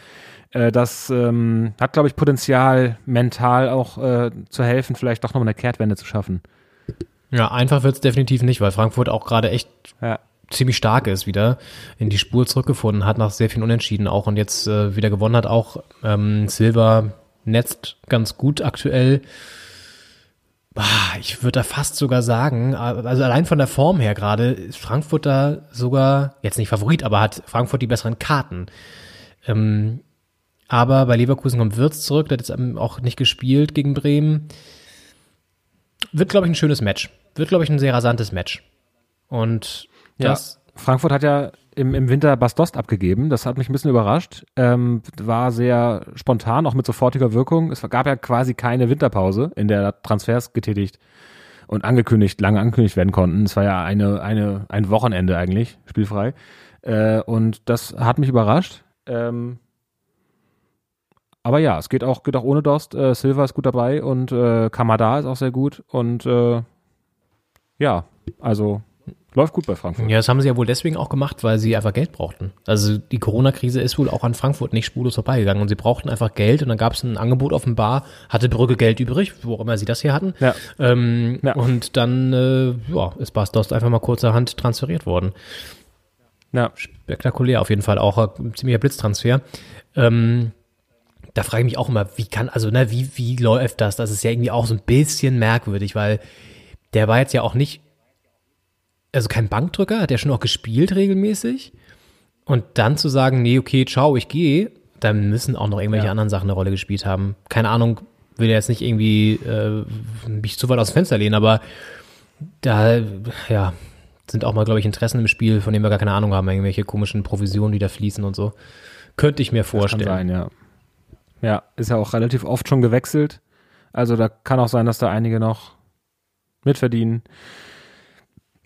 S8: Äh, das ähm, hat, glaube ich, Potenzial, mental auch äh, zu helfen, vielleicht doch nochmal eine Kehrtwende zu schaffen.
S7: Ja, einfach wird's definitiv nicht, weil Frankfurt auch gerade echt
S8: Ja.
S7: ziemlich stark ist wieder, in die Spur zurückgefunden hat, nach sehr vielen Unentschieden auch und jetzt äh, wieder gewonnen hat auch. Ähm, Silva netzt ganz gut aktuell. Ich würde da fast sogar sagen, also allein von der Form her gerade, ist Frankfurt da sogar, jetzt nicht Favorit, aber hat Frankfurt die besseren Karten. Ähm, aber bei Leverkusen kommt Wirtz zurück, der hat jetzt ähm, auch nicht gespielt gegen Bremen. Wird, glaube ich, ein schönes Match. Wird, glaube ich, ein sehr rasantes Match. Und
S8: Ja.
S7: das,
S8: Frankfurt hat ja im, im Winter Bastost abgegeben. Das hat mich ein bisschen überrascht. Ähm, war sehr spontan, auch mit sofortiger Wirkung. Es gab ja quasi keine Winterpause, in der Transfers getätigt und angekündigt, lange angekündigt werden konnten. Es war ja eine, eine, ein Wochenende eigentlich, spielfrei. Äh, und das hat mich überrascht. Ähm, aber ja, es geht auch, geht auch ohne Dost. Äh, Silva ist gut dabei und äh, Kamada ist auch sehr gut. Und äh, ja, also läuft gut bei Frankfurt.
S7: Ja, das haben sie ja wohl deswegen auch gemacht, weil sie einfach Geld brauchten. Also die Corona-Krise ist wohl auch an Frankfurt nicht spurlos vorbeigegangen und sie brauchten einfach Geld und dann gab es ein Angebot auf dem Bar, hatte Brügge Geld übrig, wo auch immer sie das hier hatten.
S8: Ja.
S7: Ähm,
S8: Ja.
S7: Und dann äh, ja, ist Bas Dost einfach mal kurzerhand transferiert worden.
S8: Ja.
S7: Spektakulär auf jeden Fall, auch ein ziemlicher Blitztransfer. Ähm, da frage ich mich auch immer, wie kann, also ne, wie, wie läuft das? Das ist ja irgendwie auch so ein bisschen merkwürdig, weil der war jetzt ja auch nicht, also kein Bankdrücker, hat ja schon auch gespielt regelmäßig. Und dann zu sagen, nee, okay, ciao, ich gehe, dann müssen auch noch irgendwelche
S8: Ja.
S7: anderen Sachen eine Rolle gespielt haben. Keine Ahnung, will ja jetzt nicht irgendwie äh, mich zu weit aus dem Fenster lehnen, aber da, ja, sind auch mal, glaube ich, Interessen im Spiel, von denen wir gar keine Ahnung haben, irgendwelche komischen Provisionen, die da fließen und so. Könnte ich mir
S8: Das kann
S7: vorstellen.
S8: sein, ja. Ja, ist ja auch relativ oft schon gewechselt. Also da kann auch sein, dass da einige noch mitverdienen.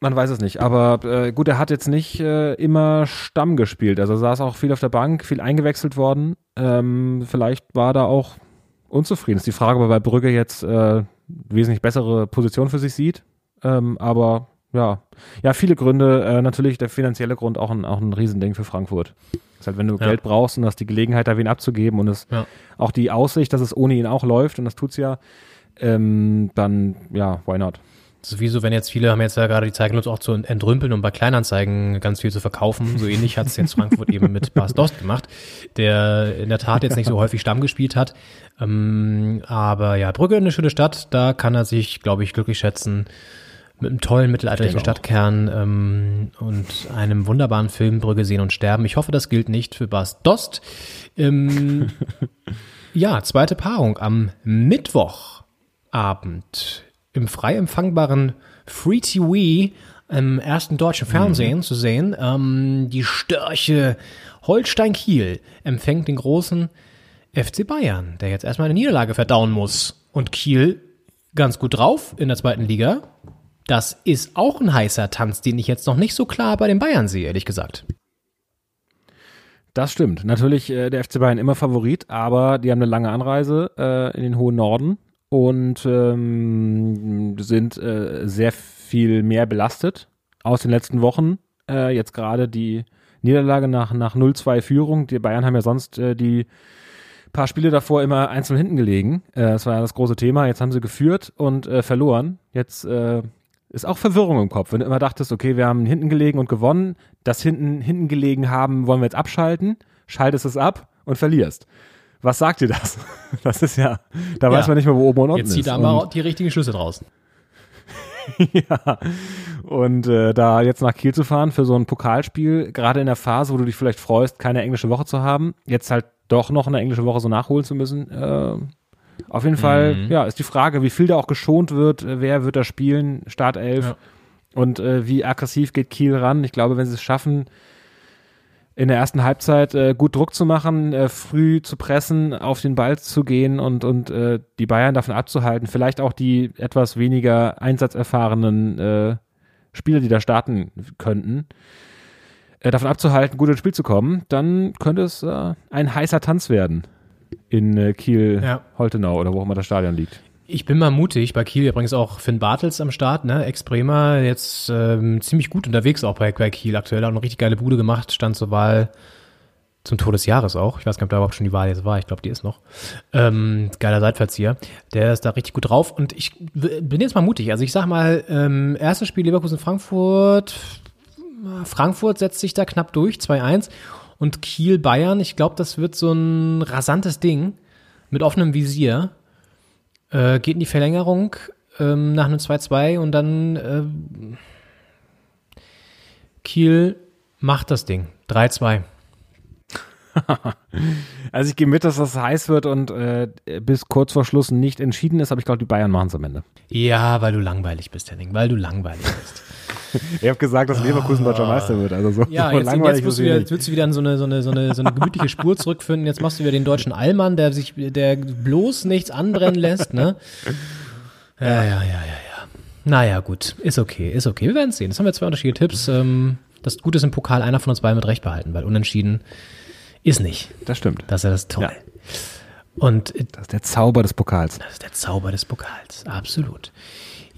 S8: Man weiß es nicht. Aber äh, gut, er hat jetzt nicht äh, immer Stamm gespielt. Also saß auch viel auf der Bank, viel eingewechselt worden. Ähm, vielleicht war da auch unzufrieden. Ist die Frage, ob er bei Brügge jetzt äh, wesentlich bessere Position für sich sieht. Ähm, aber ja, ja, viele Gründe. Äh, natürlich der finanzielle Grund auch ein, auch ein Riesending für Frankfurt. Ist halt, wenn du
S7: Ja.
S8: Geld brauchst und hast die Gelegenheit, da wen abzugeben und es
S7: Ja.
S8: auch die Aussicht, dass es ohne ihn auch läuft und das tut's ja, ähm, dann ja, why not?
S7: Sowieso, wenn jetzt viele haben jetzt ja gerade die Zeit genutzt, auch zu entrümpeln und bei Kleinanzeigen ganz viel zu verkaufen. So ähnlich hat es jetzt Frankfurt eben mit Bas Dost gemacht, der in der Tat jetzt nicht so häufig Stamm gespielt hat. Ähm, aber ja, Brügge eine schöne Stadt, da kann er sich, glaube ich, glücklich schätzen. Mit einem tollen mittelalterlichen. Stadtkern ähm, und einem wunderbaren Film Brügge sehen und sterben. Ich hoffe, das gilt nicht für Bas Dost. Ähm, ja, zweite Paarung am Mittwochabend im frei empfangbaren Free TV im ersten deutschen Fernsehen zu sehen. Ähm, die Störche Holstein Kiel empfängt den großen FC Bayern, der jetzt erstmal eine Niederlage verdauen muss. Und Kiel ganz gut drauf in der zweiten Liga. Das ist auch ein heißer Tanz, den ich jetzt noch nicht so klar bei den Bayern sehe, ehrlich gesagt.
S8: Das stimmt. Natürlich äh, der FC Bayern immer Favorit, aber die haben eine lange Anreise äh, in den hohen Norden und ähm, sind äh, sehr viel mehr belastet aus den letzten Wochen. Äh, jetzt gerade die Niederlage nach, nach 0-2 Führung. Die Bayern haben ja sonst äh, die paar Spiele davor immer einzeln hinten gelegen. Äh, das war ja das große Thema. Jetzt haben sie geführt und verloren. Jetzt ist auch Verwirrung im Kopf, wenn du immer dachtest, okay, wir haben hinten gelegen und gewonnen. Das hinten, hinten gelegen haben wollen wir jetzt abschalten, schaltest es ab und verlierst. Was sagt dir das? Das ist ja, da
S7: Ja.
S8: weiß man nicht mehr, wo oben und unten
S7: Jetzt
S8: ist.
S7: zieht da
S8: Und-
S7: mal die richtigen Schlüsse draus.
S8: ja. Und äh, da jetzt nach Kiel zu fahren für so ein Pokalspiel, gerade in der Phase, wo du dich vielleicht freust, keine englische Woche zu haben, jetzt halt doch noch eine englische Woche so nachholen zu müssen. Äh, auf jeden Fall,
S7: Mhm.
S8: ja, ist die Frage, wie viel da auch geschont wird, äh, wer wird da spielen, Startelf
S7: Ja.
S8: und äh, wie aggressiv geht Kiel ran. Ich glaube, wenn sie es schaffen, in der ersten Halbzeit äh, gut Druck zu machen, äh, früh zu pressen, auf den Ball zu gehen und, und äh, die Bayern davon abzuhalten, vielleicht auch die etwas weniger einsatzerfahrenen äh, Spieler, die da starten könnten, äh, davon abzuhalten, gut ins Spiel zu kommen, dann könnte es äh, ein heißer Tanz werden in äh,
S7: Ja.
S8: Kiel-Holtenau oder wo auch immer das Stadion liegt.
S7: Ich bin mal mutig. Bei Kiel übrigens auch Finn Bartels am Start, ne? Ex-Bremer, jetzt ähm, ziemlich gut unterwegs auch bei, bei Kiel aktuell. Auch eine richtig geile Bude gemacht, stand zur Wahl zum Tod des Jahres auch. Ich weiß gar nicht, ob da überhaupt schon die Wahl jetzt war. Ich glaube, die ist noch. Ähm, geiler Seitverzieher. Der ist da richtig gut drauf. Und ich bin jetzt mal mutig. Also ich sag mal, ähm, erstes Spiel Leverkusen-Frankfurt. Frankfurt setzt sich da knapp durch, 2-1. Und Kiel-Bayern, ich glaube, das wird so ein rasantes Ding mit offenem Visier äh, geht in die Verlängerung ähm, nach einem 2-2 und dann äh, Kiel macht das Ding. 3-2.
S8: Also ich gehe mit, dass das heiß wird und äh, bis kurz vor Schluss nicht entschieden ist, aber ich glaube, die Bayern machen es am Ende.
S7: Ja, weil du langweilig bist, Henning, weil du langweilig bist.
S8: Ich habe gesagt, dass Leverkusen deutscher Meister wird. Also so
S7: Ja, jetzt,
S8: langweilig
S7: jetzt
S8: ist
S7: du wieder, jetzt willst du wieder in so eine, so eine, so eine, so eine gemütliche Spur zurückfinden. Jetzt machst du wieder den deutschen Allmann, der sich, der bloß nichts anbrennen lässt, ne? Ja, ja, ja, ja, ja. Naja, gut. Ist okay, ist okay. Wir werden sehen. Jetzt haben wir zwei unterschiedliche Tipps. Ähm, Das Gute ist im Pokal, einer von uns beiden mit Recht behalten, weil unentschieden ist nicht.
S8: Das stimmt.
S7: Das ist ja das Tolle. Und
S8: Das ist der Zauber des Pokals.
S7: das ist der Zauber des Pokals, absolut.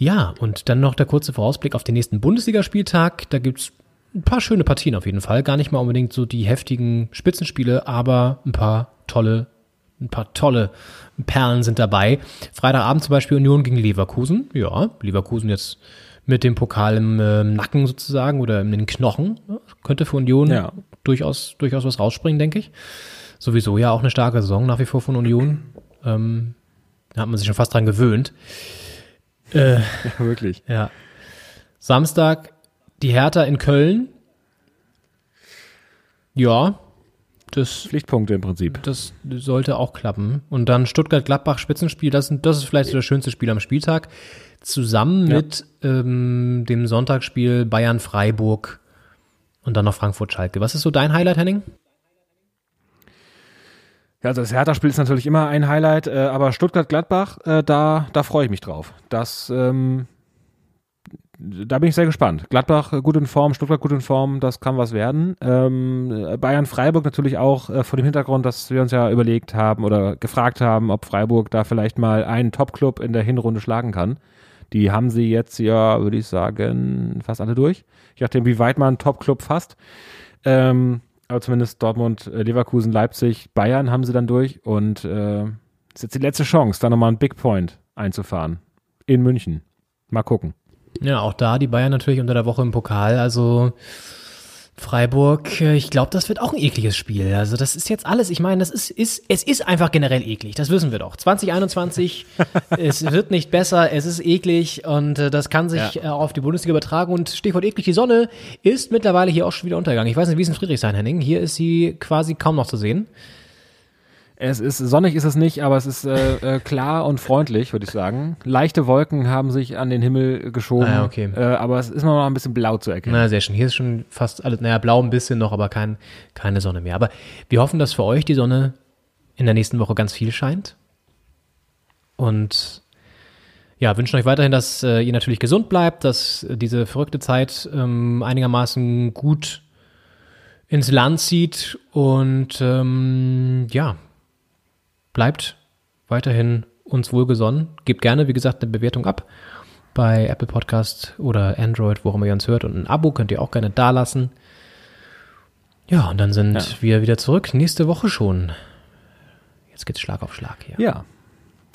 S7: Ja, und dann noch der kurze Vorausblick auf den nächsten Bundesligaspieltag. Da gibt's ein paar schöne Partien auf jeden Fall. Gar nicht mal unbedingt so die heftigen Spitzenspiele, aber ein paar tolle, ein paar tolle Perlen sind dabei. Freitagabend zum Beispiel Union gegen Leverkusen. Ja, Leverkusen jetzt mit dem Pokal im äh, Nacken sozusagen oder in den Knochen. Könnte für Union
S8: Ja.
S7: durchaus, durchaus was rausspringen, denke ich. Sowieso ja auch eine starke Saison nach wie vor von Union. Ähm, da hat man sich schon fast dran gewöhnt.
S8: Ja, wirklich.
S7: Ja. Samstag die Hertha in Köln. Ja, das,
S8: Pflichtpunkte im Prinzip.
S7: das sollte auch klappen. Und dann Stuttgart-Gladbach Spitzenspiel, das, das ist vielleicht so das schönste Spiel am Spieltag. Zusammen
S8: Ja.
S7: mit ähm, dem Sonntagsspiel Bayern-Freiburg und dann noch Frankfurt-Schalke. Was ist so dein Highlight, Henning?
S8: Ja, also das Hertha-Spiel ist natürlich immer ein Highlight, äh, aber Stuttgart-Gladbach, äh, da, da freue ich mich drauf. Das, ähm, da bin ich sehr gespannt. Gladbach äh, gut in Form, Stuttgart gut in Form, das kann was werden. Ähm, Bayern-Freiburg natürlich auch äh, vor dem Hintergrund, dass wir uns ja überlegt haben oder gefragt haben, ob Freiburg da vielleicht mal einen Top-Club in der Hinrunde schlagen kann. Die haben sie jetzt ja, würde ich sagen, fast alle durch. Je nachdem, wie weit man Top-Club fasst. Ähm, aber zumindest Dortmund, äh, Leverkusen, Leipzig, Bayern haben sie dann durch und äh, ist jetzt die letzte Chance, da nochmal einen Big Point einzufahren. In München. Mal gucken.
S7: Ja, auch da die Bayern natürlich unter der Woche im Pokal. Also Freiburg, äh, ich glaube, das wird auch ein ekliges Spiel. Also das ist jetzt alles, ich meine, das ist, ist, es ist einfach generell eklig, das wissen wir doch. 2021, es wird nicht besser, es ist eklig und äh, das kann sich
S8: Ja.
S7: äh, auf die Bundesliga übertragen. Und Stichwort eklig, die Sonne ist mittlerweile hier auch schon wieder untergegangen. Ich weiß nicht, wie es in Friedrichshain, Henning, hier ist sie quasi kaum noch zu sehen.
S8: Es ist sonnig ist es nicht, aber es ist äh, äh, klar und freundlich, würde ich sagen. Leichte Wolken haben sich an den Himmel geschoben,
S7: Ah, okay.
S8: äh, aber es ist noch ein bisschen blau zu erkennen.
S7: Na, sehr schön. Hier ist schon fast alles, naja, blau ein bisschen noch, aber kein, keine Sonne mehr. Aber wir hoffen, dass für euch die Sonne in der nächsten Woche ganz viel scheint. Und ja, wünschen euch weiterhin, dass äh, ihr natürlich gesund bleibt, dass diese verrückte Zeit ähm, einigermaßen gut ins Land zieht und ähm, ja, bleibt weiterhin uns wohlgesonnen. Gebt gerne, wie gesagt, eine Bewertung ab bei Apple Podcast oder Android, wo auch immer ihr uns hört. Und ein Abo könnt ihr auch gerne dalassen. Ja, und dann sind
S8: Ja.
S7: wir wieder zurück. Nächste Woche schon. Jetzt geht's Schlag auf Schlag hier.
S8: Ja,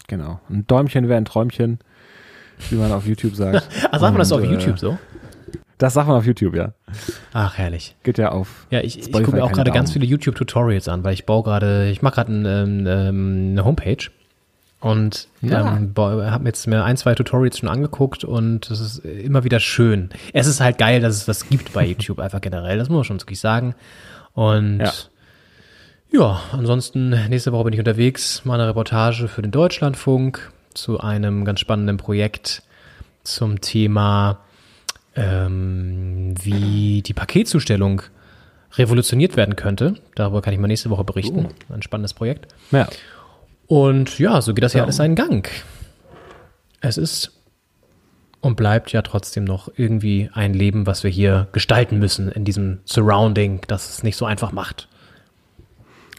S8: genau. Ein Däumchen wäre ein Träumchen, wie man auf YouTube sagt.
S7: Ah, sagt man das auf
S8: äh,
S7: YouTube so?
S8: Das sagt man auf YouTube, ja.
S7: Ach, herrlich.
S8: Geht ja auf.
S7: Ja, ich, ich gucke mir auch gerade ganz viele YouTube-Tutorials an, weil ich baue gerade, ich mache gerade ein, ähm, ähm, eine Homepage und
S8: Ja.
S7: ähm, habe jetzt mir ein, zwei Tutorials schon angeguckt und es ist immer wieder schön. Es ist halt geil, dass es was gibt bei YouTube einfach generell, das muss man schon wirklich sagen. Und
S8: Ja.
S7: ja, ansonsten nächste Woche bin ich unterwegs, mal eine Reportage für den Deutschlandfunk zu einem ganz spannenden Projekt zum Thema, ähm, wie die Paketzustellung revolutioniert werden könnte. Darüber kann ich mal nächste Woche berichten. Ein spannendes Projekt.
S8: Ja.
S7: Und ja, so geht das ja
S8: Ja.
S7: alles seinen Gang. Es ist und bleibt ja trotzdem noch irgendwie ein Leben, was wir hier gestalten müssen in diesem Surrounding, das es nicht so einfach macht.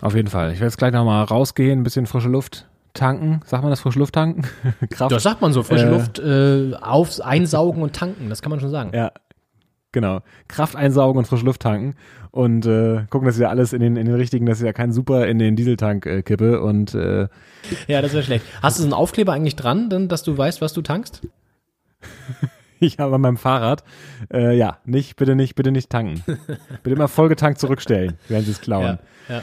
S8: Auf jeden Fall. Ich werde jetzt gleich nochmal rausgehen, ein bisschen frische Luft tanken. Sagt man das frische Luft tanken? Kraft.
S7: Das sagt man so, frische
S8: Äh,
S7: Luft äh, auf, einsaugen und tanken, das kann man schon sagen.
S8: Ja, genau. Kraft einsaugen und frische Luft tanken und äh, gucken, dass ich da alles in den, in den richtigen, dass ich da keinen Super in den Dieseltank äh, kippe und äh,
S7: Ja, das wäre schlecht. Hast du so einen Aufkleber eigentlich dran, denn, dass du weißt, was du tankst?
S8: ich habe an meinem Fahrrad, äh, ja, nicht, bitte nicht, bitte nicht tanken. bitte immer vollgetankt zurückstellen, während sie es klauen.
S7: ja.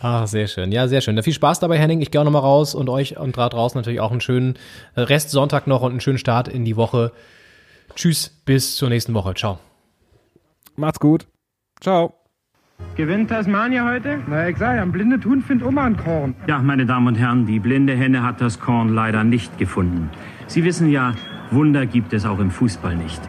S7: Ach, sehr schön. Ja, sehr schön. Da viel Spaß dabei, Henning. Ich gehe auch nochmal raus und euch und da draußen natürlich auch einen schönen Rest Sonntag noch und einen schönen Start in die Woche. Tschüss, bis zur nächsten Woche. Ciao.
S8: Macht's gut. Ciao.
S10: Gewinnt Tasmania heute? Na, ich sag ja, ein blinde Huhn findet immer ein Korn.
S1: Ja, meine Damen und Herren, die blinde Henne hat das Korn leider nicht gefunden. Sie wissen ja, Wunder gibt es auch im Fußball nicht.